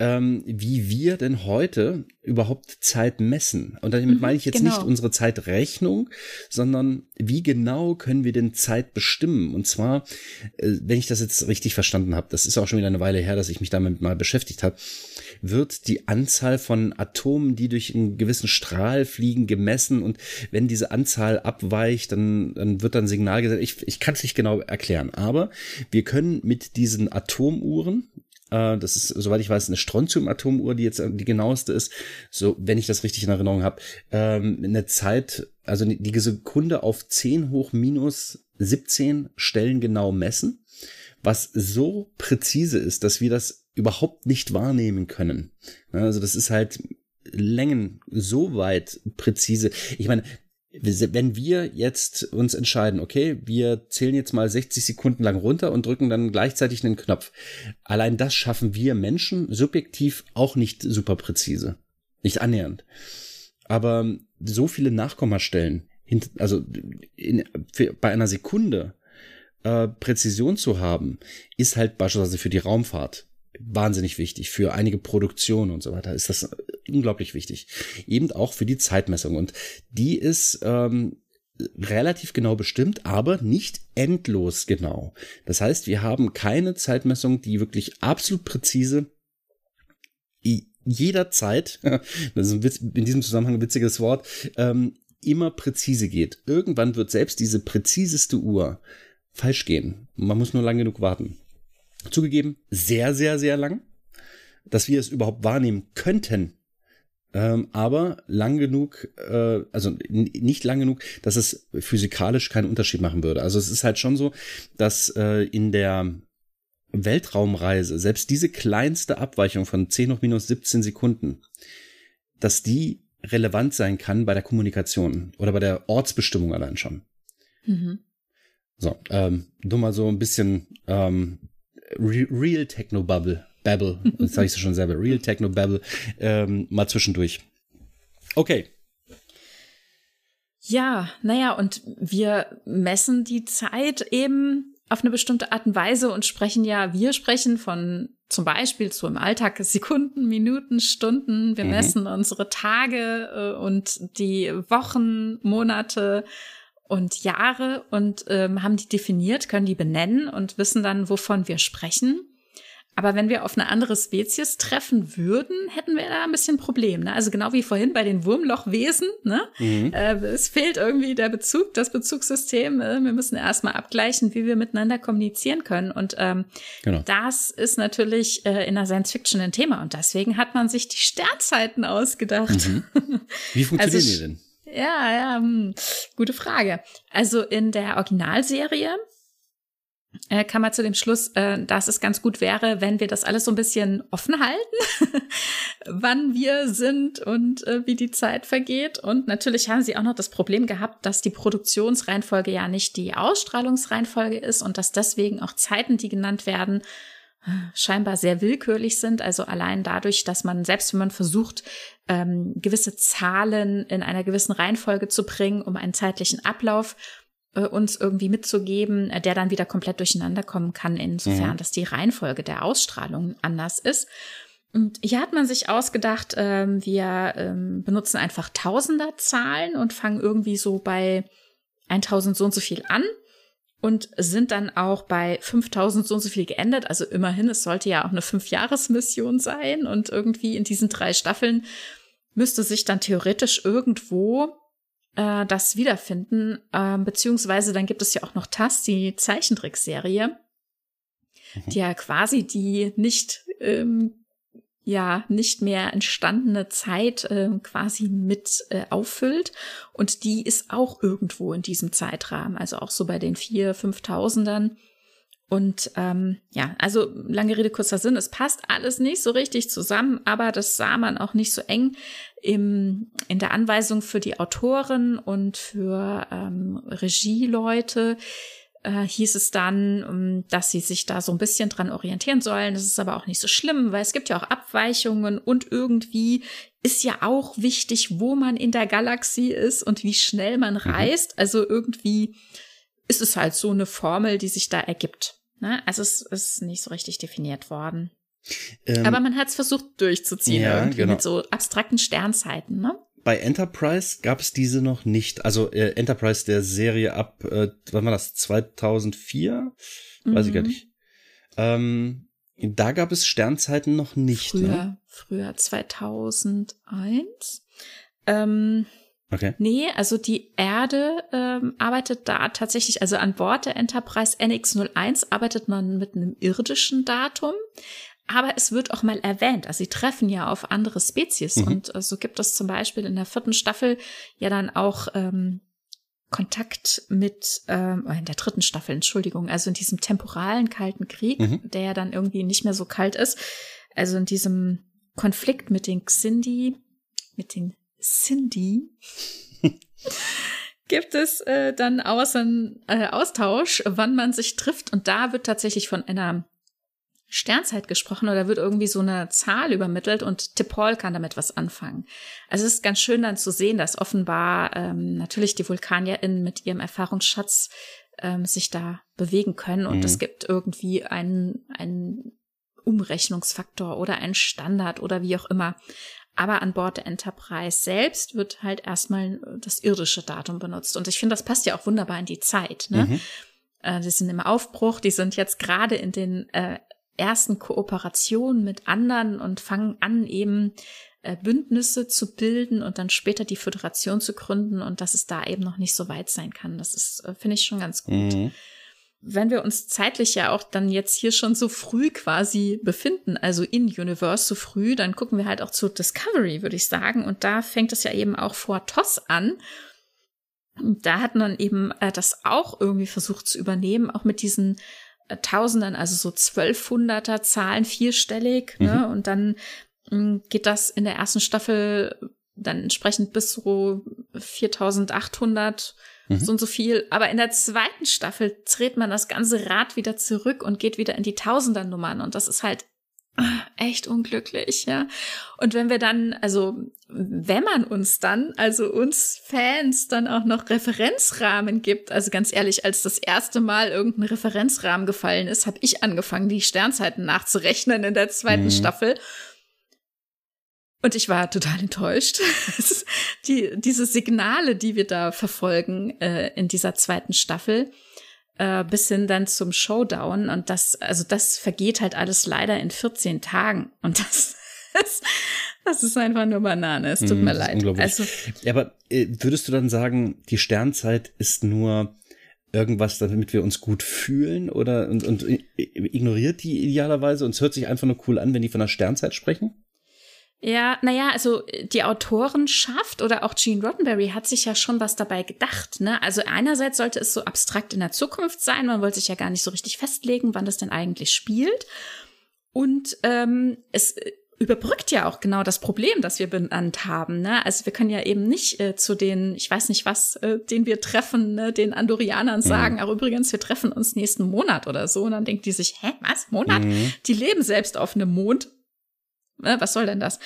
ähm, wie wir denn heute überhaupt Zeit messen. Und damit mhm, meine ich jetzt genau. nicht unsere Zeitrechnung, sondern wie genau können wir denn Zeit bestimmen? Und zwar, äh, wenn ich das jetzt richtig verstanden habe, das ist auch schon wieder eine Weile her, dass ich mich damit mal beschäftigt habe, wird die Anzahl von Atomen, die durch einen gewissen Strahl fliegen, gemessen und wenn diese Anzahl abweicht, dann, dann wird dann Signal gesetzt. Ich, ich kann es nicht genau erklären, aber wir können mit diesen Atomuhren, das ist, soweit ich weiß, eine Strontium-Atomuhr, die jetzt die genaueste ist. So, wenn ich das richtig in Erinnerung habe, ähm, eine Zeit, also die Sekunde auf 10 hoch minus 17 Stellen genau messen, was so präzise ist, dass wir das überhaupt nicht wahrnehmen können. Also das ist halt Längen so weit präzise. Ich meine, wenn wir jetzt uns entscheiden, okay, wir zählen jetzt mal 60 Sekunden lang runter und drücken dann gleichzeitig einen Knopf. Allein das schaffen wir Menschen subjektiv auch nicht super präzise. Nicht annähernd. Aber so viele Nachkommastellen, also in, für, bei einer Sekunde äh, Präzision zu haben, ist halt beispielsweise für die Raumfahrt wahnsinnig wichtig. Für einige Produktionen und so weiter ist das unglaublich wichtig. Eben auch für die Zeitmessung. Und die ist ähm, relativ genau bestimmt, aber nicht endlos genau. Das heißt, wir haben keine Zeitmessung, die wirklich absolut präzise jederzeit, das ist in diesem Zusammenhang ein witziges Wort, ähm, immer präzise geht. Irgendwann wird selbst diese präziseste Uhr falsch gehen. Man muss nur lang genug warten. Zugegeben, sehr, sehr, sehr lang, dass wir es überhaupt wahrnehmen könnten. Ähm, aber lang genug, äh, also nicht lang genug, dass es physikalisch keinen Unterschied machen würde. Also es ist halt schon so, dass äh, in der Weltraumreise selbst diese kleinste Abweichung von 10 hoch minus 17 Sekunden dass die relevant sein kann bei der Kommunikation oder bei der Ortsbestimmung allein schon. Mhm. So, ähm, nur mal so ein bisschen ähm, Re Real Techno Bubble, Babble, das sage ich so schon selber, Real Techno Babble, ähm, mal zwischendurch. Okay. Ja, naja, und wir messen die Zeit eben auf eine bestimmte Art und Weise und sprechen ja, wir sprechen von zum Beispiel so im Alltag Sekunden, Minuten, Stunden. Wir mhm. messen unsere Tage äh, und die Wochen, Monate und Jahre und ähm, haben die definiert, können die benennen und wissen dann, wovon wir sprechen. Aber wenn wir auf eine andere Spezies treffen würden, hätten wir da ein bisschen Problem. Ne? Also genau wie vorhin bei den Wurmlochwesen. Ne? Mhm. Äh, es fehlt irgendwie der Bezug, das Bezugssystem. Äh, wir müssen erstmal abgleichen, wie wir miteinander kommunizieren können. Und ähm, genau. das ist natürlich äh, in der Science Fiction ein Thema. Und deswegen hat man sich die Sternzeiten ausgedacht. Mhm. Wie funktionieren also, die denn? Ja, ja, hm, gute Frage. Also in der Originalserie äh, kann man zu dem Schluss, äh, dass es ganz gut wäre, wenn wir das alles so ein bisschen offen halten, wann wir sind und äh, wie die Zeit vergeht. Und natürlich haben sie auch noch das Problem gehabt, dass die Produktionsreihenfolge ja nicht die Ausstrahlungsreihenfolge ist und dass deswegen auch Zeiten, die genannt werden, scheinbar sehr willkürlich sind. Also allein dadurch, dass man, selbst wenn man versucht, ähm, gewisse Zahlen in einer gewissen Reihenfolge zu bringen, um einen zeitlichen Ablauf äh, uns irgendwie mitzugeben, äh, der dann wieder komplett durcheinander kommen kann, insofern, mhm. dass die Reihenfolge der Ausstrahlung anders ist. Und hier hat man sich ausgedacht, ähm, wir ähm, benutzen einfach Tausenderzahlen und fangen irgendwie so bei 1000 so und so viel an und sind dann auch bei 5000 so und so viel geendet. Also immerhin, es sollte ja auch eine Fünfjahresmission sein und irgendwie in diesen drei Staffeln müsste sich dann theoretisch irgendwo äh, das wiederfinden. Äh, beziehungsweise dann gibt es ja auch noch TAS, die Zeichentrickserie, mhm. die ja quasi die nicht ähm, ja nicht mehr entstandene Zeit äh, quasi mit äh, auffüllt. Und die ist auch irgendwo in diesem Zeitrahmen, also auch so bei den vier, fünftausendern. Und ähm, ja, also lange Rede, kurzer Sinn, es passt alles nicht so richtig zusammen, aber das sah man auch nicht so eng im, in der Anweisung für die Autoren und für ähm, Regieleute äh, hieß es dann, ähm, dass sie sich da so ein bisschen dran orientieren sollen. Das ist aber auch nicht so schlimm, weil es gibt ja auch Abweichungen und irgendwie ist ja auch wichtig, wo man in der Galaxie ist und wie schnell man mhm. reist. Also irgendwie ist es halt so eine Formel, die sich da ergibt. Ne? Also es ist nicht so richtig definiert worden. Ähm, aber man hat es versucht durchzuziehen ja, irgendwie genau. mit so abstrakten Sternzeiten, ne? bei Enterprise gab es diese noch nicht. Also äh, Enterprise der Serie ab, äh, wann war das? 2004? Mhm. Weiß ich gar mhm. nicht. Ähm, da gab es Sternzeiten noch nicht. Früher, ne? früher 2001. Ähm, okay. Nee, also die Erde ähm, arbeitet da tatsächlich, also an Bord der Enterprise NX01 arbeitet man mit einem irdischen Datum. Aber es wird auch mal erwähnt. Also sie treffen ja auf andere Spezies. Mhm. Und äh, so gibt es zum Beispiel in der vierten Staffel ja dann auch ähm, Kontakt mit, ähm, oh, in der dritten Staffel, Entschuldigung, also in diesem temporalen Kalten Krieg, mhm. der ja dann irgendwie nicht mehr so kalt ist. Also in diesem Konflikt mit den Xindi, mit den Cindy, gibt es äh, dann außen äh, Austausch, wann man sich trifft. Und da wird tatsächlich von einer Sternzeit gesprochen oder wird irgendwie so eine Zahl übermittelt und Tipol kann damit was anfangen. Also es ist ganz schön dann zu sehen, dass offenbar ähm, natürlich die VulkanierInnen mit ihrem Erfahrungsschatz ähm, sich da bewegen können und mhm. es gibt irgendwie einen, einen Umrechnungsfaktor oder einen Standard oder wie auch immer. Aber an Bord der Enterprise selbst wird halt erstmal das irdische Datum benutzt. Und ich finde, das passt ja auch wunderbar in die Zeit. Ne? Mhm. Äh, die sind im Aufbruch, die sind jetzt gerade in den äh, ersten Kooperationen mit anderen und fangen an, eben äh, Bündnisse zu bilden und dann später die Föderation zu gründen und dass es da eben noch nicht so weit sein kann. Das ist, äh, finde ich schon ganz gut. Mhm. Wenn wir uns zeitlich ja auch dann jetzt hier schon so früh quasi befinden, also in Universe so früh, dann gucken wir halt auch zu Discovery, würde ich sagen. Und da fängt es ja eben auch vor TOS an. Und da hat man eben äh, das auch irgendwie versucht zu übernehmen, auch mit diesen Tausenden, also so Zwölfhunderter Zahlen vierstellig, ne? mhm. ne? Und dann mm, geht das in der ersten Staffel dann entsprechend bis so 4800 mhm. so und so viel. Aber in der zweiten Staffel dreht man das ganze Rad wieder zurück und geht wieder in die Tausendernummern. Und das ist halt echt unglücklich, ja. Und wenn wir dann, also wenn man uns dann, also uns Fans dann auch noch Referenzrahmen gibt, also ganz ehrlich, als das erste Mal irgendein Referenzrahmen gefallen ist, habe ich angefangen, die Sternzeiten nachzurechnen in der zweiten mhm. Staffel. Und ich war total enttäuscht. die, diese Signale, die wir da verfolgen äh, in dieser zweiten Staffel, äh, bis hin dann zum Showdown. Und das, also das vergeht halt alles leider in 14 Tagen. Und das, das, das ist einfach nur Banane. Es tut mm, mir leid. Also, ja, aber äh, würdest du dann sagen, die Sternzeit ist nur irgendwas, damit wir uns gut fühlen oder und, und ignoriert die idealerweise und es hört sich einfach nur cool an, wenn die von der Sternzeit sprechen? Ja, naja, also die Autorenschaft oder auch Gene Roddenberry hat sich ja schon was dabei gedacht. Ne? Also einerseits sollte es so abstrakt in der Zukunft sein, man wollte sich ja gar nicht so richtig festlegen, wann das denn eigentlich spielt. Und ähm, es überbrückt ja auch genau das Problem, das wir benannt haben. Ne? Also wir können ja eben nicht äh, zu den, ich weiß nicht was, äh, den wir treffen, ne, den Andorianern mhm. sagen, mhm. aber übrigens, wir treffen uns nächsten Monat oder so. Und dann denkt die sich, hä, was, Monat? Mhm. Die leben selbst auf einem Mond Ne, was soll denn das?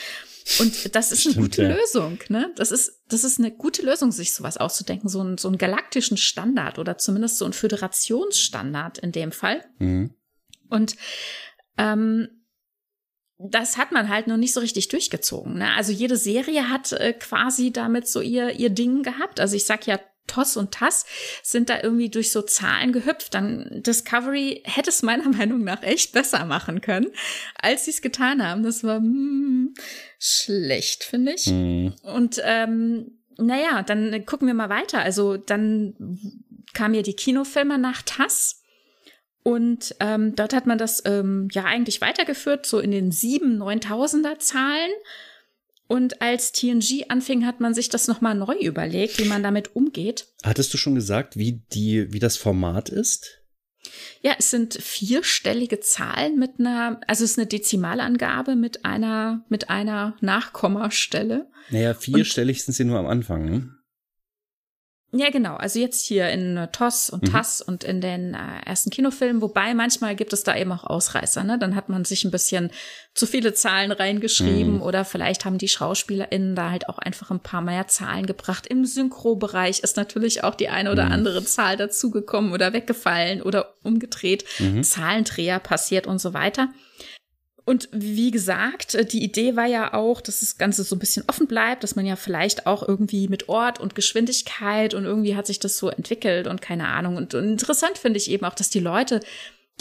Und das ist Stimmt, eine gute ja. Lösung, ne? Das ist, das ist eine gute Lösung, sich sowas auszudenken, so, ein, so einen galaktischen Standard oder zumindest so einen Föderationsstandard in dem Fall. Mhm. Und ähm, das hat man halt noch nicht so richtig durchgezogen. Ne? Also jede Serie hat äh, quasi damit so ihr, ihr Ding gehabt. Also ich sag ja Toss und Tass sind da irgendwie durch so Zahlen gehüpft. Dann Discovery hätte es meiner Meinung nach echt besser machen können, als sie es getan haben. Das war mm, schlecht, finde ich. Mhm. Und ähm, naja, dann gucken wir mal weiter. Also dann kamen ja die Kinofilme nach Tass. Und ähm, dort hat man das ähm, ja eigentlich weitergeführt, so in den sieben, neuntausender Zahlen. Und als TNG anfing, hat man sich das nochmal neu überlegt, wie man damit umgeht. Hattest du schon gesagt, wie die, wie das Format ist? Ja, es sind vierstellige Zahlen mit einer, also es ist eine Dezimalangabe mit einer, mit einer Nachkommastelle. Naja, vierstellig Und, sind sie nur am Anfang, ne? Ja, genau. Also jetzt hier in äh, TOS und mhm. TAS und in den äh, ersten Kinofilmen, wobei manchmal gibt es da eben auch Ausreißer. Ne? Dann hat man sich ein bisschen zu viele Zahlen reingeschrieben mhm. oder vielleicht haben die SchauspielerInnen da halt auch einfach ein paar mehr Zahlen gebracht. Im Synchro-Bereich ist natürlich auch die eine oder mhm. andere Zahl dazugekommen oder weggefallen oder umgedreht. Mhm. Zahlendreher passiert und so weiter. Und wie gesagt, äh, die Idee war ja auch, dass das Ganze so ein bisschen offen bleibt, dass man ja vielleicht auch irgendwie mit Ort und Geschwindigkeit und irgendwie hat sich das so entwickelt und keine Ahnung. Und, und interessant finde ich eben auch, dass die Leute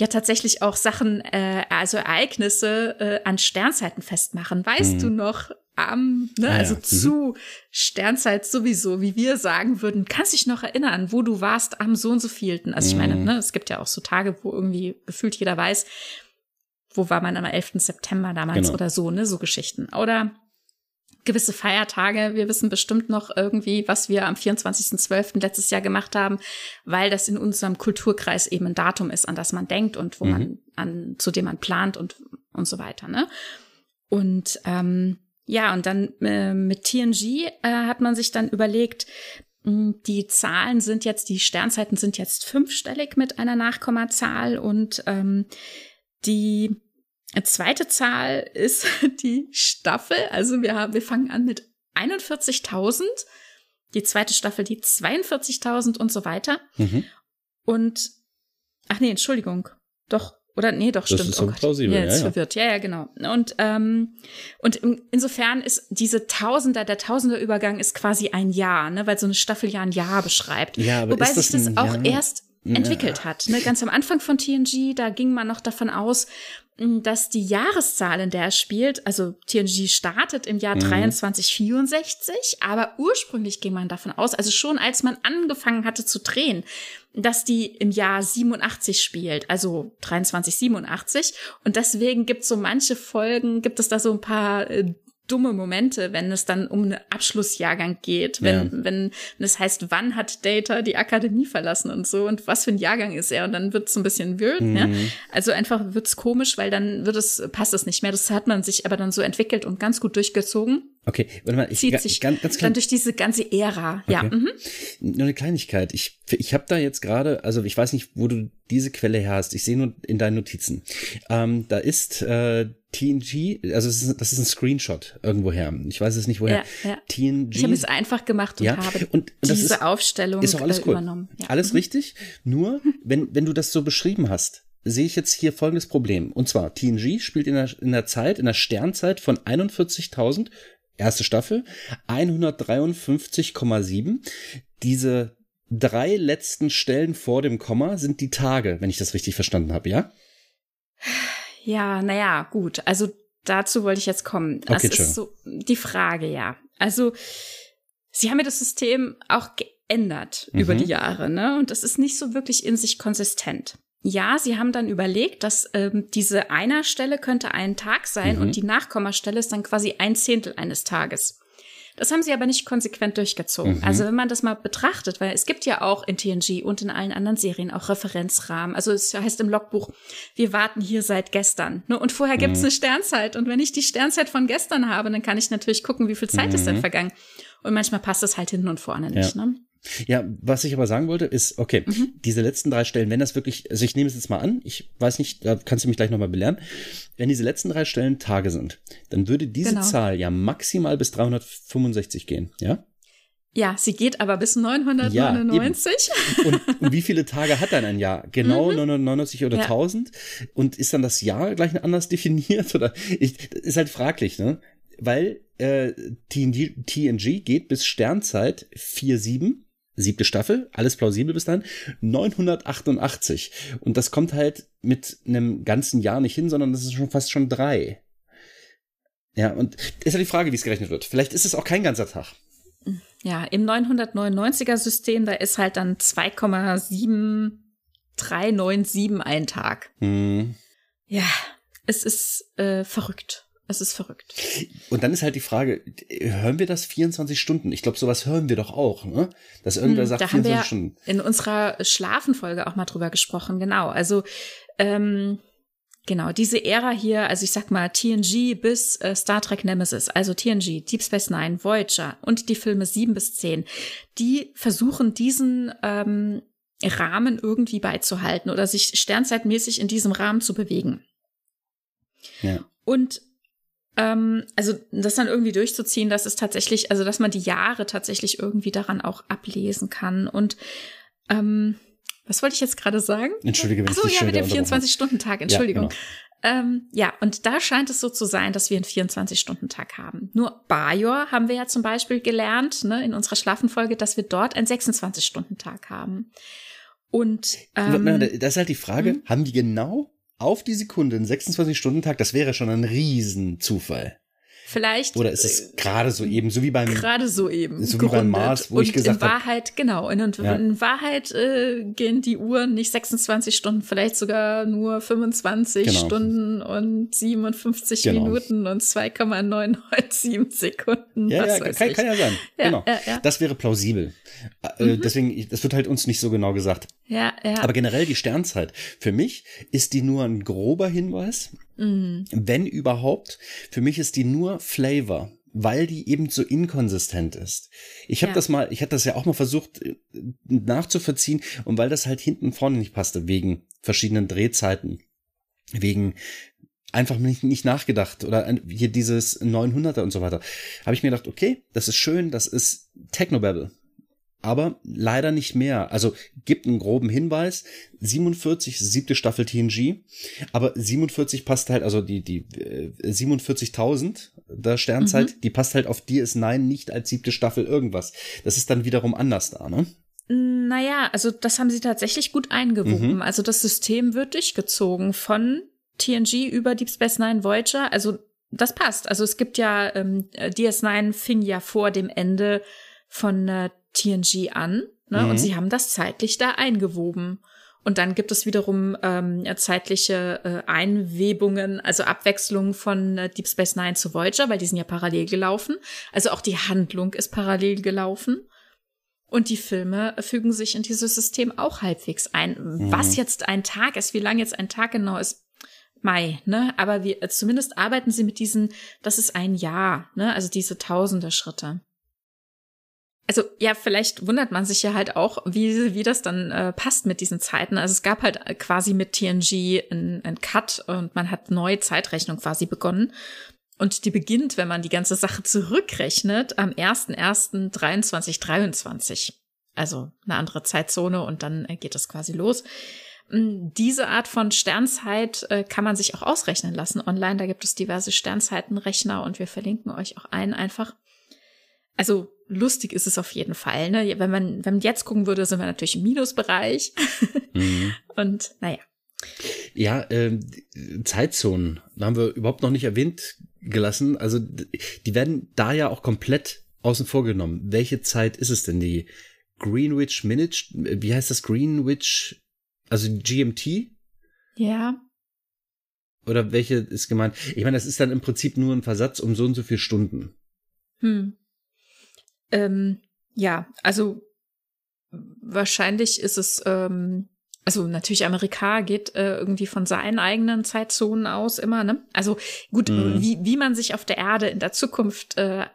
ja tatsächlich auch Sachen, äh, also Ereignisse äh, an Sternzeiten festmachen. Weißt mhm. du noch, am, ne, ah, also ja. Mhm. zu Sternzeit sowieso, wie wir sagen würden, kannst dich noch erinnern, wo du warst am so und so vielten. Also ich meine, mhm. ne, es gibt ja auch so Tage, wo irgendwie gefühlt jeder weiß, wo war man am 11. September damals genau. oder so, ne, so Geschichten. Oder gewisse Feiertage. Wir wissen bestimmt noch irgendwie, was wir am 24.12. letztes Jahr gemacht haben, weil das in unserem Kulturkreis eben ein Datum ist, an das man denkt und wo mhm. man an, zu dem man plant und, und so weiter, ne? Und, ähm, ja, und dann äh, mit TNG äh, hat man sich dann überlegt, hm, die Zahlen sind jetzt, die Sternzeiten sind jetzt fünfstellig mit einer Nachkommazahl und ähm, die zweite Zahl ist die Staffel. Also wir haben, wir fangen an mit 41.000. Die zweite Staffel die 42.000 und so weiter. Mhm. Und, ach nee, Entschuldigung. Doch, oder nee, doch, das stimmt. Ist so oh plausibel, ja, jetzt ja, verwirrt. Ja, ja, genau. Und, ähm, und insofern ist diese Tausender, der Tausenderübergang ist quasi ein Jahr, ne, weil so eine Staffel ja ein Jahr beschreibt. Ja, aber Wobei sich das, das auch Jahr? erst entwickelt hat. Ne? Ganz am Anfang von TNG, da ging man noch davon aus, dass die Jahreszahl, in der er spielt, also TNG startet im Jahr mhm. 2364, aber ursprünglich ging man davon aus, also schon als man angefangen hatte zu drehen, dass die im Jahr 87 spielt, also 2387. Und deswegen gibt es so manche Folgen, gibt es da so ein paar äh, dumme Momente, wenn es dann um einen Abschlussjahrgang geht, wenn, ja. wenn, wenn es heißt, wann hat Data die Akademie verlassen und so und was für ein Jahrgang ist er und dann wird es so ein bisschen weird, mhm. ne? Also einfach wird's komisch, weil dann wird es, passt es nicht mehr. Das hat man sich aber dann so entwickelt und ganz gut durchgezogen. Okay, warte mal, ich zieht sich ganz, ganz klein. dann durch diese ganze Ära. Okay. Ja. Mhm. Nur eine Kleinigkeit. Ich, ich habe da jetzt gerade, also ich weiß nicht, wo du diese Quelle her hast. Ich sehe nur in deinen Notizen. Ähm, da ist äh, TNG, also das ist, das ist ein Screenshot irgendwoher. Ich weiß es nicht woher. Ja, ja. TNG. Ich habe es einfach gemacht und ja, habe und, und diese ist, Aufstellung ist auch alles äh, cool. übernommen. Ja. Alles mhm. richtig. Nur, wenn, wenn du das so beschrieben hast, sehe ich jetzt hier folgendes Problem. Und zwar, TNG spielt in der, in der Zeit, in der Sternzeit von 41.000 erste Staffel, 153,7. Diese drei letzten Stellen vor dem Komma sind die Tage, wenn ich das richtig verstanden habe, ja? Ja, naja, gut. Also dazu wollte ich jetzt kommen. Das okay, ist so die Frage, ja. Also, sie haben ja das System auch geändert mhm. über die Jahre, ne? Und das ist nicht so wirklich in sich konsistent. Ja, sie haben dann überlegt, dass ähm, diese Einerstelle könnte ein Tag sein mhm. und die Nachkommastelle ist dann quasi ein Zehntel eines Tages. Das haben sie aber nicht konsequent durchgezogen. Mhm. Also wenn man das mal betrachtet, weil es gibt ja auch in TNG und in allen anderen Serien auch Referenzrahmen. Also es heißt im Logbuch, wir warten hier seit gestern. Ne? Und vorher gibt es mhm. eine Sternzeit. Und wenn ich die Sternzeit von gestern habe, dann kann ich natürlich gucken, wie viel Zeit mhm. ist denn mhm. vergangen. Und manchmal passt das halt hinten und vorne nicht. Ja. Ne? Ja, was ich aber sagen wollte, ist, okay, mhm. diese letzten drei Stellen, wenn das wirklich, also ich nehme es jetzt mal an, ich weiß nicht, da kannst du mich gleich nochmal belehren, wenn diese letzten drei Stellen Tage sind, dann würde diese genau. Zahl ja maximal bis 365 gehen, ja? Ja, sie geht aber bis 999. Ja, und, und, wie viele Tage hat dann ein Jahr? Genau mhm. 999 oder ja. 1000? Und ist dann das Jahr gleich anders definiert? Oder ich, ist halt fraglich, ne? Weil äh, TNG, TNG geht bis Sternzeit 4,7 siebte Staffel, alles plausibel bis dann, 988. Und das kommt halt mit einem ganzen Jahr nicht hin, sondern das ist schon fast schon drei. Ja, und ist ja die Frage, wie es gerechnet wird. Vielleicht ist es auch kein ganzer Tag. Ja, im 999er System, da ist halt dann 2,7397 ein Tag. Hm. Ja, es ist äh, verrückt. Es ist verrückt. Und dann ist halt die Frage, hören wir das 24 Stunden? Ich glaube, sowas hören wir doch auch, ne? Dass irgendwer hm, sagt da 24 haben wir Stunden. In unserer Schlafenfolge auch mal drüber gesprochen, genau. Also, ähm, genau, diese Ära hier, also ich sag mal TNG bis äh, Star Trek Nemesis, also TNG, Deep Space Nine, Voyager und die Filme 7 bis 10, die versuchen diesen ähm, Rahmen irgendwie beizuhalten oder sich sternzeitmäßig in diesem Rahmen zu bewegen. Ja. Und ähm, also das dann irgendwie durchzuziehen, dass es tatsächlich, also dass man die Jahre tatsächlich irgendwie daran auch ablesen kann. Und ähm, was wollte ich jetzt gerade sagen? Entschuldige, wenn Achso, ja, mit dem 24-Stunden-Tag, Entschuldigung. Ja, genau. Ähm, ja, und da scheint es so zu sein, dass wir einen 24-Stunden-Tag haben. Nur Bajor haben wir ja zum Beispiel gelernt, ne, in unserer Schlafenfolge, dass wir dort einen 26-Stunden-Tag haben. Und ähm, das ist halt die Frage, hm? haben die genau auf die Sekunde einen 26-Stunden-Tag, das wäre schon ein Riesenzufall. Vielleicht. Oder ist es gerade so eben, so wie beim. Gerade so eben. So wie beim Mars, wo und ich gesagt habe. In Wahrheit, hab, genau. In, ja. in Wahrheit äh, gehen die Uhren nicht 26 Stunden, vielleicht sogar nur 25 genau. Stunden und 57 genau. Minuten und 2,997 Sekunden. Ja, ja kann, kann, ja sein. Ja, genau. Ja, das wäre plausibel. Äh, mhm. Deswegen, das wird halt uns nicht so genau gesagt. Ja, ja. Aber generell die Sternzeit. Für mich ist die nur ein grober Hinweis Mhm. Wenn überhaupt, für mich ist die nur Flavor, weil die eben so inkonsistent ist. Ich habe ja. das mal, ich hatte das ja auch mal versucht äh, nachzuvollziehen und weil das halt hinten vorne nicht passte, wegen verschiedenen Drehzeiten, wegen einfach nicht, nicht nachgedacht oder hier dieses 900er und so weiter, habe ich mir gedacht, okay, das ist schön, das ist Technobabble aber leider nicht mehr. Also gibt einen groben Hinweis. 47, siebte Staffel TNG, aber 47 passt halt, also die, die äh, 47.000 der Sternzeit, mhm. die passt halt auf DS9 nicht als siebte Staffel irgendwas. Das ist dann wiederum anders da, ne? Naja, also das haben sie tatsächlich gut eingewoben. Mhm. Also das System wird durchgezogen von TNG über Deep Space Nine Voyager. Also das passt. Also es gibt ja, ähm, DS9 fing ja vor dem Ende von äh, TNG an. Ne? Mhm. Und sie haben das zeitlich da eingewoben. Und dann gibt es wiederum ähm, zeitliche äh, Einwebungen, also Abwechslung von äh, Deep Space Nine zu Voyager, weil die sind ja parallel gelaufen. Also auch die Handlung ist parallel gelaufen. Und die Filme fügen sich in dieses System auch halbwegs ein. Mhm. Was jetzt ein Tag ist, wie lang jetzt ein Tag genau ist, Mai, ne? Aber wir, äh, zumindest arbeiten sie mit diesen, das ist ein Jahr, ne? Also diese tausende Schritte. Also ja, vielleicht wundert man sich ja halt auch, wie, wie das dann äh, passt mit diesen Zeiten. Also es gab halt quasi mit TNG einen Cut und man hat neue Zeitrechnung quasi begonnen. Und die beginnt, wenn man die ganze Sache zurückrechnet, am 1.1.2323. Also eine andere Zeitzone und dann äh, geht es quasi los. Hm, diese Art von Sternzeit äh, kann man sich auch ausrechnen lassen online. Da gibt es diverse Sternzeitenrechner und wir verlinken euch auch einen einfach. Also lustig ist es auf jeden Fall. Ne? Wenn man wenn man jetzt gucken würde, sind wir natürlich im Minusbereich. Mhm. Und naja. Ja, äh, Zeitzonen haben wir überhaupt noch nicht erwähnt gelassen. Also die werden da ja auch komplett außen vor genommen. Welche Zeit ist es denn? Die Greenwich Minute? Wie heißt das? Greenwich also GMT? Ja. Oder welche ist gemeint? Ich meine, das ist dann im Prinzip nur ein Versatz um so und so viele Stunden. Hm. Ähm, ja, also wahrscheinlich ist es, ähm, also natürlich Amerika geht äh, irgendwie von seinen eigenen Zeitzonen aus immer, ne? Also gut, mhm. wie, wie man sich auf der Erde in der Zukunft äh,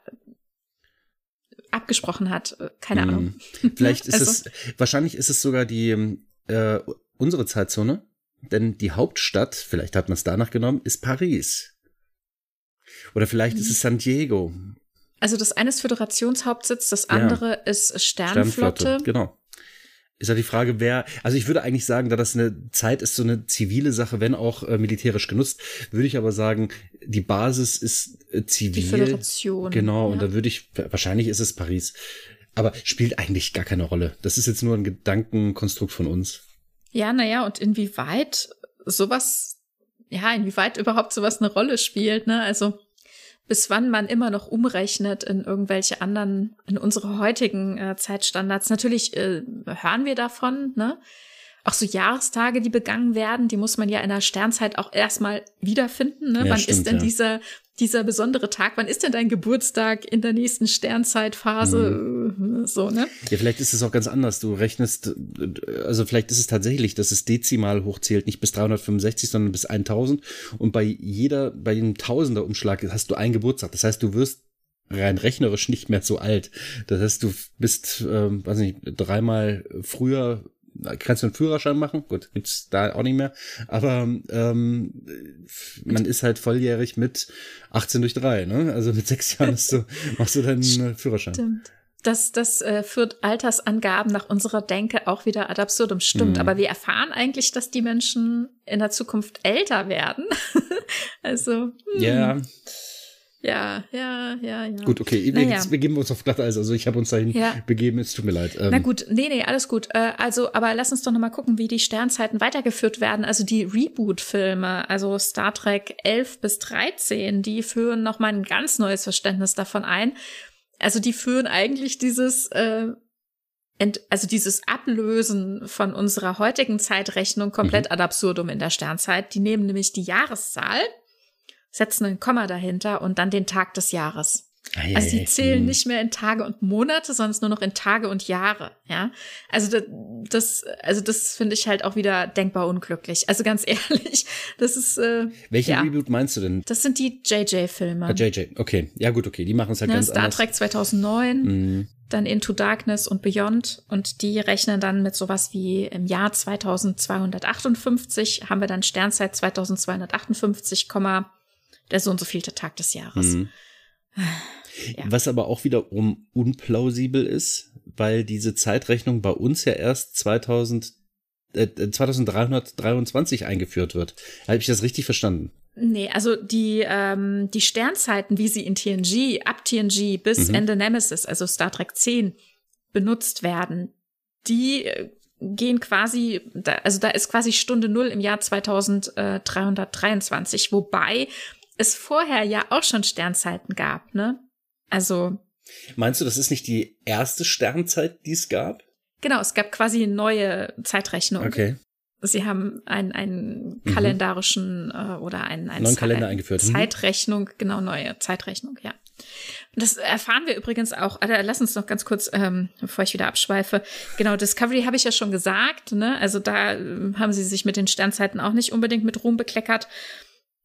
abgesprochen hat, äh, keine mhm. Ahnung. Vielleicht ist also, es, wahrscheinlich ist es sogar die äh, unsere Zeitzone, denn die Hauptstadt, vielleicht hat man es danach genommen, ist Paris. Oder vielleicht mhm. ist es San Diego. Also das eine ist Föderationshauptsitz, das andere ja. ist Sternflotte. Sternflotte. Genau. Ist ja die Frage, wer, also ich würde eigentlich sagen, da das eine Zeit ist, so eine zivile Sache, wenn auch äh, militärisch genutzt, würde ich aber sagen, die Basis ist äh, zivil. Die Föderation. Genau, ja. und da würde ich, wahrscheinlich ist es Paris. Aber spielt eigentlich gar keine Rolle. Das ist jetzt nur ein Gedankenkonstrukt von uns. Ja, naja, und inwieweit sowas, ja, inwieweit überhaupt sowas eine Rolle spielt, ne? Also bis wann man immer noch umrechnet in irgendwelche anderen, in unsere heutigen äh, Zeitstandards. Natürlich äh, hören wir davon, ne? Auch so Jahrestage, die begangen werden, die muss man ja in der Sternzeit auch erstmal wiederfinden. Ne? Ja, Wann stimmt, ist denn ja. dieser dieser besondere Tag, wann ist denn dein Geburtstag in der nächsten Sternzeitphase? Mhm. So, ne? Ja, vielleicht ist es auch ganz anders. Du rechnest, also vielleicht ist es tatsächlich, dass es dezimal hochzählt, nicht bis 365, sondern bis 1000. Und bei jeder, bei jedem Tausender-Umschlag hast du einen Geburtstag. Das heißt, du wirst rein rechnerisch nicht mehr so alt. Das heißt, du bist, ähm, weiß nicht, dreimal früher kannst du einen Führerschein machen, gut, gibt's da auch nicht mehr, aber ähm, man ist halt volljährig mit 18 durch 3, ne? Also mit sechs Jahren du, machst du deinen Führerschein. Stimmt. Das, das äh, führt Altersangaben nach unserer Denke auch wieder ad absurdum. Stimmt, mhm. aber wir erfahren eigentlich, dass die Menschen in der Zukunft älter werden. also. Hm. Ja. Ja, ja, ja, ja. Gut, okay, naja. jetzt begeben wir uns auf Glatteis. Also ich habe uns dahin ja. begeben, es tut mir leid. Ähm. Na gut, nee, nee, alles gut. Äh, also, aber lass uns doch nochmal gucken, wie die Sternzeiten weitergeführt werden. Also die Reboot-Filme, also Star Trek 11 bis 13, die führen nochmal ein ganz neues Verständnis davon ein. Also die führen eigentlich dieses, äh, also dieses Ablösen von unserer heutigen Zeitrechnung komplett mhm. ad absurdum in der Sternzeit. Die nehmen nämlich die Jahreszahl setzen ein Komma dahinter und dann den Tag des Jahres. Ei, also sie zählen hm. nicht mehr in Tage und Monate, sondern nur noch in Tage und Jahre, ja. Also das, also das finde ich halt auch wieder denkbar unglücklich. Also ganz ehrlich, das ist. Äh, Welchen ja. Reboot meinst du denn? Das sind die JJ-Filme. Ah, JJ, okay, ja gut, okay, die machen es halt ja, ganz Star anders. Star Trek 2009, mhm. dann Into Darkness und Beyond und die rechnen dann mit sowas wie im Jahr 2258 haben wir dann Sternzeit 2258, der so und so vielte Tag des Jahres. Mhm. Ja. Was aber auch wiederum unplausibel ist, weil diese Zeitrechnung bei uns ja erst 2000, äh, 2323 eingeführt wird. Habe ich das richtig verstanden? Nee, also die, ähm, die Sternzeiten, wie sie in TNG, ab TNG bis mhm. Ende Nemesis, also Star Trek 10, benutzt werden, die äh, gehen quasi, also da ist quasi Stunde Null im Jahr 2323, wobei es vorher ja auch schon Sternzeiten gab, ne? Also. Meinst du, das ist nicht die erste Sternzeit, die es gab? Genau, es gab quasi eine neue Zeitrechnung. Okay. Sie haben einen, einen mhm. kalendarischen mhm. äh, oder einen, einen neuen Kalender eingeführt. Mhm. Zeitrechnung, genau, neue Zeitrechnung, ja. Das erfahren wir übrigens auch. Also, lass uns noch ganz kurz, ähm, bevor ich wieder abschweife. Genau, Discovery habe ich ja schon gesagt. Ne? Also da äh, haben sie sich mit den Sternzeiten auch nicht unbedingt mit Ruhm bekleckert.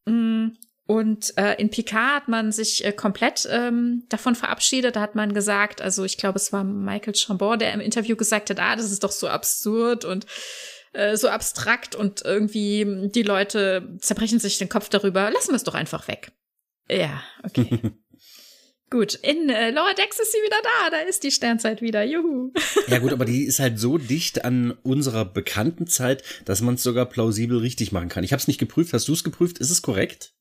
Mm. Und äh, in Picard hat man sich äh, komplett ähm, davon verabschiedet. Da hat man gesagt, also ich glaube, es war Michael Chambon, der im Interview gesagt hat, ah, das ist doch so absurd und äh, so abstrakt und irgendwie die Leute zerbrechen sich den Kopf darüber. Lassen wir es doch einfach weg. Ja, okay. Gut, in äh, Lower Decks ist sie wieder da, da ist die Sternzeit wieder, juhu. Ja gut, aber die ist halt so dicht an unserer bekannten Zeit, dass man es sogar plausibel richtig machen kann. Ich habe es nicht geprüft, hast du es geprüft? Ist es korrekt?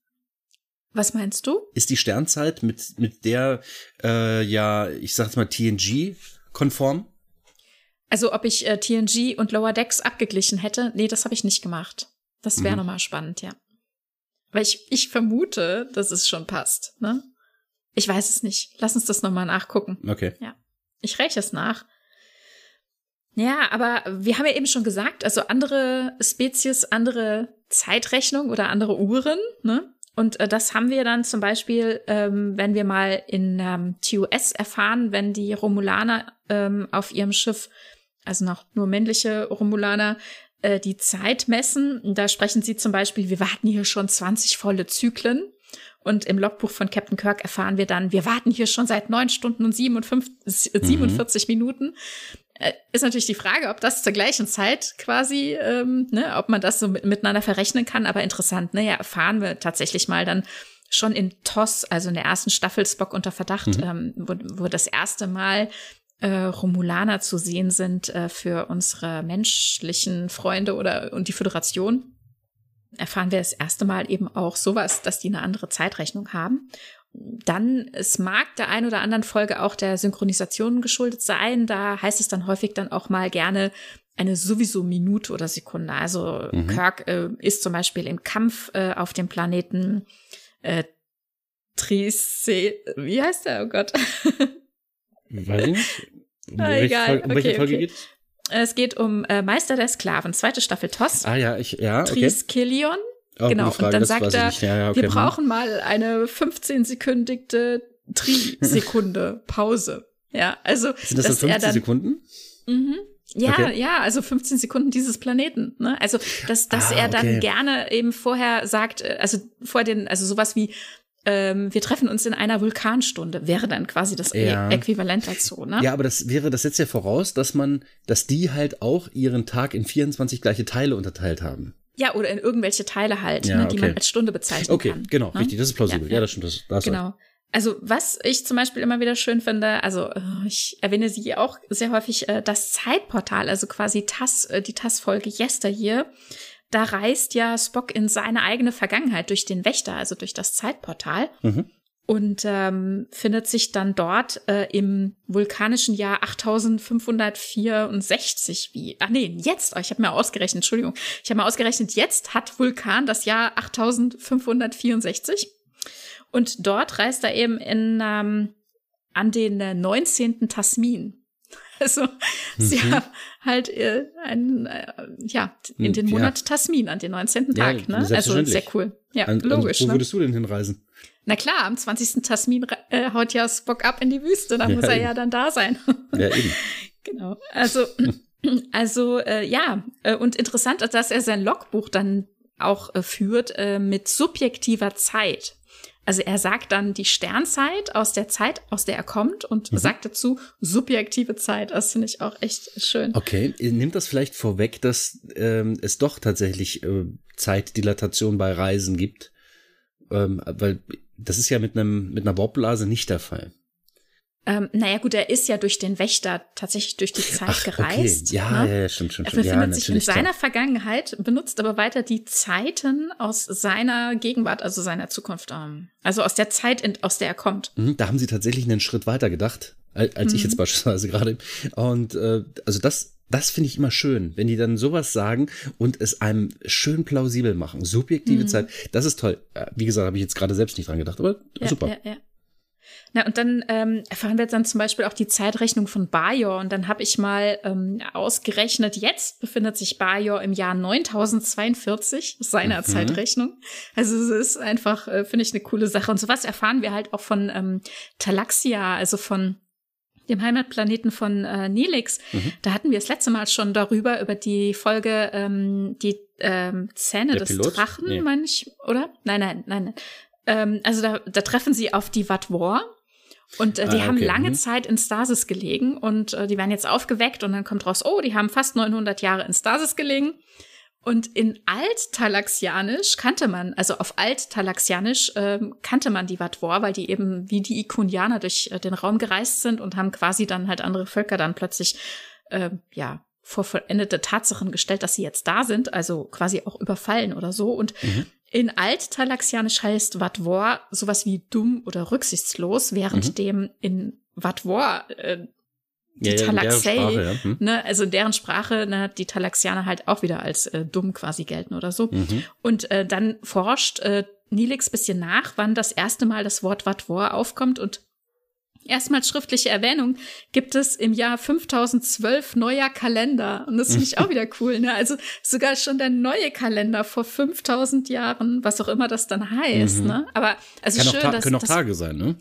Was meinst du? Ist die Sternzeit mit, mit der, äh, ja, ich sag's mal, TNG konform? Also ob ich äh, TNG und Lower Decks abgeglichen hätte? Nee, das habe ich nicht gemacht. Das wäre mhm. nochmal spannend, ja. Weil ich, ich vermute, dass es schon passt, ne? Ich weiß es nicht. Lass uns das nochmal nachgucken. Okay. Ja. Ich räche es nach. Ja, aber wir haben ja eben schon gesagt, also andere Spezies, andere Zeitrechnung oder andere Uhren, ne? Und äh, das haben wir dann zum Beispiel, ähm, wenn wir mal in ähm, TUS erfahren, wenn die Romulaner ähm, auf ihrem Schiff, also noch nur männliche Romulaner, äh, die Zeit messen. Da sprechen sie zum Beispiel, wir warten hier schon 20 volle Zyklen. Und im Logbuch von Captain Kirk erfahren wir dann, wir warten hier schon seit neun Stunden und 47, 47 mhm. Minuten. Äh, ist natürlich die Frage, ob das zur gleichen Zeit quasi, ähm, ne, ob man das so miteinander verrechnen kann, aber interessant, ne, ja, erfahren wir tatsächlich mal dann schon in TOS, also in der ersten Staffel Spock unter Verdacht, mhm. ähm, wo, wo das erste Mal äh, Romulaner zu sehen sind äh, für unsere menschlichen Freunde oder und die Föderation erfahren wir das erste Mal eben auch sowas, dass die eine andere Zeitrechnung haben. Dann, es mag der ein oder anderen Folge auch der Synchronisation geschuldet sein. Da heißt es dann häufig dann auch mal gerne eine sowieso Minute oder Sekunde. Also mhm. Kirk äh, ist zum Beispiel im Kampf äh, auf dem Planeten äh, Trice, wie heißt der? Oh Gott. Weiß ich nicht. Um, ah, welche, Folge, um welche okay, Folge okay. geht es? Geht um äh, Meister der Sklaven, zweite Staffel TOS. Ah ja, ich, ja, okay. Tris Killion. Oh, genau, und dann sagt er, ja, ja, okay. wir brauchen mal eine 15-sekündige Tri-Sekunde Pause. Ja, also. Sind das dann 15 dann, Sekunden? Mhm. Ja, okay. ja, also 15 Sekunden dieses Planeten. Ne? Also, dass, dass ah, er dann okay. gerne eben vorher sagt, äh, also vor den, also sowas wie, ähm, wir treffen uns in einer Vulkanstunde, wäre dann quasi das ja. Äquivalent dazu, ne? Ja, aber das wäre, das setzt ja voraus, dass man, dass die halt auch ihren Tag in 24 gleiche Teile unterteilt haben. Ja, oder in irgendwelche Teile halt, ja, ne, okay. die man als Stunde bezeichnen okay, kann. Okay, genau, ne? richtig, das ist plausibel. Ja, ja das stimmt. Das, das genau. Also was ich zum Beispiel immer wieder schön finde, also äh, ich erwähne sie auch sehr häufig, äh, das Zeitportal, also quasi TAS, äh, die TAS-Folge Yesteryear, da reist ja Spock in seine eigene Vergangenheit durch den Wächter, also durch das Zeitportal. Mhm. Und ähm, findet sich dann dort äh, im vulkanischen Jahr 8564 wie. Ach nee, jetzt, oh, ich habe mir ausgerechnet, Entschuldigung. Ich habe mal ausgerechnet, jetzt hat Vulkan das Jahr 8564. Und dort reist er eben in, ähm, an den äh, 19. Tasmin. Also mhm. sie haben halt äh, einen, äh, ja, in den Monat ja. Tasmin an den 19. Tag, ja, ne? Also sehr cool. Ja, an, logisch. An, wo ne? würdest du denn hinreisen? Na klar, am 20. Tasmin äh, haut ja Spock ab in die Wüste, da ja, muss er eben. ja dann da sein. Ja, eben. genau. Also, also äh, ja, äh, und interessant, dass er sein Logbuch dann auch äh, führt äh, mit subjektiver Zeit. Also er sagt dann die Sternzeit aus der Zeit, aus der er kommt und mhm. sagt dazu subjektive Zeit. Das finde ich auch echt schön. Okay, nimmt das vielleicht vorweg, dass ähm, es doch tatsächlich äh, Zeitdilatation bei Reisen gibt? Ähm, weil das ist ja mit einem mit einer Warpblase nicht der Fall. Ähm, naja, gut, er ist ja durch den Wächter tatsächlich durch die Zeit Ach, gereist. Okay. Ja, ne? ja, stimmt, stimmt. Er befindet ja, sich in seiner klar. Vergangenheit, benutzt aber weiter die Zeiten aus seiner Gegenwart, also seiner Zukunft. Ähm, also aus der Zeit, in, aus der er kommt. Mhm, da haben sie tatsächlich einen Schritt weiter gedacht, als mhm. ich jetzt beispielsweise gerade. Und äh, also das das finde ich immer schön, wenn die dann sowas sagen und es einem schön plausibel machen. Subjektive mhm. Zeit, das ist toll. Wie gesagt, habe ich jetzt gerade selbst nicht dran gedacht, aber ja, super. Ja, ja. Na, und dann ähm, erfahren wir jetzt dann zum Beispiel auch die Zeitrechnung von Bajor. Und dann habe ich mal ähm, ausgerechnet, jetzt befindet sich Bajor im Jahr 9042, seiner mhm. Zeitrechnung. Also es ist einfach, äh, finde ich, eine coole Sache. Und sowas erfahren wir halt auch von ähm, Talaxia, also von dem Heimatplaneten von äh, Nelix. Mhm. Da hatten wir das letzte Mal schon darüber, über die Folge ähm, die ähm, Zähne Der des Pilot? Drachen, nee. meine ich, oder? Nein, nein, nein. nein. Ähm, also da, da treffen sie auf die Vatwar. Und äh, die ah, okay. haben lange mhm. Zeit in Stasis gelegen und äh, die werden jetzt aufgeweckt und dann kommt raus, oh, die haben fast 900 Jahre in Stasis gelegen. Und in Alt-Talaxianisch kannte man, also auf Alt-Talaxianisch ähm, kannte man die Vatwar, weil die eben wie die Ikonianer durch äh, den Raum gereist sind und haben quasi dann halt andere Völker dann plötzlich, äh, ja, vor vollendete Tatsachen gestellt, dass sie jetzt da sind, also quasi auch überfallen oder so. Und mhm. In Alt-Talaxianisch heißt Vatwor sowas wie dumm oder rücksichtslos, während mhm. dem in Vatwor äh, die ja, Talaxei, ja, hm. ne, also in deren Sprache ne, die Talaxianer halt auch wieder als äh, dumm quasi gelten oder so. Mhm. Und äh, dann forscht äh, Nilix bisschen nach, wann das erste Mal das Wort Vatwor aufkommt und erstmals schriftliche Erwähnung gibt es im Jahr 5012 neuer Kalender. Und das finde ich auch wieder cool. Ne? Also sogar schon der neue Kalender vor 5000 Jahren, was auch immer das dann heißt. Mhm. Ne? Aber also Kann schön, auch dass können auch Tage sein, ne?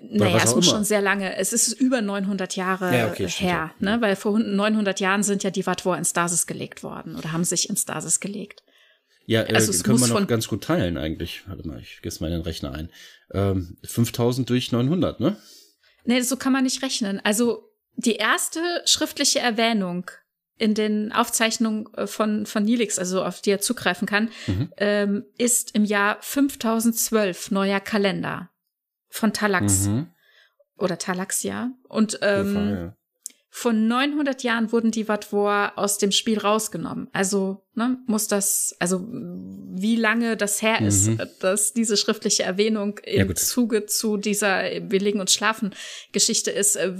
Naja, es muss schon sehr lange. Es ist über 900 Jahre ja, okay, her, ne? Weil vor 900 Jahren sind ja die Vatwar in Stasis gelegt worden oder haben sich in Stasis gelegt. Ja, äh, also können wir noch ganz gut teilen eigentlich. Warte mal, ich gesse mal in den Rechner ein. Ähm, 5000 durch 900, ne? Nee, so kann man nicht rechnen. Also die erste schriftliche Erwähnung in den Aufzeichnungen äh, von, von Nilix, also auf die er zugreifen kann, mhm. ähm, ist im Jahr 5012 neuer Kalender von Talax. Mhm. Oder Talaxia. Und ähm, Fall, ja. Von 900 Jahren wurden die Vatwar aus dem Spiel rausgenommen. Also ne, muss das, also wie lange das her ist, mhm. dass diese schriftliche Erwähnung im ja, Zuge zu dieser Wir legen uns schlafen Geschichte ist, äh,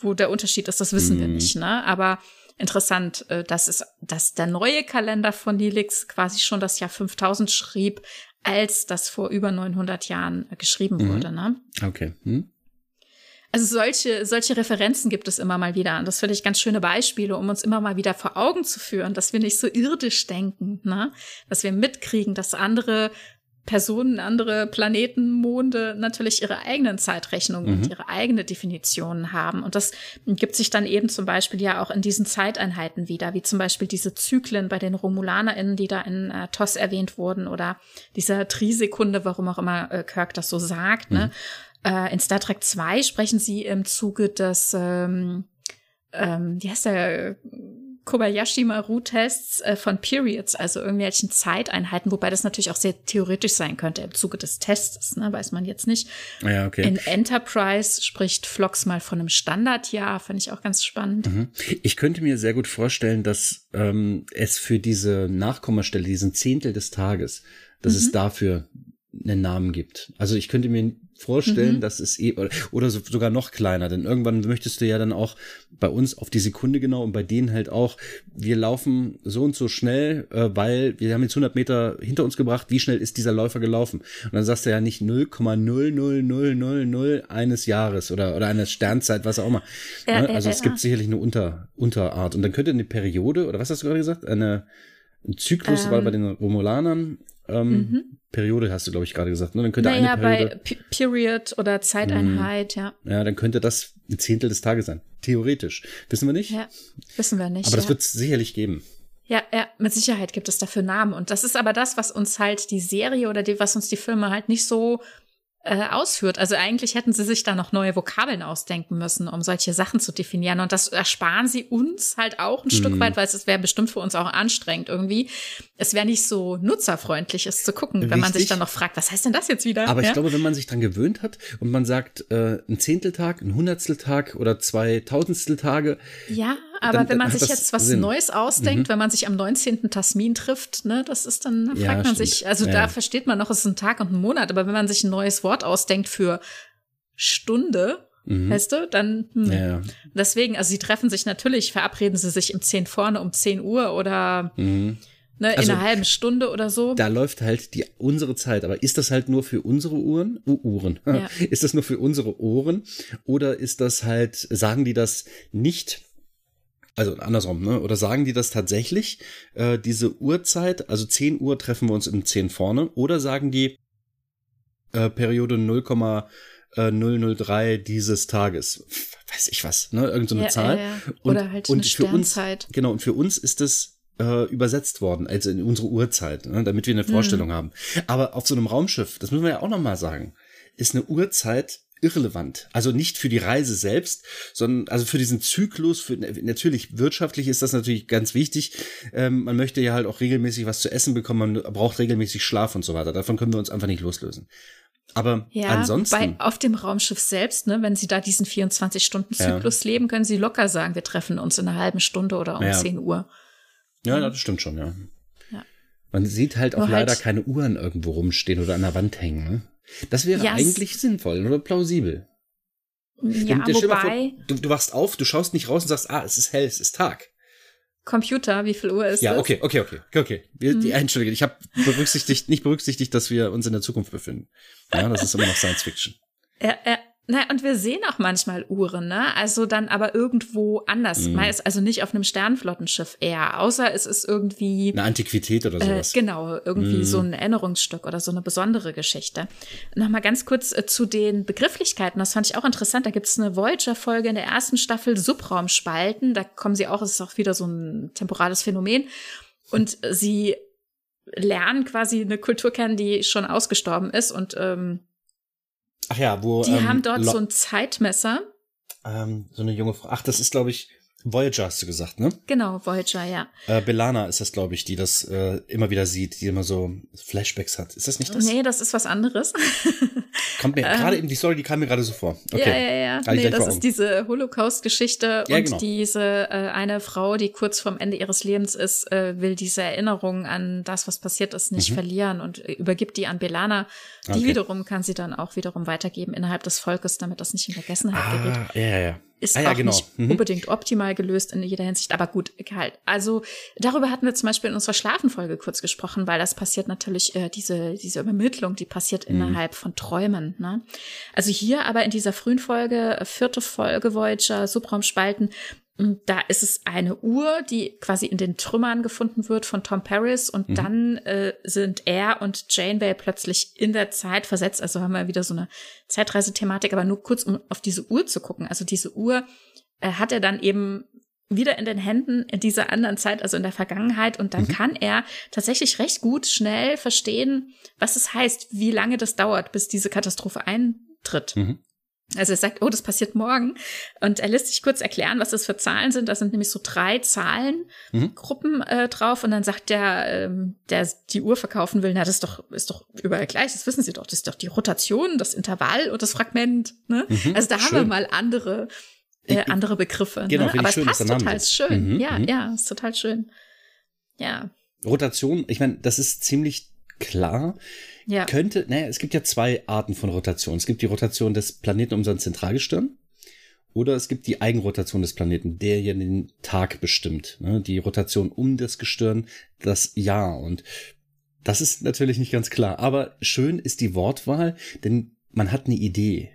wo der Unterschied ist, das wissen mhm. wir nicht. Ne? Aber interessant, äh, dass es, dass der neue Kalender von Nilix quasi schon das Jahr 5000 schrieb, als das vor über 900 Jahren geschrieben mhm. wurde. Ne? Okay. Hm. Also solche, solche Referenzen gibt es immer mal wieder. Und das finde ich ganz schöne Beispiele, um uns immer mal wieder vor Augen zu führen, dass wir nicht so irdisch denken, ne? Dass wir mitkriegen, dass andere Personen, andere Planeten, Monde natürlich ihre eigenen Zeitrechnungen mhm. und ihre eigene Definitionen haben. Und das gibt sich dann eben zum Beispiel ja auch in diesen Zeiteinheiten wieder, wie zum Beispiel diese Zyklen bei den RomulanerInnen, die da in äh, TOS erwähnt wurden oder dieser Trisekunde, warum auch immer äh, Kirk das so sagt, ne? mhm. ne? Äh, in Star Trek 2 sprechen sie im Zuge des, ähm, ähm, wie heißt der, Kobayashi Maru-Tests äh, von Periods, also irgendwelchen Zeiteinheiten, wobei das natürlich auch sehr theoretisch sein könnte im Zuge des Tests, ne, weiß man jetzt nicht. Ja, okay. In Enterprise spricht Flox mal von einem Standardjahr, finde ich auch ganz spannend. Mhm. Ich könnte mir sehr gut vorstellen, dass ähm, es für diese Nachkommastelle, diesen Zehntel des Tages, dass mhm. es dafür einen Namen gibt. Also ich könnte mir vorstellen, mhm. dass es eh, oder so, sogar noch kleiner, denn irgendwann möchtest du ja dann auch bei uns auf die Sekunde genau und bei denen halt auch, wir laufen so und so schnell, äh, weil wir haben jetzt 100 Meter hinter uns gebracht, wie schnell ist dieser Läufer gelaufen? Und dann sagst du ja nicht 0,00000 eines Jahres oder, oder einer Sternzeit, was auch immer. Ja, ne? Also ja, es gibt sicherlich eine Unter, Unterart und dann könnte eine Periode, oder was hast du gerade gesagt? Eine, ein Zyklus, ähm, war bei den Romulanern, ähm, mhm. Periode hast du, glaube ich, gerade gesagt. Ne? Dann könnte naja, eine Periode, bei P Period oder Zeiteinheit, mh, ja. Ja, dann könnte das ein Zehntel des Tages sein. Theoretisch. Wissen wir nicht? Ja, wissen wir nicht. Aber das ja. wird es sicherlich geben. Ja, ja, mit Sicherheit gibt es dafür Namen. Und das ist aber das, was uns halt die Serie oder die, was uns die Filme halt nicht so äh, ausführt. Also eigentlich hätten sie sich da noch neue Vokabeln ausdenken müssen, um solche Sachen zu definieren. Und das ersparen sie uns halt auch ein mhm. Stück weit, weil es wäre bestimmt für uns auch anstrengend irgendwie. Es wäre nicht so nutzerfreundlich, es zu gucken, Richtig. wenn man sich dann noch fragt, was heißt denn das jetzt wieder? Aber ja? ich glaube, wenn man sich dran gewöhnt hat und man sagt, äh, ein Zehnteltag, ein Hundertsteltag oder zwei Tausendsteltage. Ja, aber dann, wenn man sich jetzt was Sinn. Neues ausdenkt, mhm. wenn man sich am 19. Tasmin trifft, ne, das ist dann, da fragt ja, man stimmt. sich, also ja. da versteht man noch, es ist ein Tag und ein Monat, aber wenn man sich ein neues Wort ausdenkt für Stunde, mhm. weißt du, dann hm. ja. deswegen, also sie treffen sich natürlich, verabreden sie sich um 10 vorne um 10 Uhr oder mhm. Ne, Also, in einer halben Stunde oder so. Da läuft halt die unsere Zeit, aber ist das halt nur für unsere Uhren? Uh, Uhren. Ja. Ist das nur für unsere Ohren oder ist das halt sagen die das nicht also andersrum, ne? Oder sagen die das tatsächlich, äh, diese Uhrzeit, also 10 Uhr treffen wir uns um 10 vorne, oder sagen die äh, Periode 0,003 dieses Tages? Weiß ich was, ne? Irgend so eine Ja, Zahl. ja, ja. Oder halt eine für uns, Sternzeit. genau, und für uns ist das äh, übersetzt worden, also in unsere Uhrzeit, ne? damit wir eine Mhm. Vorstellung haben. Aber auf so einem Raumschiff, das müssen wir ja auch nochmal sagen, ist eine Uhrzeit irrelevant. Also nicht für die Reise selbst, sondern also für diesen Zyklus, für, natürlich wirtschaftlich ist das natürlich ganz wichtig. Ähm, man möchte ja halt auch regelmäßig was zu essen bekommen, man braucht regelmäßig Schlaf und so weiter. Davon können wir uns einfach nicht loslösen. Aber Ja, ansonsten. bei, auf dem Raumschiff selbst, ne, wenn sie da diesen 24-Stunden-Zyklus leben, können sie locker sagen, wir treffen uns in einer halben Stunde oder um Ja. 10 Uhr. Ja, das stimmt schon, ja. Ja. Man sieht halt auch Nur halt- leider keine Uhren irgendwo rumstehen oder an der Wand hängen. Ne? Das wäre Ja, es- eigentlich sinnvoll oder plausibel. Ja, dir mal vor, wobei, du, du wachst auf, du schaust nicht raus und sagst, ah, es ist hell, es ist Tag. Computer, wie viel Uhr ist Ja, es? okay, okay, okay, okay, okay. Wir, die, Entschuldige, ich habe berücksichtigt, nicht berücksichtigt, dass wir uns in der Zukunft befinden. Ja, das ist immer noch Science Fiction. Ja, ja. Na, und wir sehen auch manchmal Uhren, ne? Also dann aber irgendwo anders. Mhm. Meist, also nicht auf einem Sternflottenschiff eher, außer es ist irgendwie Eine Antiquität oder Äh, sowas. genau, irgendwie Mhm. so ein Erinnerungsstück oder so eine besondere Geschichte. Nochmal ganz kurz äh, zu den Begrifflichkeiten. Das fand ich auch interessant. Da gibt's eine Voyager-Folge in der ersten Staffel, Subraumspalten. Da kommen sie auch, es ist auch wieder so ein temporales Phänomen. Und äh, sie lernen quasi eine Kultur kennen, die schon ausgestorben ist. Und ähm, Ach ja, wo die ähm, haben dort Lo- so ein Zeitmesser. ähm, so eine junge Frau. Ach, das ist, glaube ich, Voyager hast du gesagt, ne? Genau, Voyager, ja. Äh, Belana ist das, glaube ich, die das äh, immer wieder sieht, die immer so Flashbacks hat. Ist das nicht das? Nee, das ist was anderes. Kommt mir gerade eben die Story, die kam mir gerade so vor. Okay. Ja, ja, ja. Ich Nee, das ist diese Holocaust-Geschichte Ja, und genau. diese äh, eine Frau, die kurz vorm Ende ihres Lebens ist, äh, will diese Erinnerung an das, was passiert ist, nicht verlieren und äh, übergibt die an Belana. Die Mhm. Okay. wiederum kann sie dann auch wiederum weitergeben innerhalb des Volkes, damit das nicht in Vergessenheit gerät. Ah, ja, ja, ja. Ist ah, ja, auch genau. nicht Mhm. unbedingt optimal gelöst in jeder Hinsicht, aber gut, halt. Also darüber hatten wir zum Beispiel in unserer Schlafenfolge kurz gesprochen, weil das passiert natürlich, äh, diese, diese Übermittlung, die passiert Mhm. innerhalb von Träumen. Ne? Also hier aber in dieser frühen Folge, äh, vierte Folge Voyager, Subraumspalten, da ist es eine Uhr, die quasi in den Trümmern gefunden wird von Tom Paris und dann äh, sind er und Janeway plötzlich in der Zeit versetzt. Also haben wir wieder so eine Zeitreisethematik, aber nur kurz, um auf diese Uhr zu gucken. Also diese Uhr äh, hat er dann eben wieder in den Händen in dieser anderen Zeit, also in der Vergangenheit. Und dann kann er tatsächlich recht gut schnell verstehen, was es heißt, wie lange das dauert, bis diese Katastrophe eintritt. Mhm. Also er sagt, oh, das passiert morgen. Und er lässt sich kurz erklären, was das für Zahlen sind. Das sind nämlich so drei Zahlengruppen äh, drauf. Und dann sagt der, ähm, der die Uhr verkaufen will, na, das ist doch, ist doch überall gleich. Das wissen Sie doch. Das ist doch die Rotation, das Intervall und das Fragment. Ne? Also da haben wir schön. mal andere, äh, andere Begriffe. Genau, ne? Aber schön, es passt total ist. schön. Mhm, ja, mhm. ja, ist total schön. Ja, Rotation, ich meine, das ist ziemlich klar. Ja. Könnte, naja, es gibt ja zwei Arten von Rotation. Es gibt die Rotation des Planeten um sein Zentralgestirn oder es gibt die Eigenrotation des Planeten, der ja den Tag bestimmt. Ne? Die Rotation um das Gestirn, das Jahr. Und das ist natürlich nicht ganz klar. Aber schön ist die Wortwahl, denn man hat eine Idee.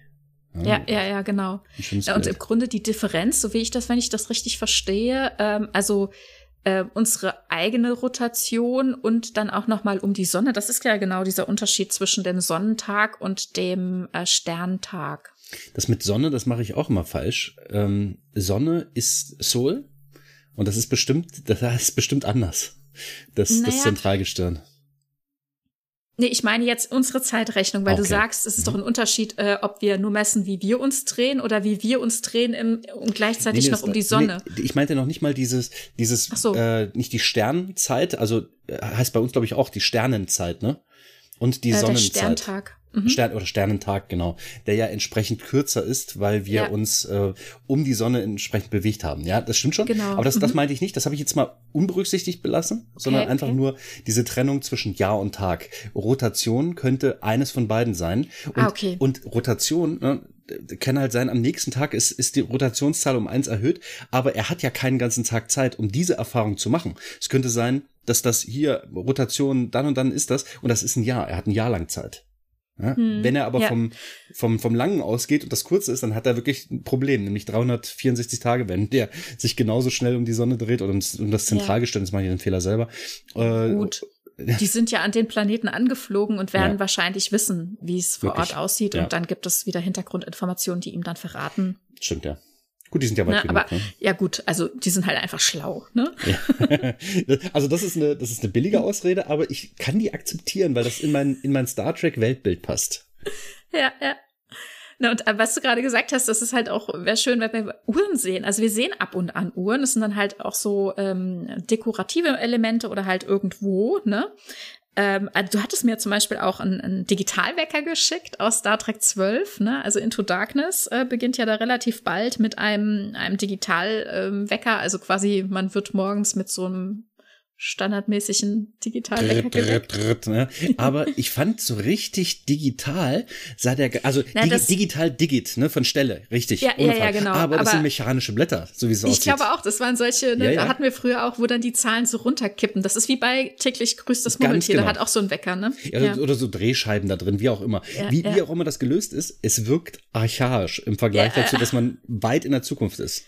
Ja, ja, ja, genau. Ja, und Bild. im Grunde die Differenz, so wie ich das, wenn ich das richtig verstehe, ähm, also äh, unsere eigene Rotation und dann auch noch mal um die Sonne. Das ist ja genau dieser Unterschied zwischen dem Sonnentag und dem äh, Sterntag. Das mit Sonne, das mache ich auch immer falsch. Ähm, Sonne ist Sol und das ist bestimmt, das ist bestimmt anders. Das, das Naja. Zentralgestirn. Nee, ich meine jetzt unsere Zeitrechnung, weil du Okay. sagst, es ist Mhm. doch ein Unterschied, äh, ob wir nur messen, wie wir uns drehen oder wie wir uns drehen im, und gleichzeitig Nee, nee, noch um die Sonne. Nee, ich meinte noch nicht mal dieses, dieses, so. äh, nicht die Sternzeit, also äh, heißt bei uns glaube ich auch die Sternenzeit, ne? Und die äh, der Sonnenzeit. Sterntag. Mhm. Stern oder Sternentag, genau, der ja entsprechend kürzer ist, weil wir Ja. uns äh, um die Sonne entsprechend bewegt haben. Ja, das stimmt schon. Genau. Aber das, das Mhm. meinte ich nicht. Das habe ich jetzt mal unberücksichtigt belassen, sondern einfach okay. nur diese Trennung zwischen Jahr und Tag. Rotation könnte eines von beiden sein. Und, Ah, okay. und Rotation ne, kann halt sein, am nächsten Tag ist, ist die Rotationszahl um eins erhöht, aber er hat ja keinen ganzen Tag Zeit, um diese Erfahrung zu machen. Es könnte sein, dass das hier Rotation dann und dann ist das und das ist ein Jahr. Er hat ein Jahr lang Zeit. Ja? Hm, Wenn er aber ja. vom, vom, vom Langen ausgeht und das kurze ist, dann hat er wirklich ein Problem, nämlich 364 Tage, wenn der sich genauso schnell um die Sonne dreht oder um, um das Zentralgestirn, ja. das mache ich den Fehler selber. Äh, Gut. Die sind ja an den Planeten angeflogen und werden ja. wahrscheinlich wissen, wie es vor? Ort aussieht. Und dann gibt es wieder Hintergrundinformationen, die ihm dann verraten. Stimmt, ja. Gut, die sind ja weit ne, genug, aber, ne? Ja gut, also die sind halt einfach schlau, ne? Ja. also das ist eine, das ist eine billige Ausrede, aber ich kann die akzeptieren, weil das in mein, in mein Star Trek Weltbild passt. Ja, ja. Na, und äh, was du gerade gesagt hast, das ist halt auch, wäre schön, wenn wir Uhren sehen. Also wir sehen ab und an Uhren. Das sind dann halt auch so ähm, dekorative Elemente oder halt irgendwo, ne? Ähm, also du hattest mir zum Beispiel auch einen, einen Digitalwecker geschickt aus Star Trek 12, ne? Also Into Darkness äh, beginnt ja da relativ bald mit einem, einem Digitalwecker. Ähm, also quasi, man wird morgens mit so einem standardmäßigen Digitalwecker ne? Aber ich fand so richtig digital sah der, also Na, Digi digital Digit, ne, von Stelle, richtig. Ja, ja, ja, genau. Aber, das sind mechanische Blätter, so wie es aussieht. Ich glaube auch, das waren solche, ne, ja, ja. da hatten wir früher auch, wo dann die Zahlen so runterkippen. Das ist wie bei täglich grüßt das Murmeltier, genau. da hat auch so ein Wecker, ne? Ja, ja, Oder so Drehscheiben da drin, wie auch immer. wie, wie auch immer das gelöst ist, es wirkt archaisch im Vergleich dazu, dass man weit in der Zukunft ist.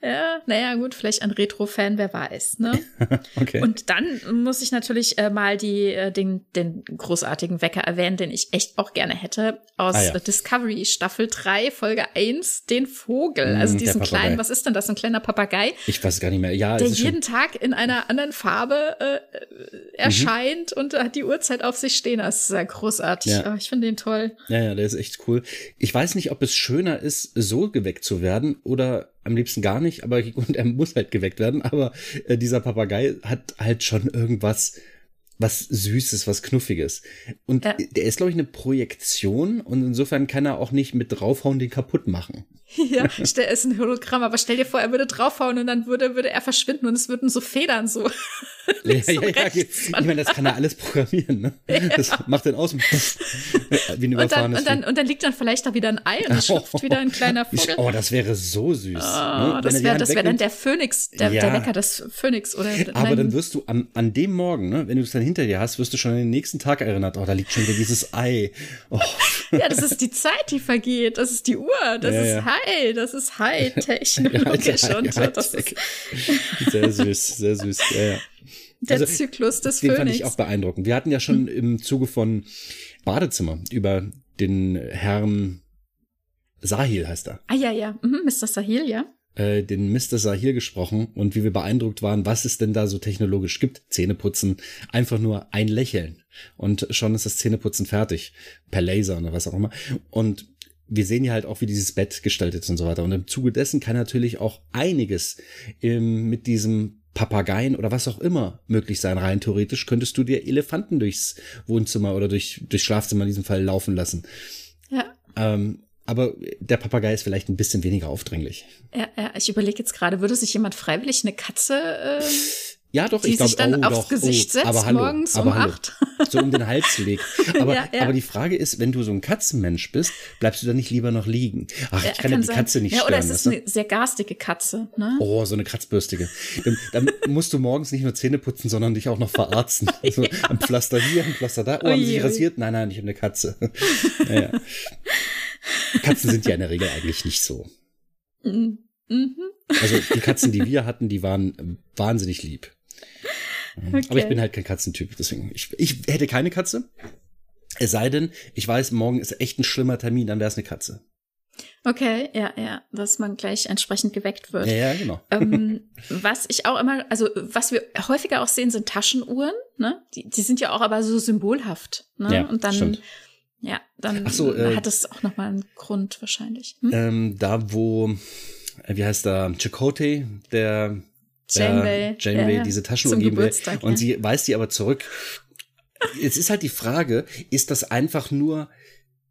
Ja, naja, gut, vielleicht ein Retro-Fan, wer weiß, ne? okay. Und dann muss ich natürlich äh, mal die, äh, den, den großartigen Wecker erwähnen, den ich echt auch gerne hätte, aus ah, ja. Discovery Staffel 3, Folge 1, den Vogel. Mm, also diesen kleinen, was ist denn das, ein kleiner Papagei? Ich weiß gar nicht mehr, ja. Der jeden Tag in einer anderen Farbe äh, erscheint mhm. und hat die Uhrzeit auf sich stehen. Das ist sehr großartig. Ja. Oh, ich finde den toll. Ja, ja, der ist echt cool. Ich weiß nicht, ob es schöner ist, so geweckt zu werden oder am liebsten gar nicht, aber und er muss halt geweckt werden. Aber äh, dieser Papagei hat halt schon irgendwas, was Süßes, was Knuffiges. Und ja. der ist, glaube ich, eine Projektion und insofern kann er auch nicht mit draufhauen den kaputt machen. Ja, stell, ist ein Hologramm, aber stell dir vor, er würde draufhauen und dann würde, würde er verschwinden und es würden so Federn so. ja, ja, ja, ich meine, das kann er alles programmieren, ne? Ja. Das macht dann aus und wie ein und dann, und, dann, und dann liegt dann vielleicht da wieder ein Ei und es schlüpft oh, wieder ein kleiner Vogel. Oh, das wäre so süß. Oh, ne? Das wäre wär dann der Phönix, der, ja. der Wecker des Phönix. Oder, aber dann wirst du an, an dem Morgen, ne, wenn du es dann hinter dir hast, wirst du schon an den nächsten Tag erinnert. Oh, da liegt schon wieder dieses Ei. Oh. Ja, das ist die Zeit, die vergeht. Das ist die Uhr. Das ja, ist High. Das ist High-technologisch. Und High das ist sehr süß, sehr süß. Ja, ja. Der also, Zyklus des den Phönix. fand ich auch beeindruckend. Wir hatten ja schon hm. im Zuge von Badezimmer über den Herrn Sahil heißt er. Ah ja, ja, mhm, Mr. Sahil, ja. Äh, den Mr. Sahil gesprochen und wie wir beeindruckt waren, was es denn da so technologisch gibt. Zähneputzen, einfach nur ein Lächeln und schon ist das Zähneputzen fertig. Per Laser oder was auch immer. Und wir sehen ja halt auch, wie dieses Bett gestaltet ist und so weiter. Und im Zuge dessen kann natürlich auch einiges ähm, mit diesem Papageien oder was auch immer möglich sein. Rein theoretisch könntest du dir Elefanten durchs Wohnzimmer oder durch, durchs Schlafzimmer in diesem Fall laufen lassen. Ja. Ähm, aber der Papagei ist vielleicht ein bisschen weniger aufdringlich. Ja, ja ich überlege jetzt gerade, würde sich jemand freiwillig eine Katze äh, ja, doch, die ich glaube, sich dann oh, aufs doch, Gesicht oh, setzt aber hallo, morgens aber um hallo. acht. So um den Hals legt. Aber, ja, ja. aber die Frage ist, wenn du so ein Katzenmensch bist, bleibst du dann nicht lieber noch liegen? Ach, ich kann, kann ja die sein. Katze nicht ja, stören. Oder es ist eine sehr garstige Katze, ne? Oh, so eine kratzbürstige. Dann, dann musst du morgens nicht nur Zähne putzen, sondern dich auch noch verarzten. So, ein Pflaster hier, ein Pflaster da. Oh, haben sie sich rasiert? Nein, nein, ich habe eine Katze. Naja. Katzen sind ja in der Regel eigentlich nicht so. Mhm. Also die Katzen, die wir hatten, die waren wahnsinnig lieb. Okay. Aber ich bin halt kein Katzentyp, deswegen. Ich, ich hätte keine Katze. Es sei denn, ich weiß, morgen ist echt ein schlimmer Termin, dann wäre es eine Katze. Okay, ja, ja, dass man gleich entsprechend geweckt wird. Ja, ja genau. Ähm, was ich auch immer, also was wir häufiger auch sehen, sind Taschenuhren. Ne? Die, die sind ja auch aber so symbolhaft. Ne? Ja, Und dann, stimmt. ja, dann so, äh, hat es auch nochmal einen Grund wahrscheinlich. Hm? Ähm, da, wo, äh, wie heißt da, Chakotay, der Janeway, Janeway ja, diese Taschenuhr geben will. Und sie weist die aber zurück. Jetzt ist halt die Frage, ist das einfach nur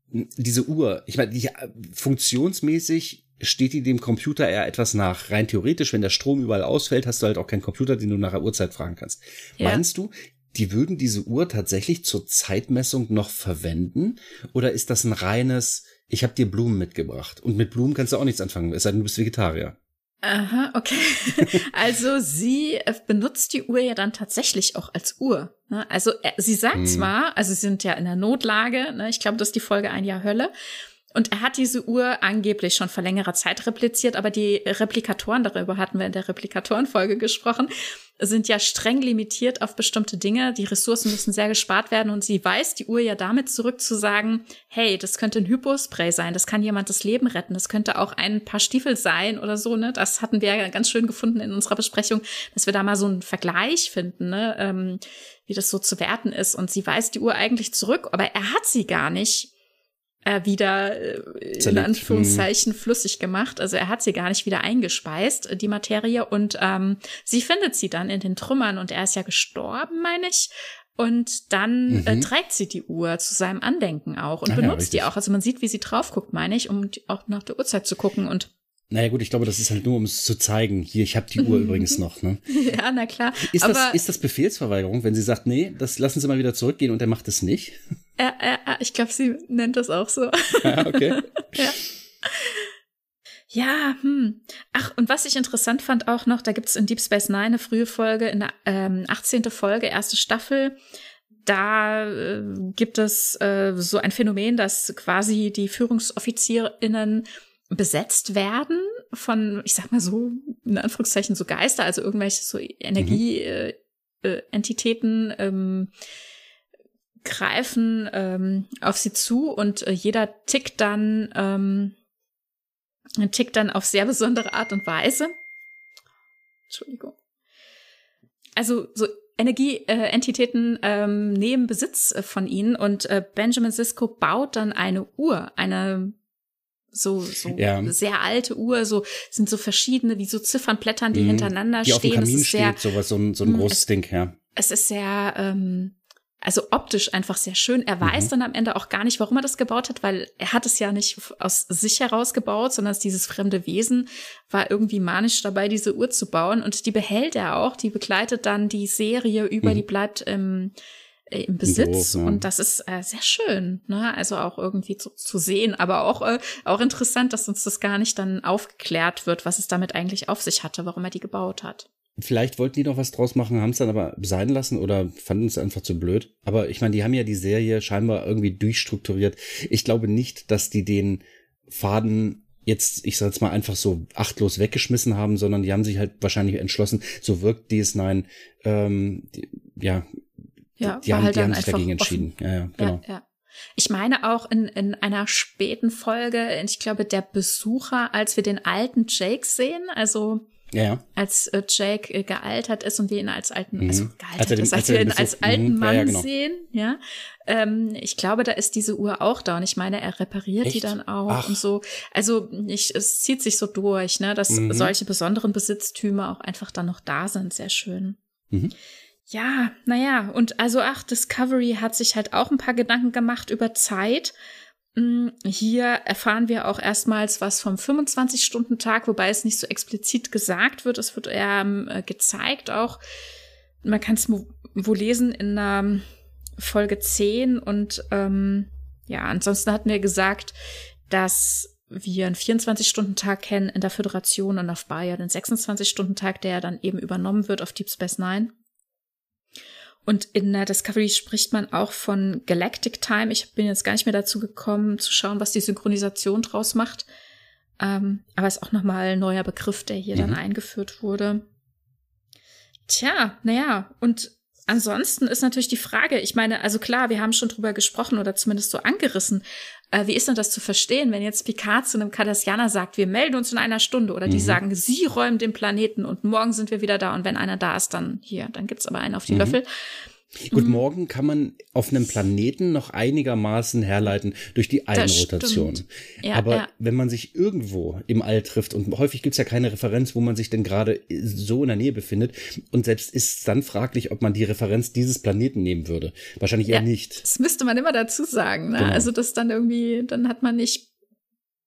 diese Uhr? Ich meine, die, funktionsmäßig steht die dem Computer eher etwas nach. Rein theoretisch, wenn der Strom überall ausfällt, hast du halt auch keinen Computer, den du nach der Uhrzeit fragen kannst. Ja. Meinst du, die würden diese Uhr tatsächlich zur Zeitmessung noch verwenden? Oder ist das ein reines, ich habe dir Blumen mitgebracht? Und mit Blumen kannst du auch nichts anfangen, es sei denn, du bist Vegetarier. Aha, okay. Also sie äh, benutzt die Uhr ja dann tatsächlich auch als Uhr. Ne? Also äh, sie sagt hm. zwar, also sie sind ja in der Notlage, ne? ich glaube, das ist die Folge Ein Jahr Hölle. Und er hat diese Uhr angeblich schon vor längerer Zeit repliziert, aber die Replikatoren, darüber hatten wir in der Replikatorenfolge gesprochen, sind ja streng limitiert auf bestimmte Dinge. Die Ressourcen müssen sehr gespart werden und sie weist die Uhr ja damit zurück zu sagen, hey, das könnte ein Hypospray sein, das kann jemand das Leben retten, das könnte auch ein paar Stiefel sein oder so, ne? Das hatten wir ja ganz schön gefunden in unserer Besprechung, dass wir da mal so einen Vergleich finden, ne? Ähm, wie das so zu werten ist. Und sie weist die Uhr eigentlich zurück, aber er hat sie gar nicht äh, wieder äh, in Anführungszeichen flüssig gemacht. Also er hat sie gar nicht wieder eingespeist, äh, die Materie. Und ähm, sie findet sie dann in den Trümmern und er ist ja gestorben, meine ich. Und dann äh, mhm. äh, trägt sie die Uhr zu seinem Andenken auch und Ach benutzt ja, die auch. Also man sieht, wie sie drauf guckt, meine ich, um auch nach der Uhrzeit zu gucken und naja gut, ich glaube, das ist halt nur, um es zu zeigen. Hier, ich habe die Uhr übrigens noch. Ne? Ja, na klar. Ist, Aber das, ist das Befehlsverweigerung, wenn sie sagt, nee, das lassen Sie mal wieder zurückgehen und er macht es nicht? Ja, ja, ich glaube, sie nennt das auch so. Ja, okay. ja. Ja, hm. Ach, und was ich interessant fand auch noch, da gibt's in Deep Space Nine eine frühe Folge, in der ähm, 18. Folge, erste Staffel. Da äh, gibt es äh, so ein Phänomen, dass quasi die FührungsoffizierInnen besetzt werden von, ich sag mal so, in Anführungszeichen so Geister, also irgendwelche so Energieentitäten, mhm. äh, äh, ähm, greifen ähm, auf sie zu und äh, jeder tickt dann ähm, tickt dann auf sehr besondere Art und Weise. Entschuldigung. Also so Energieentitäten äh, ähm, nehmen Besitz äh, von ihnen und äh, Benjamin Sisko baut dann eine Uhr, eine so so ja. sehr alte Uhr, so sind so verschiedene wie so Ziffernblättern, die mhm, hintereinander die stehen. Auf dem Kamin steht, sehr, sowas, so ein, so ein mm, großes es, Ding, ja. Es ist sehr ähm, also optisch einfach sehr schön. Er weiß mhm. dann am Ende auch gar nicht, warum er das gebaut hat, weil er hat es ja nicht aus sich heraus gebaut, sondern dieses fremde Wesen war irgendwie manisch dabei, diese Uhr zu bauen. Und die behält er auch, die begleitet dann die Serie über, mhm. die bleibt im, im Besitz. Doof, ja. Und das ist äh, sehr schön, ne? Also auch irgendwie zu, zu sehen, aber auch, äh, auch interessant, dass uns das gar nicht dann aufgeklärt wird, was es damit eigentlich auf sich hatte, warum er die gebaut hat. Vielleicht wollten die noch was draus machen, haben es dann aber sein lassen oder fanden es einfach zu blöd. Aber ich meine, die haben ja die Serie scheinbar irgendwie durchstrukturiert. Ich glaube nicht, dass die den Faden jetzt, ich sag jetzt mal, einfach so achtlos weggeschmissen haben, sondern die haben sich halt wahrscheinlich entschlossen, so wirkt DS9, ähm, die, ja, ja, die, haben, halt die haben sich dagegen entschieden. Ja, ja, genau. Ja, ja. Ich meine auch in, in einer späten Folge, ich glaube, der Besucher, als wir den alten Jake sehen, also ja. Als äh, Jake äh, gealtert ist und wir ihn als alten, mhm. also gealtert als, den, ist, als wir ihn als alten mhm. Mann ja, ja, genau. sehen, ja. Ähm, ich glaube, da ist diese Uhr auch da und ich meine, er repariert Echt? die dann auch Ach. und so. Also ich, es zieht sich so durch, ne, dass mhm. solche besonderen Besitztümer auch einfach dann noch da sind. Sehr schön. Ja, naja, und also ach, Discovery hat sich halt auch ein paar Gedanken gemacht über Zeit. Mm, hier erfahren wir auch erstmals was vom 25-Stunden-Tag, wobei es nicht so explizit gesagt wird. Es wird eher ähm, gezeigt auch. Man kann es wohl lesen in der Folge 10 und ähm, ja, ansonsten hatten wir gesagt, dass wir einen 24-Stunden-Tag kennen in der Föderation und auf Bayer den 26-Stunden-Tag, der dann eben übernommen wird auf Deep Space Nine. Und in der Discovery spricht man auch von Galactic Time. Ich bin jetzt gar nicht mehr dazu gekommen, zu schauen, was die Synchronisation draus macht. Ähm, aber ist auch nochmal ein neuer Begriff, der hier mhm. dann eingeführt wurde. Tja, naja, und ansonsten ist natürlich die Frage, ich meine, also klar, wir haben schon drüber gesprochen oder zumindest so angerissen. Äh, wie ist denn das zu verstehen, wenn jetzt Picard zu einem Cardassianer sagt, wir melden uns in einer Stunde oder die mhm. sagen, sie räumen den Planeten und morgen sind wir wieder da und wenn einer da ist, dann hier, dann gibt's aber einen auf die mhm. Löffel. Gut, mhm. morgen kann man auf einem Planeten noch einigermaßen herleiten durch die Einrotation. Ja, Aber ja. wenn man sich irgendwo im All trifft und häufig gibt's ja keine Referenz, wo man sich denn gerade so in der Nähe befindet und selbst ist es dann fraglich, ob man die Referenz dieses Planeten nehmen würde. Wahrscheinlich eher ja, nicht. Das müsste man immer dazu sagen. Ne? Genau. Also das dann irgendwie, dann hat man nicht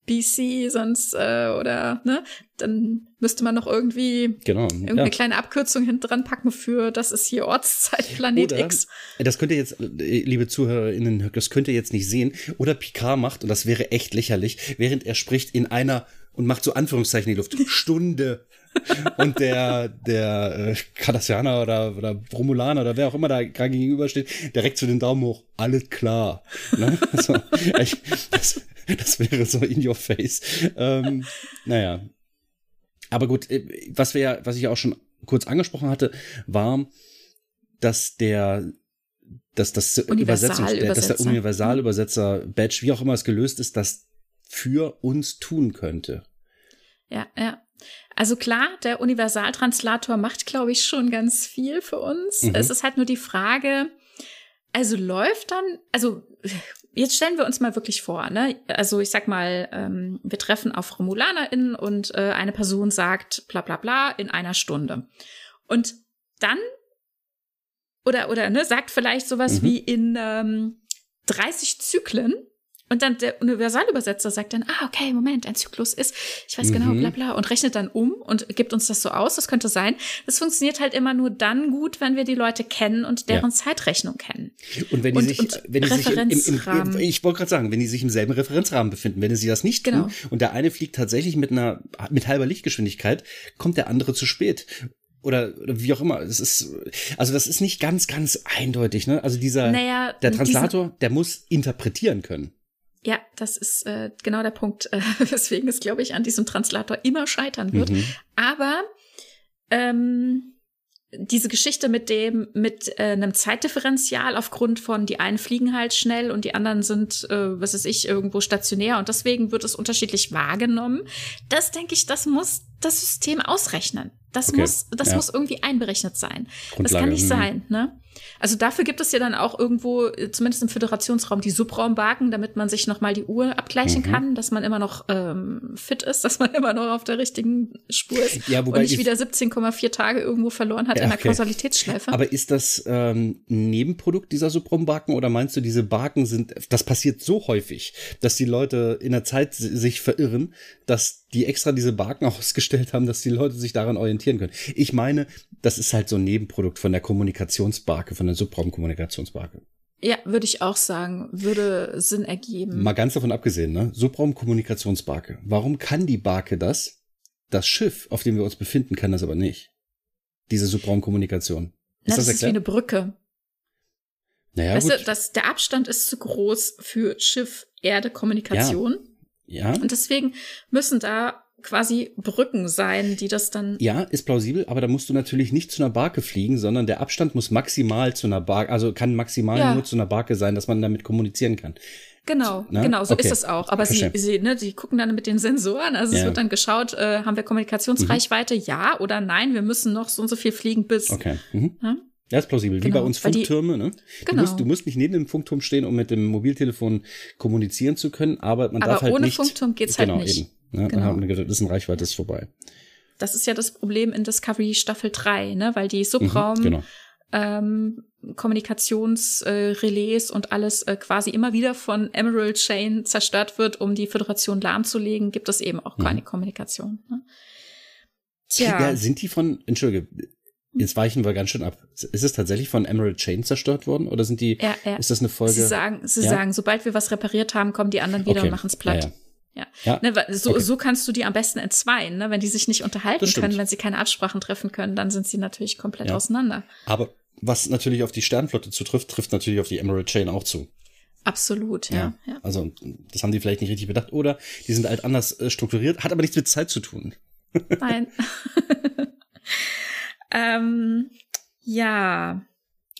BC sonst äh, oder ne, dann müsste man noch irgendwie genau, irgendeine ja. kleine Abkürzung hinten dran packen für das ist hier Ortszeit Planet oder, X. Das könnt ihr jetzt, liebe ZuhörerInnen, das könnt ihr jetzt nicht sehen. Oder Picard macht, und das wäre echt lächerlich, während er spricht, in einer und macht so Anführungszeichen in die Luft. Stunde. Und der, der äh, Cardassianer oder, oder Romulaner oder wer auch immer da gerade gegenübersteht, direkt zu den Daumen hoch. Alles klar. Ne? Also, ich, das, das wäre so in your face. Ähm, naja. Aber gut, äh, was wir ja, was ich auch schon kurz angesprochen hatte, war, dass der dass das Übersetzungs dass der Universalübersetzer Badge, wie auch immer es gelöst ist, das für uns tun könnte. Ja, ja. Also klar, der Universaltranslator macht, glaube ich, schon ganz viel für uns. Mhm. Es ist halt nur die Frage, also läuft dann, also jetzt stellen wir uns mal wirklich vor, ne? Also ich sag mal, ähm, wir treffen auf RomulanerInnen und äh, eine Person sagt bla bla bla in einer Stunde. Und dann oder, oder ne, sagt vielleicht sowas mhm. wie in ähm, 30 Zyklen. Und dann der Universalübersetzer sagt dann, ah, okay, Moment, ein Zyklus ist, ich weiß genau, mhm. genau, bla bla, und rechnet dann um und gibt uns das so aus, das könnte sein. Das funktioniert halt immer nur dann gut, wenn wir die Leute kennen und deren ja. Zeitrechnung kennen. Und wenn die und, sich, und wenn die sich im, im, im, ich wollte gerade sagen, wenn die sich im selben Referenzrahmen befinden, wenn sie das nicht tun genau. und der eine fliegt tatsächlich mit einer, mit halber Lichtgeschwindigkeit, kommt der andere zu spät oder, oder wie auch immer. Es ist, also das ist nicht ganz, ganz eindeutig, ne? Also dieser, naja, der Translator, der muss interpretieren können. Ja, das ist äh, genau der Punkt, äh, weswegen es, glaube ich, an diesem Translator immer scheitern wird. Mhm. Aber ähm, diese Geschichte mit dem, mit äh, einem Zeitdifferenzial aufgrund von die einen fliegen halt schnell und die anderen sind, äh, was weiß ich, irgendwo stationär und deswegen wird es unterschiedlich wahrgenommen. Das denke ich, das muss das System ausrechnen. Das okay. muss, das ja. muss irgendwie einberechnet sein. Grundlage. Das kann nicht mhm. sein, ne? Also dafür gibt es ja dann auch irgendwo, äh, zumindest im Föderationsraum, die Subraumbarken, damit man sich nochmal die Uhr abgleichen mhm. kann, dass man immer noch ähm, fit ist, dass man immer noch auf der richtigen Spur ist ja, wobei und nicht wieder 17,4 Tage irgendwo verloren hat ja, in der okay. Kausalitätsschleife. Aber ist das ähm, ein Nebenprodukt dieser Subraumbarken oder meinst du, diese Barken sind, das passiert so häufig, dass die Leute in der Zeit sich verirren, dass die extra diese Barken ausgestellt haben, dass die Leute sich daran orientieren können. Ich meine, das ist halt so ein Nebenprodukt von der Kommunikationsbarke, von der Subraumkommunikationsbarke. Ja, würde ich auch sagen, würde Sinn ergeben. Mal ganz davon abgesehen, ne? Subraumkommunikationsbarke. Warum kann die Barke das? Das Schiff, auf dem wir uns befinden, kann das aber nicht. Diese Subraumkommunikation. Ist Na, das, das ist wie eine Brücke. Naja, weißt gut. du, das, der Abstand ist zu groß für Schiff-Erde-Kommunikation. Ja. ja. Und deswegen müssen da quasi Brücken sein, die das dann. Ja, ist plausibel, aber da musst du natürlich nicht zu einer Barke fliegen, sondern der Abstand muss maximal zu einer Barke, also kann maximal ja. nur zu einer Barke sein, dass man damit kommunizieren kann. Genau, Na? genau, so okay. ist es auch. Aber sie, sie, ne, die gucken dann mit den Sensoren. Also ja. es wird dann geschaut, äh, haben wir Kommunikationsreichweite? Mhm. Ja oder nein? Wir müssen noch so und so viel fliegen bis. Okay. Mhm. Ja? Ja, ist plausibel. Genau. Wie bei uns Funktürme, ne? Genau. Du musst, du musst nicht neben dem Funkturm stehen, um mit dem Mobiltelefon kommunizieren zu können, aber man aber darf halt nicht. Aber ohne Funkturm geht's halt genau, halt nicht. Eben. Ne? Genau. Dann haben wir gedacht, Reichweite ist vorbei. Das ist ja das Problem in Discovery Staffel 3, ne? Weil die Subraum mhm, genau. ähm, Kommunikationsrelais äh, und alles äh, quasi immer wieder von Emerald Chain zerstört wird, um die Föderation lahmzulegen, gibt es eben auch mhm. keine Kommunikation. Ne? Tja. Ja, sind die von, entschuldige, Jetzt weichen wir ganz schön ab. Ist es tatsächlich von Emerald Chain zerstört worden oder sind die? Ja, ja. Ist das eine Folge? Sie sagen, sie ja? sagen, sobald wir was repariert haben, kommen die anderen wieder okay. und machen es platt. Ja, ja. Ne, so, okay. so kannst du die am besten entzweien. Ne? Wenn die sich nicht unterhalten können, wenn sie keine Absprachen treffen können, dann sind sie natürlich komplett ja. auseinander. Aber was natürlich auf die Sternflotte zutrifft, trifft natürlich auf die Emerald Chain auch zu. Absolut, ja. ja. Also das haben die vielleicht nicht richtig bedacht oder die sind halt anders äh, strukturiert, hat aber nichts mit Zeit zu tun. Nein. ähm, ja,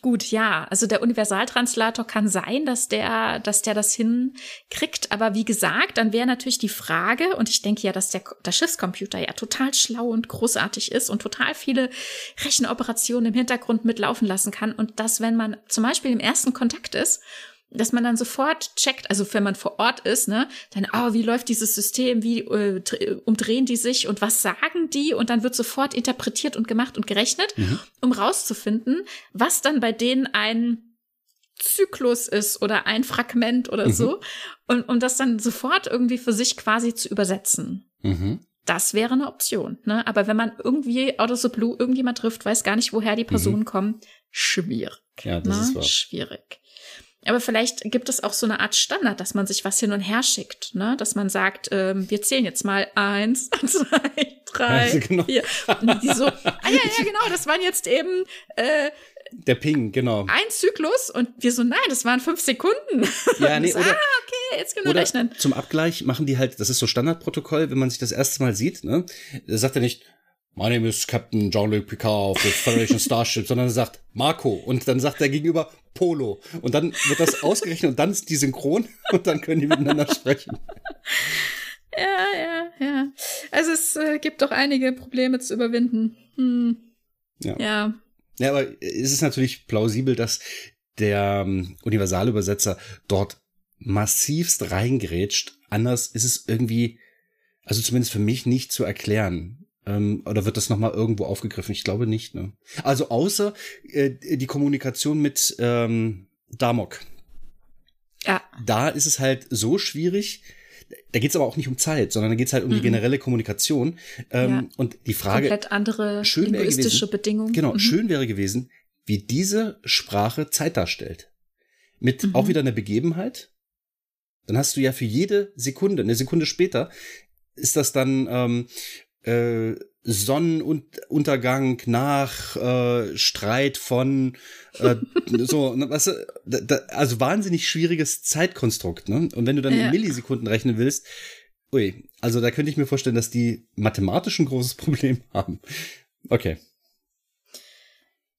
Gut, ja, also der Universaltranslator kann sein, dass der, dass der das hinkriegt, aber wie gesagt, dann wäre natürlich die Frage, und ich denke ja, dass der, der Schiffscomputer ja total schlau und großartig ist und total viele Rechenoperationen im Hintergrund mitlaufen lassen kann. Und dass, wenn man zum Beispiel im ersten Kontakt ist dass man dann sofort checkt, also wenn man vor Ort ist, ne, dann, oh, wie läuft dieses System, wie äh, umdrehen die sich und was sagen die? Und dann wird sofort interpretiert und gemacht und gerechnet, mhm. um rauszufinden, was dann bei denen ein Zyklus ist oder ein Fragment oder mhm. so. Und um das dann sofort irgendwie für sich quasi zu übersetzen. Mhm. Das wäre eine Option. Ne? Aber wenn man irgendwie out of the blue irgendjemand trifft, weiß gar nicht, woher die Personen mhm. kommen, schwierig. Ja, das ne? ist wahr. Schwierig. Aber vielleicht gibt es auch so eine Art Standard, dass man sich was hin und her schickt, ne? Dass man sagt, ähm, wir zählen jetzt mal eins, zwei, drei, also genau. vier. Und die so, ah ja, ja, genau, das waren jetzt eben äh, der Ping, genau. Ein Zyklus und wir so, nein, das waren fünf Sekunden. Ja, nee, oder, ah, okay, jetzt können wir rechnen. Zum Abgleich machen die halt, das ist so Standardprotokoll, wenn man sich das erste Mal sieht, ne? Sagt er nicht, My name is Captain Jean-Luc Picard of the Federation Starship, sondern er sagt Marco und dann sagt er gegenüber Polo und dann wird das ausgerechnet und dann ist die synchron und dann können die miteinander sprechen. Ja, ja, ja. Also es äh, gibt doch einige Probleme zu überwinden. Hm. Ja. ja. Ja, aber es ist natürlich plausibel, dass der ähm, Universalübersetzer dort massivst reingrätscht. Anders ist es irgendwie, also zumindest für mich nicht zu erklären. Ähm, oder wird das nochmal irgendwo aufgegriffen? Ich glaube nicht. Ne? Also außer äh, die Kommunikation mit ähm, Damok. Ja. Da ist es halt so schwierig, da geht es aber auch nicht um Zeit, sondern da geht es halt um mhm. die generelle Kommunikation. Ähm, ja. Und die Frage. Komplett andere schön linguistische gewesen, Bedingungen. Genau, mhm. schön wäre gewesen, wie diese Sprache Zeit darstellt. Mit mhm. auch wieder einer Begebenheit. Dann hast du ja für jede Sekunde, eine Sekunde später, ist das dann ähm, äh, Sonnenuntergang nach äh, Streit von äh, so, ne, weißt du, da, da, also wahnsinnig schwieriges Zeitkonstrukt, ne? Und wenn du dann ja. in Millisekunden rechnen willst, ui, also da könnte ich mir vorstellen, dass die mathematisch ein großes Problem haben. Okay.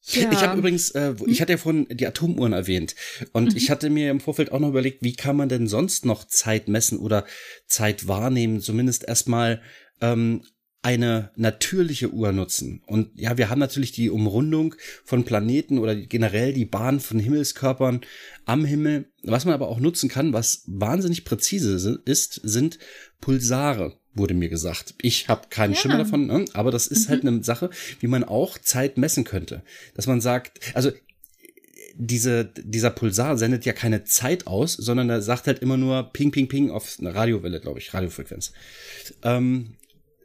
Ja. Ich habe übrigens, äh, ich hm? hatte ja vorhin die Atomuhren erwähnt und mhm. ich hatte mir im Vorfeld auch noch überlegt, wie kann man denn sonst noch Zeit messen oder Zeit wahrnehmen, zumindest erstmal ähm, eine natürliche Uhr nutzen. Und ja, wir haben natürlich die Umrundung von Planeten oder generell die Bahn von Himmelskörpern am Himmel. Was man aber auch nutzen kann, was wahnsinnig präzise ist, sind Pulsare, wurde mir gesagt. Ich habe keinen ja. Schimmer davon, ne? aber das ist halt mhm. halt eine Sache, wie man auch Zeit messen könnte. Dass man sagt, also diese, dieser Pulsar sendet ja keine Zeit aus, sondern er sagt halt immer nur Ping, Ping, Ping auf eine Radiowelle, glaube ich, Radiofrequenz. Ähm,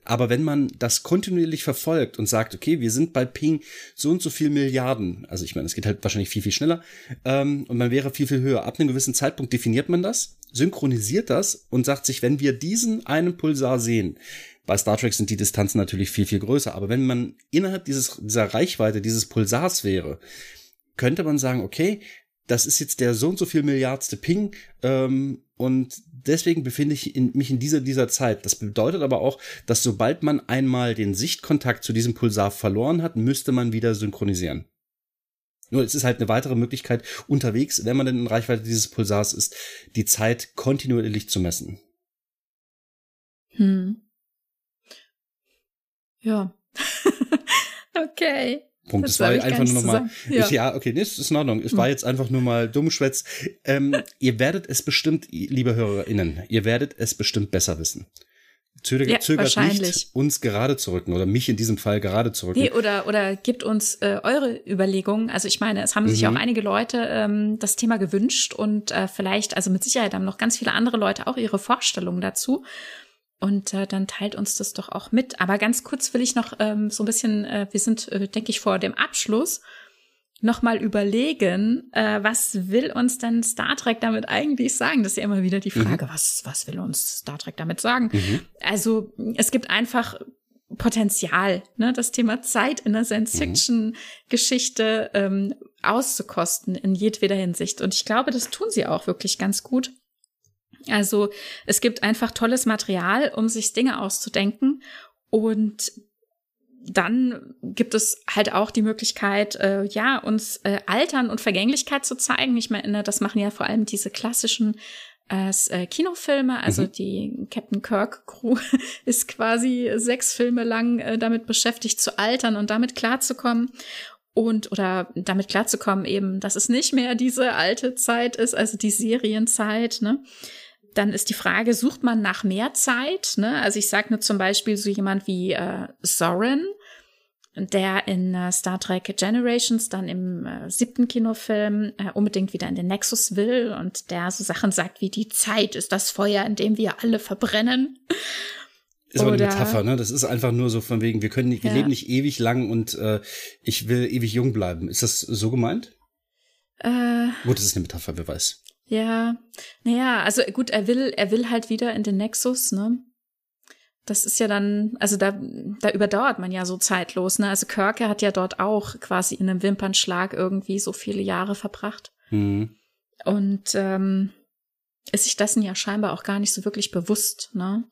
aber wenn man das kontinuierlich verfolgt und sagt, okay, wir sind bei Ping so und so viel Milliarden, also ich meine, es geht halt wahrscheinlich viel, viel schneller, ähm, und man wäre viel, viel höher. Ab einem gewissen Zeitpunkt definiert man das, synchronisiert das und sagt sich, wenn wir diesen einen Pulsar sehen, bei Star Trek sind die Distanzen natürlich viel, viel größer, aber wenn man innerhalb dieses, dieser Reichweite dieses Pulsars wäre, könnte man sagen, okay, das ist jetzt der so und so viel Milliardste Ping ähm, und deswegen befinde ich in, mich in dieser, dieser Zeit. Das bedeutet aber auch, dass sobald man einmal den Sichtkontakt zu diesem Pulsar verloren hat, müsste man wieder synchronisieren. Nur es ist halt eine weitere Möglichkeit unterwegs, wenn man denn in Reichweite dieses Pulsars ist, die Zeit kontinuierlich zu messen. Hm. Ja. okay. Punkt. Es war einfach nur nochmal. Ja. ja, okay, nee, ist in Ordnung. Es hm. war jetzt einfach nur mal dummschwätz. Ähm, ihr werdet es bestimmt, liebe HörerInnen, ihr werdet es bestimmt besser wissen. Zögert, ja, zögert nicht, uns gerade zu rücken oder mich in diesem Fall gerade zu rücken. Nee, oder, oder gibt uns äh, eure Überlegungen. Also ich meine, es haben sich mhm. auch einige Leute ähm, das Thema gewünscht und äh, vielleicht, also mit Sicherheit haben noch ganz viele andere Leute auch ihre Vorstellungen dazu. Und äh, dann teilt uns das doch auch mit. Aber ganz kurz will ich noch ähm, so ein bisschen, äh, wir sind, äh, denke ich, vor dem Abschluss, noch mal überlegen, äh, was will uns denn Star Trek damit eigentlich sagen? Das ist ja immer wieder die Frage, mhm. was, was will uns Star Trek damit sagen? Mhm. Also es gibt einfach Potenzial, ne, das Thema Zeit in der Science-Fiction-Geschichte ähm, auszukosten in jedweder Hinsicht. Und ich glaube, das tun sie auch wirklich ganz gut. Also es gibt einfach tolles Material, um sich Dinge auszudenken. Und dann gibt es halt auch die Möglichkeit, äh, ja, uns äh, Altern und Vergänglichkeit zu zeigen. Ich meine, das machen ja vor allem diese klassischen äh, äh Kinofilme. Also mhm. die Captain Kirk Crew ist quasi sechs Filme lang äh, damit beschäftigt zu altern und damit klarzukommen und oder damit klarzukommen eben, dass es nicht mehr diese alte Zeit ist, also die Serienzeit, ne? Dann ist die Frage, sucht man nach mehr Zeit? Ne? Also ich sage nur zum Beispiel so jemand wie äh, Soren, der in äh, Star Trek Generations dann im äh, siebten Kinofilm äh, unbedingt wieder in den Nexus will und der so Sachen sagt wie die Zeit ist das Feuer, in dem wir alle verbrennen. Ist aber eine Metapher, ne? Das ist einfach nur so von wegen, wir können nicht, wir ja. leben nicht ewig lang und äh, ich will ewig jung bleiben. Ist das so gemeint? Äh, Gut, das ist eine Metapher, wer weiß. Ja, naja, also gut, er will, er will halt wieder in den Nexus, ne? Das ist ja dann, also da, da überdauert man ja so zeitlos, ne? Also Kirke hat ja dort auch quasi in einem Wimpernschlag irgendwie so viele Jahre verbracht. Mhm. Und ähm, ist sich dessen ja scheinbar auch gar nicht so wirklich bewusst, ne?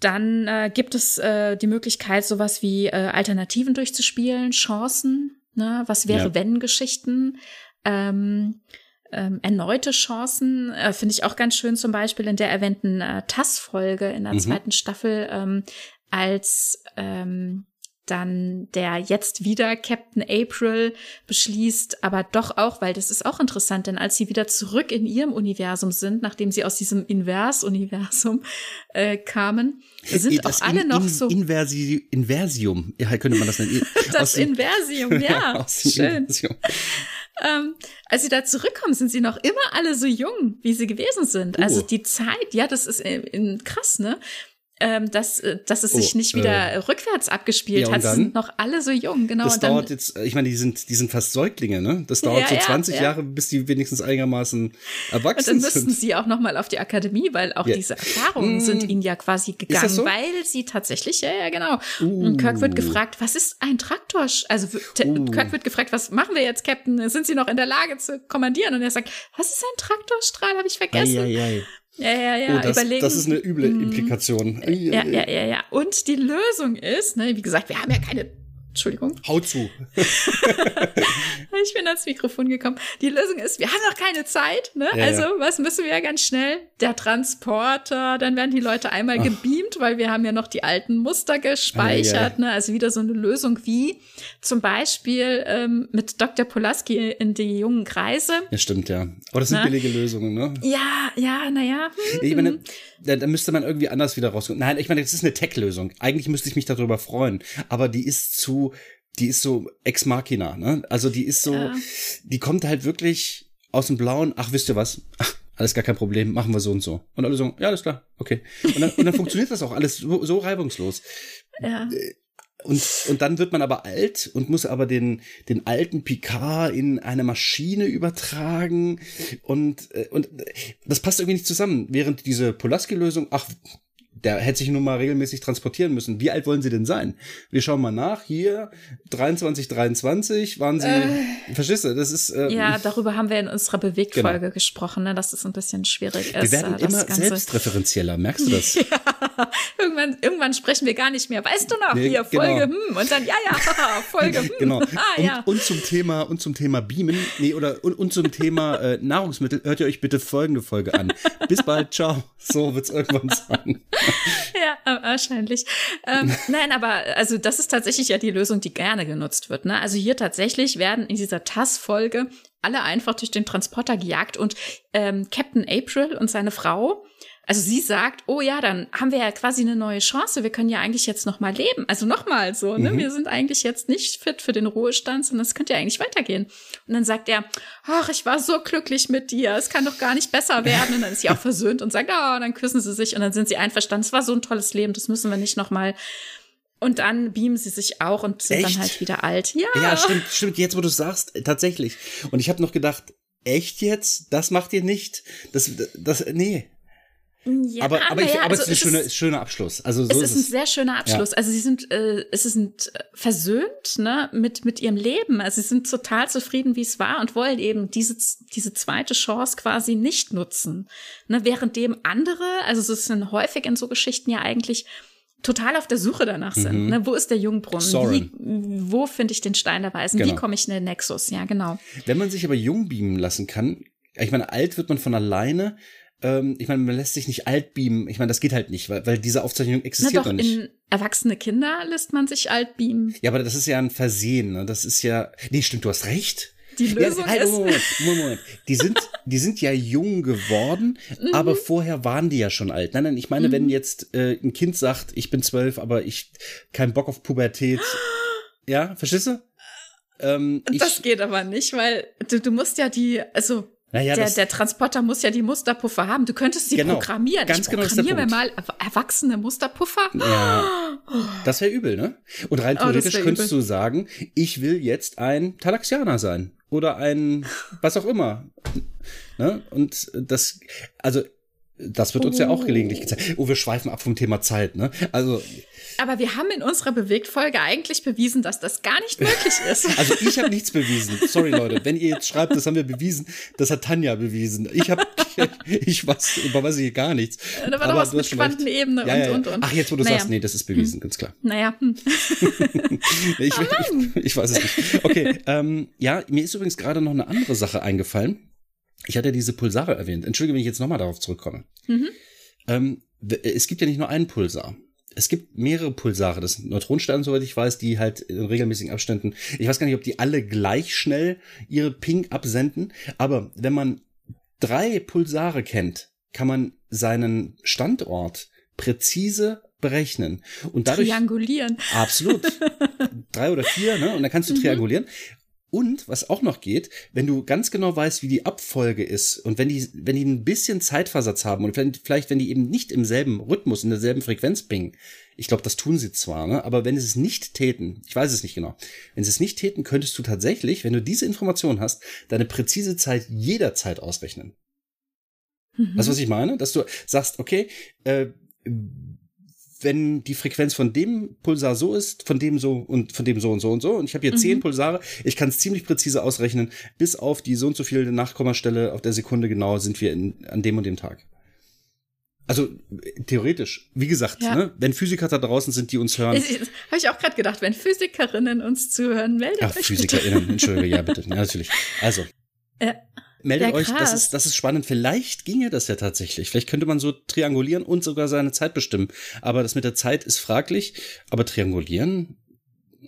Dann äh, gibt es äh, die Möglichkeit, sowas wie äh, Alternativen durchzuspielen, Chancen, ne? Was wäre, Ja. wenn Geschichten, ähm, ähm, erneute Chancen, äh, finde ich auch ganz schön, zum Beispiel in der erwähnten äh, TAS-Folge in der Mhm. zweiten Staffel, ähm, als ähm, dann der jetzt wieder Captain April beschließt, aber doch auch, weil das ist auch interessant, denn als sie wieder zurück in ihrem Universum sind, nachdem sie aus diesem Invers-Universum äh, kamen, sind Eh, Das auch alle In- noch In- so Inversi Inversium, ja, könnte man das nennen. das Inversium, ja, schön. Inversium. Ähm, als sie da zurückkommen, sind sie noch immer alle so jung, wie sie gewesen sind. Also Oh. die Zeit, ja, das ist äh, in, krass, ne? Ähm, dass, äh, dass es sich Oh, nicht wieder äh, rückwärts abgespielt ja, und hat. Sie sind noch alle so jung, genau. Das und dann, dauert jetzt, ich meine, die sind, die sind fast Säuglinge, ne? Das dauert Ja, so ja, 20 ja. Jahre, bis die wenigstens einigermaßen und erwachsen dann müssten sind. sie auch noch mal auf die Akademie, weil auch diese Erfahrungen Mm. sind ihnen ja quasi gegangen, so? weil sie tatsächlich, ja, ja, genau. Uh. Und Kirk wird gefragt, was ist ein Traktor? Also Uh. Kirk wird gefragt, was machen wir jetzt, Captain? Sind Sie noch in der Lage zu kommandieren? Und er sagt, was ist ein Traktorstrahl? Habe ich vergessen. Eieiei. Ja, ja, ja. oh, das, überlegen. das ist eine üble Mm. Implikation. Ja, ja, ja, ja. Und die Lösung ist, ne, wie gesagt, wir haben ja keine. Entschuldigung, Hau zu. ich bin ans Mikrofon gekommen. Die Lösung ist, wir haben noch keine Zeit, ne? Ja, also, ja. was müssen wir ja ganz schnell? Der Transporter, dann werden die Leute einmal Ach. gebeamt, weil wir haben ja noch die alten Muster gespeichert, Ja, ja, ne? Also wieder so eine Lösung wie zum Beispiel ähm, mit Dr. Polaski in die jungen Kreise. Ja, stimmt, ja. Aber das sind Na? billige Lösungen, ne? Ja, ja, naja. Hm, Ich meine, da, da müsste man irgendwie anders wieder rauskommen. Nein, ich meine, das ist eine Tech-Lösung. Eigentlich müsste ich mich darüber freuen. Aber die ist zu, die ist so ex machina, ne? Also die ist so, Ja. die kommt halt wirklich aus dem Blauen. Ach, wisst ihr was? Ach, alles gar kein Problem, machen wir so und so. Und alle so, ja, alles klar, okay. Und dann, und dann funktioniert das auch alles so, so reibungslos. ja. Und, und dann wird man aber alt und muss aber den, den alten Picard in eine Maschine übertragen und, äh, und äh, das passt irgendwie nicht zusammen. Während diese Pulaski-Lösung, ach, der hätte sich nur mal regelmäßig transportieren müssen. Wie alt wollen sie denn sein? Wir schauen mal nach. Hier, 23, 23 waren sie, verstehst du, das ist, äh, Ja, darüber haben wir in unserer Bewegtfolge gesprochen, ne, dass es ein bisschen schwierig wir ist. werden äh, immer Ganze. selbstreferenzieller, merkst du das? Irgendwann, irgendwann sprechen wir gar nicht mehr. Weißt du noch, Nee, hier, genau. Folge, hm, und dann, ja, ja, Folge, hm, Genau. ah, und, ja. und zum Thema und zum Thema Beamen, nee, oder und, und zum Thema äh, Nahrungsmittel, hört ihr euch bitte folgende Folge an. Bis bald, ciao. So wird's irgendwann sein. Ja, äh, wahrscheinlich. Ähm, nein, aber also das ist tatsächlich ja die Lösung, die gerne genutzt wird. Ne? Also hier tatsächlich werden in dieser TAS-Folge alle einfach durch den Transporter gejagt und ähm, Captain April und seine Frau, also sie sagt, oh ja, dann haben wir ja quasi eine neue Chance. Wir können ja eigentlich jetzt noch mal leben. Also noch mal so, ne? Mhm. Wir sind eigentlich jetzt nicht fit für den Ruhestand, sondern es könnte ja eigentlich weitergehen. Und dann sagt er, ach, ich war so glücklich mit dir. Es kann doch gar nicht besser werden. Und dann ist sie auch versöhnt und sagt, ah, dann küssen sie sich und dann sind sie einverstanden. Es war so ein tolles Leben. Das müssen wir nicht noch mal. Und dann beamen sie sich auch und sind Echt? dann halt wieder alt. Ja. Ja, stimmt, stimmt. Jetzt, wo du sagst, äh, tatsächlich. Und ich habe noch gedacht, echt jetzt? Das macht ihr nicht? Das, das, nee. Ja aber, aber, ich, naja, aber also es ist ein schöner, schöner Abschluss. Also so es ist ist ein sehr schöner Abschluss. Also sie sind, äh, es sind äh, versöhnt ne, mit mit ihrem Leben. Also sie sind total zufrieden, wie es war und wollen eben diese diese zweite Chance quasi nicht nutzen. Ne, währenddem andere, also es sind häufig in so Geschichten ja eigentlich total auf der Suche danach sind. Ne, wo ist der Jungbrunnen? Wie, Soren. wo finde ich den Stein der Weisen? Wie Genau. komme ich in den Nexus? Ja, genau. Wenn man sich aber jung beamen lassen kann, ich meine, alt wird man von alleine. Ähm, ich meine, man lässt sich nicht alt beamen. Ich meine, das geht halt nicht, weil, weil diese Aufzeichnung Na existiert doch, noch nicht. in erwachsene Kinder lässt man sich alt beamen. Ja, aber das ist ja ein Versehen. Ne? Das ist ja. Nee, stimmt, du hast recht. Die Lösung ja, halt, ist. Moment, Moment, Moment. Die sind, die sind ja jung geworden, Mhm. aber vorher waren die ja schon alt. Nein, nein, ich meine, wenn jetzt äh, ein Kind sagt, ich bin zwölf, aber ich kein Bock auf Pubertät. Ja, verstehst du? Ähm, ich, Das geht aber nicht, weil du, du musst ja die, also Naja, der, der Transporter muss ja die Musterpuffer haben. Du könntest sie Genau, programmieren. ganz ich genau, programmiere Punkt. mal erw- erwachsene Musterpuffer. Ja. Das wäre übel, ne? Und rein Oh, theoretisch wär könntest übel. du sagen, ich will jetzt ein Talaxianer sein. Oder ein, was auch immer. Ne? Und das, also, das wird uns ja auch Oh. gelegentlich gezeigt. Oh, wir schweifen ab vom Thema Zeit, ne? Also, Aber wir haben in unserer Bewegtfolge eigentlich bewiesen, dass das gar nicht möglich ist. also ich habe nichts bewiesen. Sorry, Leute. Wenn ihr jetzt schreibt, das haben wir bewiesen, das hat Tanja bewiesen. Ich habe, ich weiß, über weiß ich gar nichts. da war Aber doch was mit. Quantenebene Ja, und, ja, ja. und, und. Ach, jetzt, wo du Naja. sagst, nee, das ist bewiesen, ganz klar. Naja, hm. Ich, ich, ich weiß es nicht. Okay, ähm, ja, mir ist übrigens gerade noch eine andere Sache eingefallen. Ich hatte diese Pulsare erwähnt. Entschuldige, wenn ich jetzt nochmal darauf zurückkomme. Mhm. Ähm, es gibt ja nicht nur einen Pulsar. Es gibt mehrere Pulsare. Das sind Neutronensterne, soweit ich weiß, die halt in regelmäßigen Abständen, ich weiß gar nicht, ob die alle gleich schnell ihre Ping absenden, aber wenn man drei Pulsare kennt, kann man seinen Standort präzise berechnen. Und dadurch triangulieren. Absolut. Drei oder vier, ne? Und dann kannst du triangulieren. Und was auch noch geht, wenn du ganz genau weißt, wie die Abfolge ist und wenn die, wenn die ein bisschen Zeitversatz haben und vielleicht, vielleicht wenn die eben nicht im selben Rhythmus, in derselben Frequenz pingen, ich glaube, das tun sie zwar, ne? aber wenn sie es nicht täten, ich weiß es nicht genau, wenn sie es nicht täten, könntest du tatsächlich, wenn du diese Information hast, deine präzise Zeit jederzeit ausrechnen. Mhm. Weißt du, was ich meine? Dass du sagst, okay, äh, wenn die Frequenz von dem Pulsar so ist, von dem so und von dem so und so und so, und ich habe hier zehn Mhm. Pulsare, ich kann es ziemlich präzise ausrechnen, bis auf die so und so viele Nachkommastelle auf der Sekunde genau sind wir in, an dem und dem Tag. Also äh, theoretisch, wie gesagt, Ja. ne, wenn Physiker da draußen sind, die uns hören, Habe ich auch gerade gedacht, wenn Physikerinnen uns zuhören, meldet Ach, euch PhysikerInnen, Entschuldige, ja, bitte. Ja, natürlich. Also. Ja. Meldet Ja, euch, das ist, das ist spannend. Vielleicht ginge das ja tatsächlich. Vielleicht könnte man so triangulieren und sogar seine Zeit bestimmen. Aber das mit der Zeit ist fraglich. Aber triangulieren,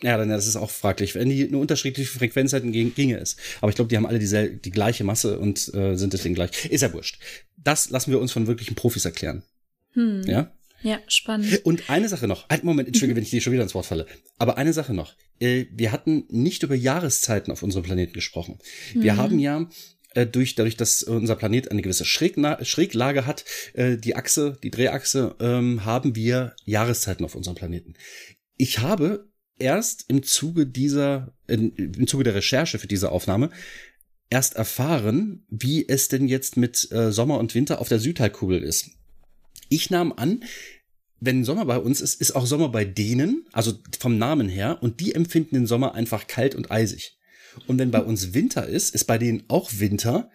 ja, dann das ist auch fraglich. Wenn die eine unterschiedliche Frequenz hätten, ging- ginge es. Aber ich glaube, die haben alle diesel, die gleiche Masse und äh, sind deswegen gleich. Ist ja wurscht. Das lassen wir uns von wirklichen Profis erklären. Hm. Ja? Ja, spannend. Und eine Sache noch. Einen Moment, entschuldige, wenn ich dir schon wieder ins Wort falle. Aber eine Sache noch. Äh, Wir hatten nicht über Jahreszeiten auf unserem Planeten gesprochen. Wir Mhm. haben ja äh, durch, dadurch, dass unser Planet eine gewisse Schrägna Schräglage hat, äh, die Achse, die Drehachse, ähm, haben wir Jahreszeiten auf unserem Planeten. Ich habe erst im Zuge dieser, in, im Zuge der Recherche für diese Aufnahme erst erfahren, wie es denn jetzt mit äh, Sommer und Winter auf der Südhalbkugel ist. Ich nahm an, wenn Sommer bei uns ist, ist auch Sommer bei denen, also vom Namen her, und die empfinden den Sommer einfach kalt und eisig. Und wenn bei uns Winter ist, ist bei denen auch Winter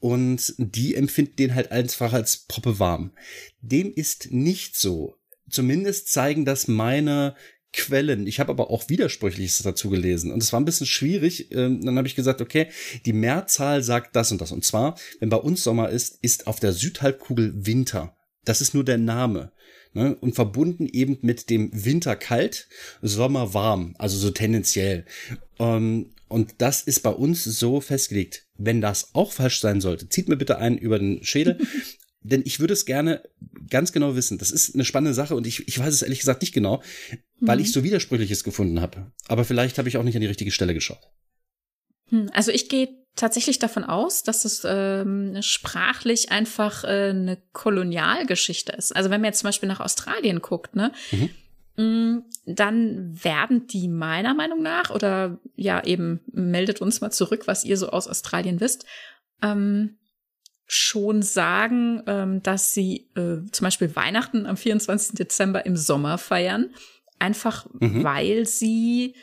und die empfinden den halt einfach als Proppe warm. Dem ist nicht so. Zumindest zeigen das meine Quellen. Ich habe aber auch Widersprüchliches dazu gelesen und es war ein bisschen schwierig. Ähm, Dann habe ich gesagt, okay, die Mehrzahl sagt das und das. Und zwar, wenn bei uns Sommer ist, ist auf der Südhalbkugel Winter. Das ist nur der Name. Ne? Und verbunden eben mit dem Winter kalt, Sommer warm, also so tendenziell. Ähm, und das ist bei uns so festgelegt. Wenn das auch falsch sein sollte, zieht mir bitte einen über den Schädel. Denn ich würde es gerne ganz genau wissen. Das ist eine spannende Sache und ich, ich weiß es ehrlich gesagt nicht genau, weil ich so Widersprüchliches gefunden habe. Aber vielleicht habe ich auch nicht an die richtige Stelle geschaut. Hm, Also ich gehe tatsächlich davon aus, dass es ähm, sprachlich einfach äh, eine Kolonialgeschichte ist. Also wenn man jetzt zum Beispiel nach Australien guckt, ne, mm, dann werden die meiner Meinung nach, oder ja eben, meldet uns mal zurück, was ihr so aus Australien wisst, ähm, schon sagen, ähm, dass sie äh, zum Beispiel Weihnachten am 24. Dezember im Sommer feiern, einfach Mhm. weil sie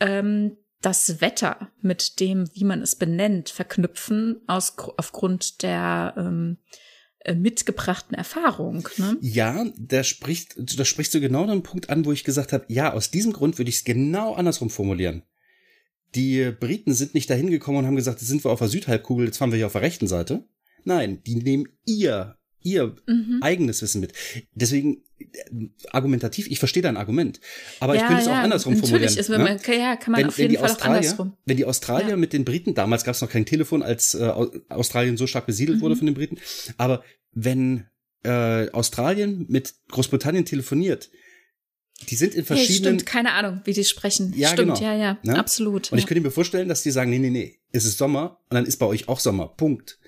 ähm, das Wetter mit dem, wie man es benennt, verknüpfen aus, aufgrund der ähm, äh, mitgebrachten Erfahrung. Ne? Ja, da spricht, da sprichst du genau den Punkt an, wo ich gesagt habe, ja, aus diesem Grund würde ich es genau andersrum formulieren. Die Briten sind nicht dahin gekommen und haben gesagt, jetzt sind wir auf der Südhalbkugel, jetzt fahren wir hier auf der rechten Seite. Nein, die nehmen ihr, ihr Mhm. eigenes Wissen mit. Deswegen äh, argumentativ, ich verstehe dein Argument, aber ich Ja, könnte es ja, auch andersrum natürlich formulieren. Ist, ne? man, ja, kann man auf jeden Fall auch andersrum. wenn die Australier Ja. mit den Briten, damals gab es noch kein Telefon, als äh, Au- Australien so stark besiedelt Mhm. wurde von den Briten, aber wenn äh, Australien mit Großbritannien telefoniert, die sind in Hey, verschiedenen stimmt, keine Ahnung, wie die sprechen. Ja, stimmt, genau. ja, ja, Ne? absolut. Und ich ja. könnte mir vorstellen, dass die sagen, nee, nee, nee, es ist Sommer und dann ist bei euch auch Sommer. Punkt.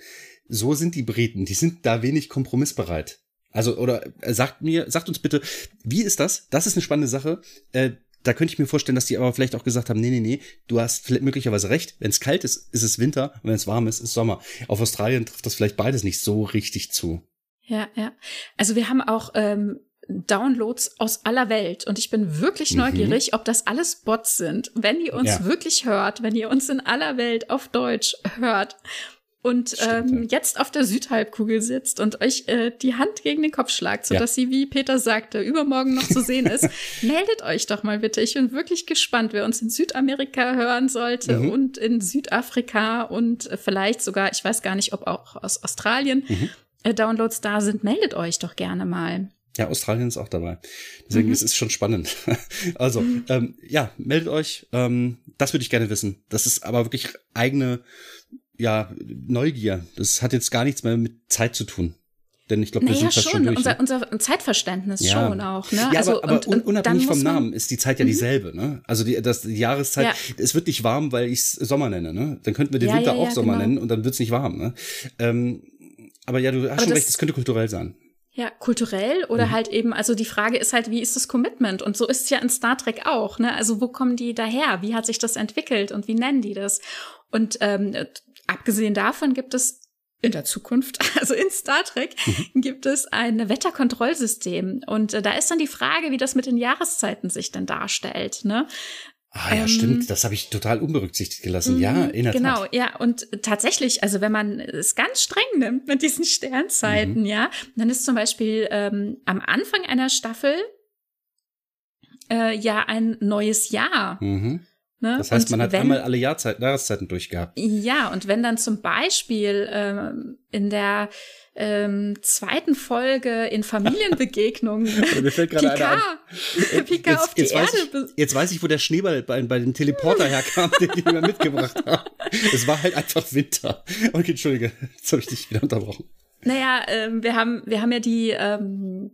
So sind die Briten, die sind da wenig kompromissbereit. Also, oder äh, sagt mir, sagt uns bitte, wie ist das? Das ist eine spannende Sache. Äh, da könnte ich mir vorstellen, dass die aber vielleicht auch gesagt haben, nee, nee, nee, du hast vielleicht möglicherweise recht. Wenn es kalt ist, ist es Winter und wenn es warm ist, ist Sommer. Auf Australien trifft das vielleicht beides nicht so richtig zu. Ja, ja. Also wir haben auch ähm, Downloads aus aller Welt und ich bin wirklich mhm. neugierig, ob das alles Bots sind. Wenn ihr uns ja. wirklich hört, wenn ihr uns in aller Welt auf Deutsch hört und ähm, jetzt auf der Südhalbkugel sitzt und euch äh, die Hand gegen den Kopf schlagt, sodass ja. sie, wie Peter sagte, übermorgen noch zu sehen ist, meldet euch doch mal bitte. Ich bin wirklich gespannt, wer uns in Südamerika hören sollte mhm. und in Südafrika und äh, vielleicht sogar, ich weiß gar nicht, ob auch aus Australien mhm. äh, Downloads da sind. Meldet euch doch gerne mal. Ja, Australien ist auch dabei. Deswegen mhm. es ist schon spannend. also, mhm. ähm, ja, meldet euch. Ähm, das würde ich gerne wissen. Das ist aber wirklich eigene ja, Neugier. Das hat jetzt gar nichts mehr mit Zeit zu tun. Denn ich glaube, wir naja, sind fast schon, durch. Unser, ne? unser Zeitverständnis ja. schon auch. Ne? Ja, also, aber, aber und, unabhängig vom Namen ist die Zeit ja mhm. dieselbe. Ne? Also die, das, die Jahreszeit, ja. es wird nicht warm, weil ich es Sommer nenne. Ne? Dann könnten wir den ja, Winter auch Sommer genau. nennen und dann wird's nicht warm. Ne? Ähm, aber ja, du hast aber schon recht, es könnte kulturell sein. Ja, kulturell oder mhm. halt eben, also die Frage ist halt, wie ist das Commitment? Und so ist es ja in Star Trek auch, ne? Also wo kommen die daher? Wie hat sich das entwickelt und wie nennen die das? Und ähm, abgesehen davon gibt es in der Zukunft, also in Star Trek, mhm. gibt es ein Wetterkontrollsystem. Und äh, da ist dann die Frage, wie das mit den Jahreszeiten sich denn darstellt. Ne? Ah ja, ähm, stimmt. Das habe ich total unberücksichtigt gelassen. Ja, mhm, in der genau, Tat. Genau, ja. Und tatsächlich, also wenn man es ganz streng nimmt mit diesen Sternzeiten, mhm. ja, dann ist zum Beispiel ähm, am Anfang einer Staffel äh, ja ein neues Jahr. Mhm. Ne? Das heißt, man hat wenn, einmal alle Jahrzeit, Jahreszeiten durchgehabt. Ja, und wenn dann zum Beispiel ähm, in der ähm, zweiten Folge in Familienbegegnung Mir fällt gerade Picard, Picard jetzt, auf die jetzt Erde. Weiß ich, jetzt weiß ich, wo der Schneeball bei, bei dem Teleporter herkam, den die mir mitgebracht haben. Es war halt einfach Winter. Okay, entschuldige, jetzt habe ich dich wieder unterbrochen. Naja, ähm, wir haben wir haben ja die ähm,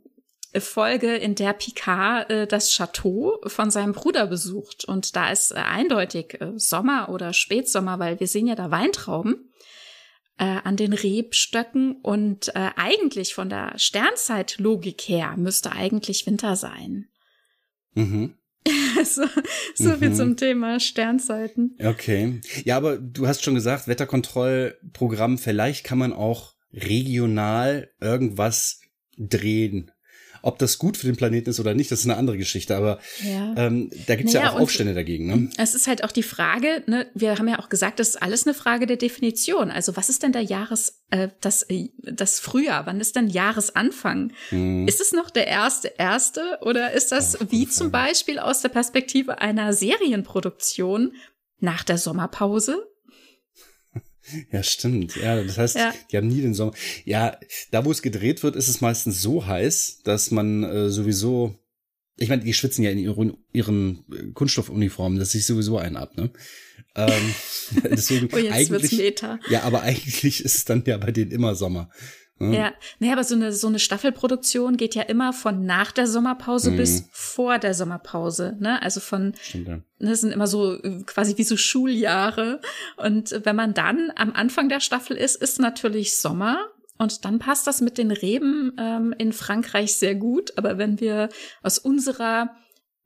Folge, in der Picard äh, das Chateau von seinem Bruder besucht. Und da ist äh, eindeutig äh, Sommer oder Spätsommer, weil wir sehen ja da Weintrauben äh, an den Rebstöcken. Und äh, eigentlich von der Sternzeitlogik her müsste eigentlich Winter sein. Mhm. so so mhm. viel zum Thema Sternzeiten. Okay. Ja, aber du hast schon gesagt, Wetterkontrollprogramm, vielleicht kann man auch regional irgendwas drehen ob das gut für den Planeten ist oder nicht, das ist eine andere Geschichte. Aber ja. ähm, da gibt's naja, ja auch Aufstände dagegen. Ne? Es ist halt auch die Frage, ne, wir haben ja auch gesagt, das ist alles eine Frage der Definition. Also was ist denn der Jahres, äh, das, äh, das Frühjahr? Wann ist denn Jahresanfang? Hm. Ist es noch der erste, erste oder ist das oh, wie zum Beispiel aus der Perspektive einer Serienproduktion nach der Sommerpause? Ja, stimmt. Ja, das heißt, ja. die haben nie den Sommer. Ja, da wo es gedreht wird, ist es meistens so heiß, dass man äh, sowieso. Ich meine, die schwitzen ja in ihren, ihren äh, Kunststoffuniformen, das sich sowieso einen ab, ne? Ähm, deswegen oh, jetzt eigentlich. Wird's Meta. Ja, aber eigentlich ist es dann ja bei denen immer Sommer. Mhm. Ja, naja, aber so eine, so eine Staffelproduktion geht ja immer von nach der Sommerpause mhm. bis vor der Sommerpause, ne? Also von, Stimmt, ja. das ne, sind immer so äh, quasi wie so Schuljahre. Und wenn man dann am Anfang der Staffel ist, ist natürlich Sommer. Und dann passt das mit den Reben ähm, in Frankreich sehr gut. Aber wenn wir aus unserer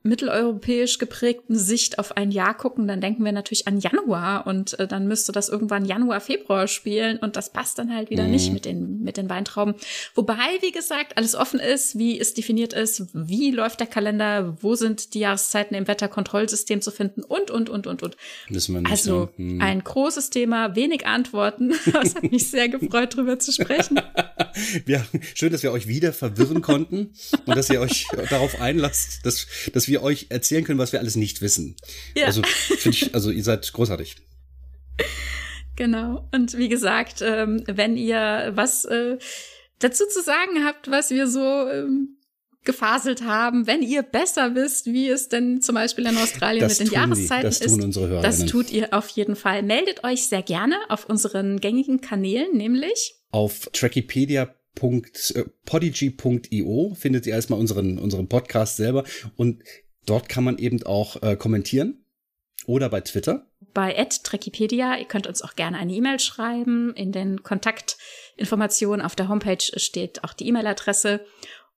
mitteleuropäisch geprägten Sicht auf ein Jahr gucken, dann denken wir natürlich an Januar und äh, dann müsste das irgendwann Januar, Februar spielen und das passt dann halt wieder mhm. nicht mit den, mit den Weintrauben. Wobei, wie gesagt, alles offen ist, wie es definiert ist, wie läuft der Kalender, wo sind die Jahreszeiten im Wetterkontrollsystem zu finden und, und, und, und, und. Wissen wir nicht, also ja. hm. ein großes Thema, wenig Antworten. Das hat mich sehr gefreut, drüber zu sprechen. ja, schön, dass wir euch wieder verwirren konnten und dass ihr euch darauf einlasst, dass, dass wir euch erzählen können, was wir alles nicht wissen. Ja. Also finde ich, also ihr seid großartig. Genau. Und wie gesagt, ähm, wenn ihr was äh, dazu zu sagen habt, was wir so ähm, gefaselt haben, wenn ihr besser wisst, wie es denn zum Beispiel in Australien das mit den Jahreszeiten die, das ist. Tun unsere das tut ihr auf jeden Fall. Meldet euch sehr gerne auf unseren gängigen Kanälen, nämlich auf Trackipedia podigy.io findet ihr erstmal unseren, unseren Podcast selber und Dort kann man eben auch äh, kommentieren oder bei Twitter. Bei Trekipedia. Ihr könnt uns auch gerne eine E-Mail schreiben. In den Kontaktinformationen auf der Homepage steht auch die E-Mail-Adresse.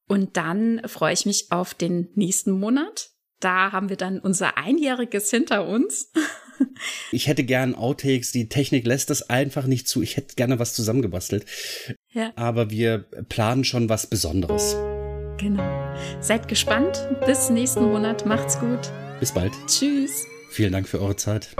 Und dann freue ich mich auf den nächsten Monat. Da haben wir dann unser Einjähriges hinter uns. Ich hätte gern Outtakes, die Technik lässt das einfach nicht zu. Ich hätte gerne was zusammengebastelt. Ja. Aber wir planen schon was Besonderes. Genau. Seid gespannt. Bis nächsten Monat. Macht's gut. Bis bald. Tschüss. Vielen Dank für eure Zeit.